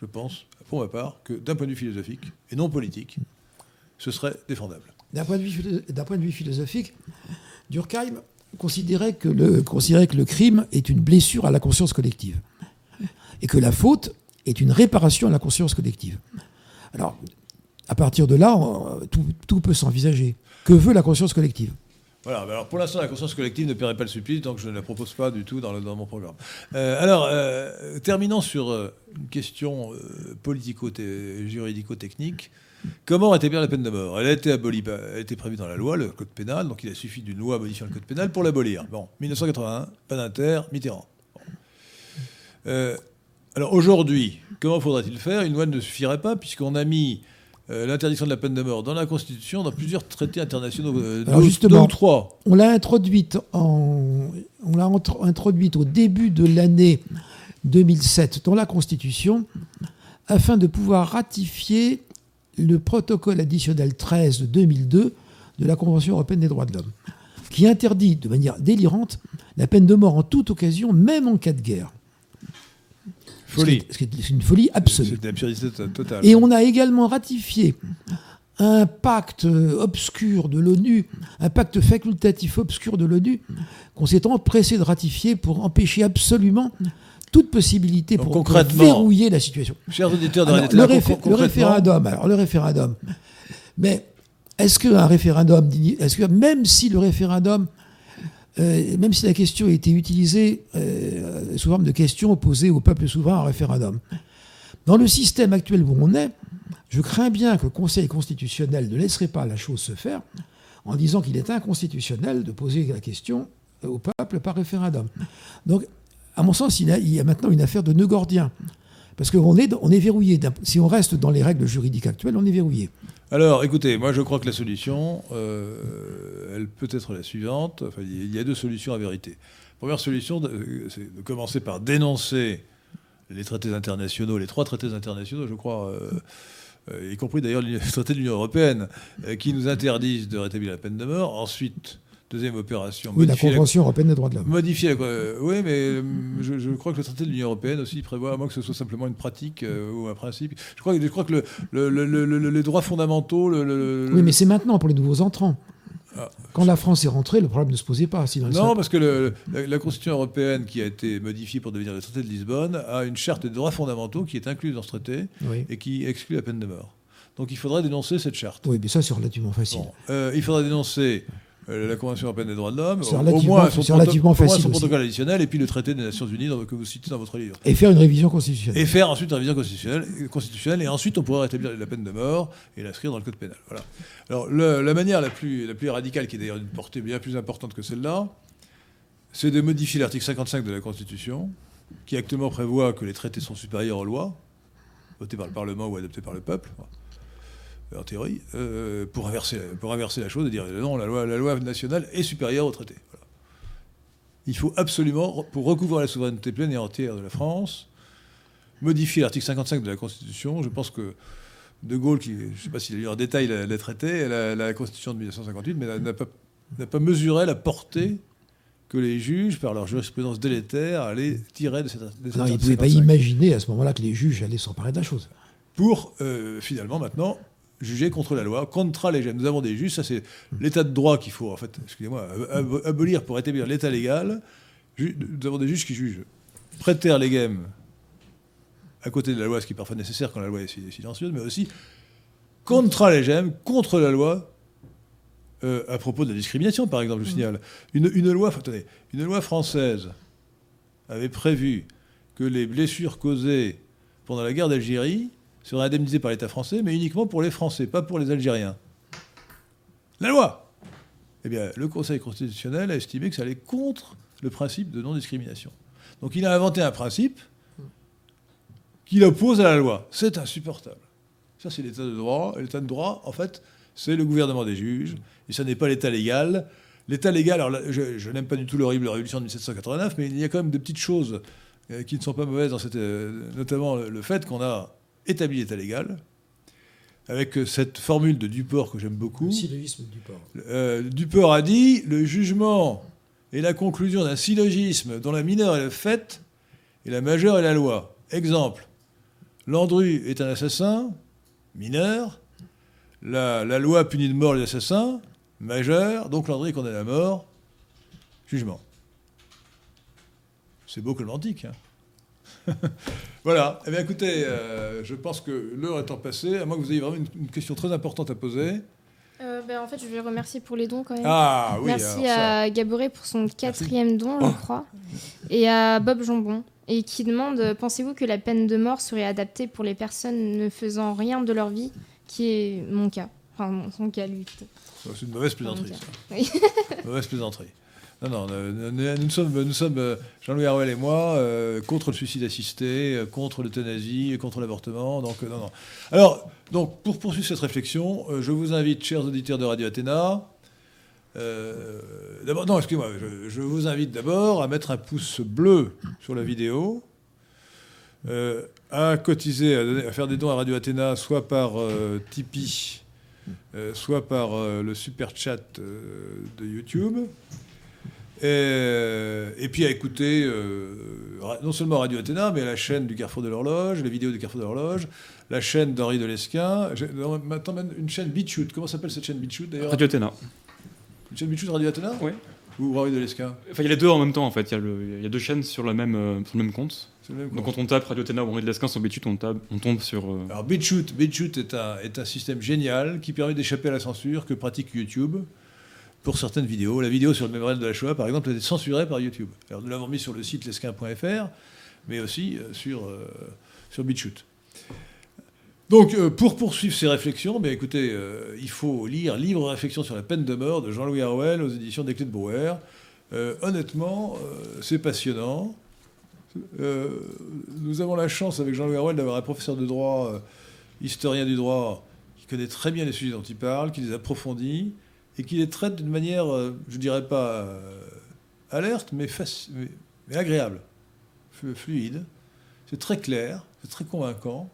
je pense, pour ma part, que d'un point de vue philosophique et non politique, ce serait défendable.
D'un point, de vue, philosophique, Durkheim considérait que, le, considérait que le crime est une blessure à la conscience collective et que la faute est une réparation à la conscience collective. Alors, à partir de là, tout, peut s'envisager. Que veut la conscience collective?
Voilà, alors pour l'instant, la conscience collective ne paierait pas le supplice, donc je ne la propose pas du tout dans, mon programme. Euh, alors, euh, terminons sur euh, une question politico-juridico-technique. Comment rétablir la peine de mort? Elle a été abolie, bah, elle a prévue dans la loi, le code pénal, donc il a suffi d'une loi modifiant le code pénal pour l'abolir. Bon, 1981, pas d'inter, Mitterrand. Alors aujourd'hui, comment faudrait-il faire? Une loi ne suffirait pas puisqu'on a mis euh, l'interdiction de la peine de mort dans la Constitution, dans plusieurs traités internationaux,
euh, Alors justement, trois. On l'a introduite, on l'a introduite au début de l'année 2007 dans la Constitution afin de pouvoir ratifier le protocole additionnel 13 de 2002 de la Convention européenne des droits de l'homme, qui interdit de manière délirante la peine de mort en toute occasion, même en cas de guerre. C'est une folie absolue.
C'est une absurdité totale.
Et on a également ratifié un pacte obscur de l'ONU, un pacte facultatif obscur de l'ONU, qu'on s'est empressé de ratifier pour empêcher absolument toute possibilité pour, verrouiller la situation.
Chers auditeurs de
le, le référendum, alors le référendum, mais est-ce qu'un référendum, est-ce que même si le référendum euh, même si la question a été utilisée euh, sous forme de question posée au peuple souverain en référendum. Dans le système actuel où on est, je crains bien que le Conseil constitutionnel ne laisserait pas la chose se faire en disant qu'il est inconstitutionnel de poser la question au peuple par référendum. Donc, à mon sens, il, y a maintenant une affaire de nœud gordien. Parce qu'on est, verrouillé. Si on reste dans les règles juridiques actuelles, on est verrouillé.
Alors, écoutez, moi je crois que la solution, euh, elle peut être la suivante. Enfin, il y a deux solutions à vérité. Première solution, c'est de commencer par dénoncer les traités internationaux, les trois traités internationaux, je crois, euh, y compris d'ailleurs le traité de l'Union européenne, qui nous interdisent de rétablir la peine de mort. Ensuite, Deuxième opération.
Oui, la Convention européenne des droits de l'homme.
Modifier oui, mais euh, je, crois que le traité de l'Union européenne aussi prévoit, à moins que ce soit simplement une pratique euh, ou un principe. Je crois, je crois que le, les droits fondamentaux.
Oui, mais c'est maintenant pour les nouveaux entrants. Ah. Quand la France est rentrée, le problème ne se posait pas.
non, parce que la, Constitution européenne, qui a été modifiée pour devenir le traité de Lisbonne, a une charte des droits fondamentaux qui est incluse dans ce traité et qui exclut la peine de mort. Donc il faudrait dénoncer cette charte.
Oui, mais ça, c'est relativement facile.
Euh, il faudrait dénoncer la Convention européenne des droits de l'homme,
au moins son, relativement facile
son protocole additionnel, et puis le traité des Nations Unies que vous citez dans votre livre.
Et faire une révision constitutionnelle.
Et faire ensuite une révision constitutionnelle, constitutionnelle et ensuite on pourrait rétablir la peine de mort et l'inscrire dans le code pénal. Voilà. Alors la manière la plus, la plus radicale, qui est d'ailleurs d'une portée bien plus importante que celle-là, c'est de modifier l'article 55 de la Constitution, qui actuellement prévoit que les traités sont supérieurs aux lois, votés par le Parlement ou adoptés par le peuple en théorie, euh, pour, inverser, pour inverser la chose et dire non, la loi, la loi nationale est supérieure au traité. Il faut absolument, pour recouvrir la souveraineté pleine et entière de la France, modifier l'article 55 de la Constitution. Je pense que De Gaulle, qui, je ne sais pas s'il a lu en détail les traités, la, la, Constitution de 1958, mais n'a pas, pas, mesuré la portée que les juges, par leur jurisprudence délétère, allaient tirer de cette. De
non, ils ne pouvaient pas imaginer à ce moment-là que les juges allaient s'emparer de la chose.
Pour, euh, finalement, maintenant, juger contre la loi, contre les Nous avons des juges, ça c'est l'état de droit qu'il faut, en fait, excusez-moi, abolir pour établir l'état légal. Nous avons des juges qui jugent préter legem à côté de la loi, ce qui est parfois nécessaire quand la loi est silencieuse, mais aussi contre legem, contre la loi, euh, à propos de la discrimination, par exemple, je mmh. signale. Une, une, loi, attendez, une loi française avait prévu que les blessures causées pendant la guerre d'Algérie sera indemnisé par l'État français, mais uniquement pour les Français, pas pour les Algériens. La loi Eh bien, le Conseil constitutionnel a estimé que ça allait contre le principe de non-discrimination. Donc il a inventé un principe qu'il oppose à la loi. C'est insupportable. Ça, c'est l'état de droit. L'état de droit, en fait, c'est le gouvernement des juges, et ça n'est pas l'état légal. L'état légal, alors je, n'aime pas du tout l'horrible révolution de 1789, mais il y a quand même des petites choses euh, qui ne sont pas mauvaises dans cette, euh, notamment le fait qu'on a établi l'état légal, avec cette formule de Duport que j'aime beaucoup. Le
syllogisme de Duport.
Euh, Duport a dit le jugement est la conclusion d'un syllogisme dont la mineure est le fait et la majeure est la loi. Exemple Landru est un assassin, mineur. La, loi punit de mort les assassins, majeur. Donc Landru est condamné à mort, jugement. C'est beau que le Hein. voilà. Eh bien, écoutez, euh, je pense que l'heure étant passée, à moins que vous ayez vraiment une, question très importante à poser.
Euh, ben, en fait, je vais remercier pour les dons quand même.
Ah oui.
Merci à Gaboré pour son quatrième don, je oh. crois, et à Bob Jambon, et qui demande pensez-vous que la peine de mort serait adaptée pour les personnes ne faisant rien de leur vie, qui est mon cas, enfin son cas lui.
C'est une mauvaise plaisanterie. Oui. mauvaise plaisanterie. Non, non, nous sommes, nous sommes euh, Jean-Louis Harwell et moi, euh, contre le suicide assisté, euh, contre l'euthanasie, contre l'avortement. Donc, non, non. Alors, donc, pour poursuivre cette réflexion, je vous invite, chers auditeurs de Radio Athéna, d'abord, non, excusez-moi, je, vous invite d'abord à mettre un pouce bleu sur la vidéo, à cotiser, à, faire des dons à Radio Athéna, soit par Tipeee, soit par le super chat de YouTube. Et, puis à écouter euh, non seulement Radio Athéna, mais la chaîne du Carrefour de l'Horloge, les vidéos du Carrefour de l'Horloge, la chaîne d'Henri de Lesquin. Maintenant, une chaîne BitChute. Comment s'appelle cette chaîne BitChute d'ailleurs?
Radio Athéna.
Une chaîne BitChute Radio Athéna?
Oui.
Ou Henri de Lesquin
Enfin, il y a les deux en même temps en fait. Il y a, deux chaînes sur, la même, euh, sur le même compte. Donc quand on tape Radio Athéna ou Henri de Lesquin sur BitChute, on, on tombe sur. Euh,
Alors BitChute, BitChute est un, est un système génial qui permet d'échapper à la censure que pratique YouTube pour certaines vidéos. La vidéo sur le mémorial de la Shoah, par exemple, a été censurée par YouTube. Alors, nous l'avons mis sur le site lesquin.fr, mais aussi euh, sur, euh, sur BitChute. Donc, euh, pour poursuivre ces réflexions, ben, écoutez, il faut lire Libre réflexion sur la peine de mort de Jean-Louis Harwell aux éditions des Clés de Brouwer. honnêtement, c'est passionnant. nous avons la chance, avec Jean-Louis Harwell, d'avoir un professeur de droit, historien du droit, qui connaît très bien les sujets dont il parle, qui les approfondit, et qui les traite d'une manière, euh, je dirais pas euh, alerte, mais, mais, agréable, fluide. C'est très clair, c'est très convaincant,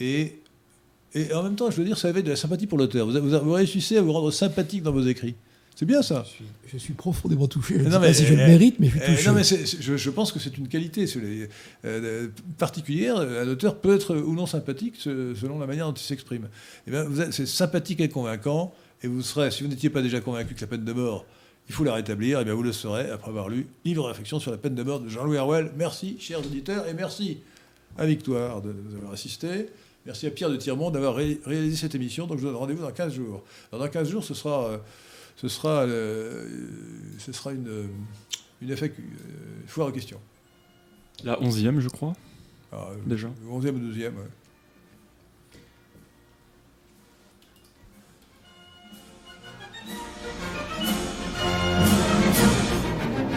et Et en même temps, je veux dire, ça avait de la sympathie pour l'auteur. Vous, vous, vous réussissez à vous rendre sympathique dans vos écrits. C'est bien ça.
Je suis, profondément touché. Je sais pas si je le mérite, mais je suis touché.
Non, mais je, pense que c'est une qualité euh, particulière. Un auteur peut être ou non sympathique selon la manière dont il s'exprime. Eh c'est sympathique et convaincant. Et vous serez, si vous n'étiez pas déjà convaincu que la peine de mort, il faut la rétablir, et eh bien vous le serez après avoir lu Livre réflexion sur la peine de mort de Jean-Louis Harwell. Merci, chers auditeurs, et merci à Victoire de nous avoir assisté. Merci à Pierre de Tirmont d'avoir réalisé cette émission. Donc je vous donne rendez-vous dans 15 jours. dans 15 jours, ce sera, euh, ce sera, euh, ce sera une, une FAQ, euh, foire aux questions.
La 11e, je crois. Ah,
Déjà. 11e ou 12e, ouais.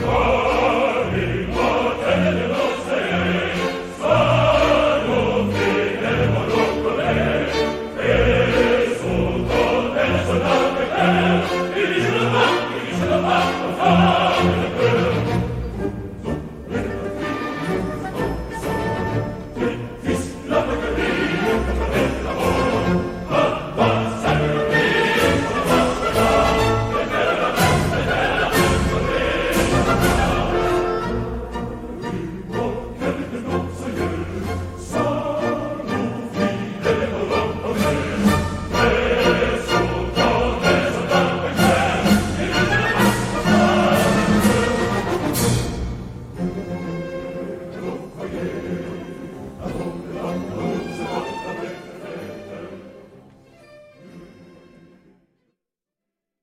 Oh!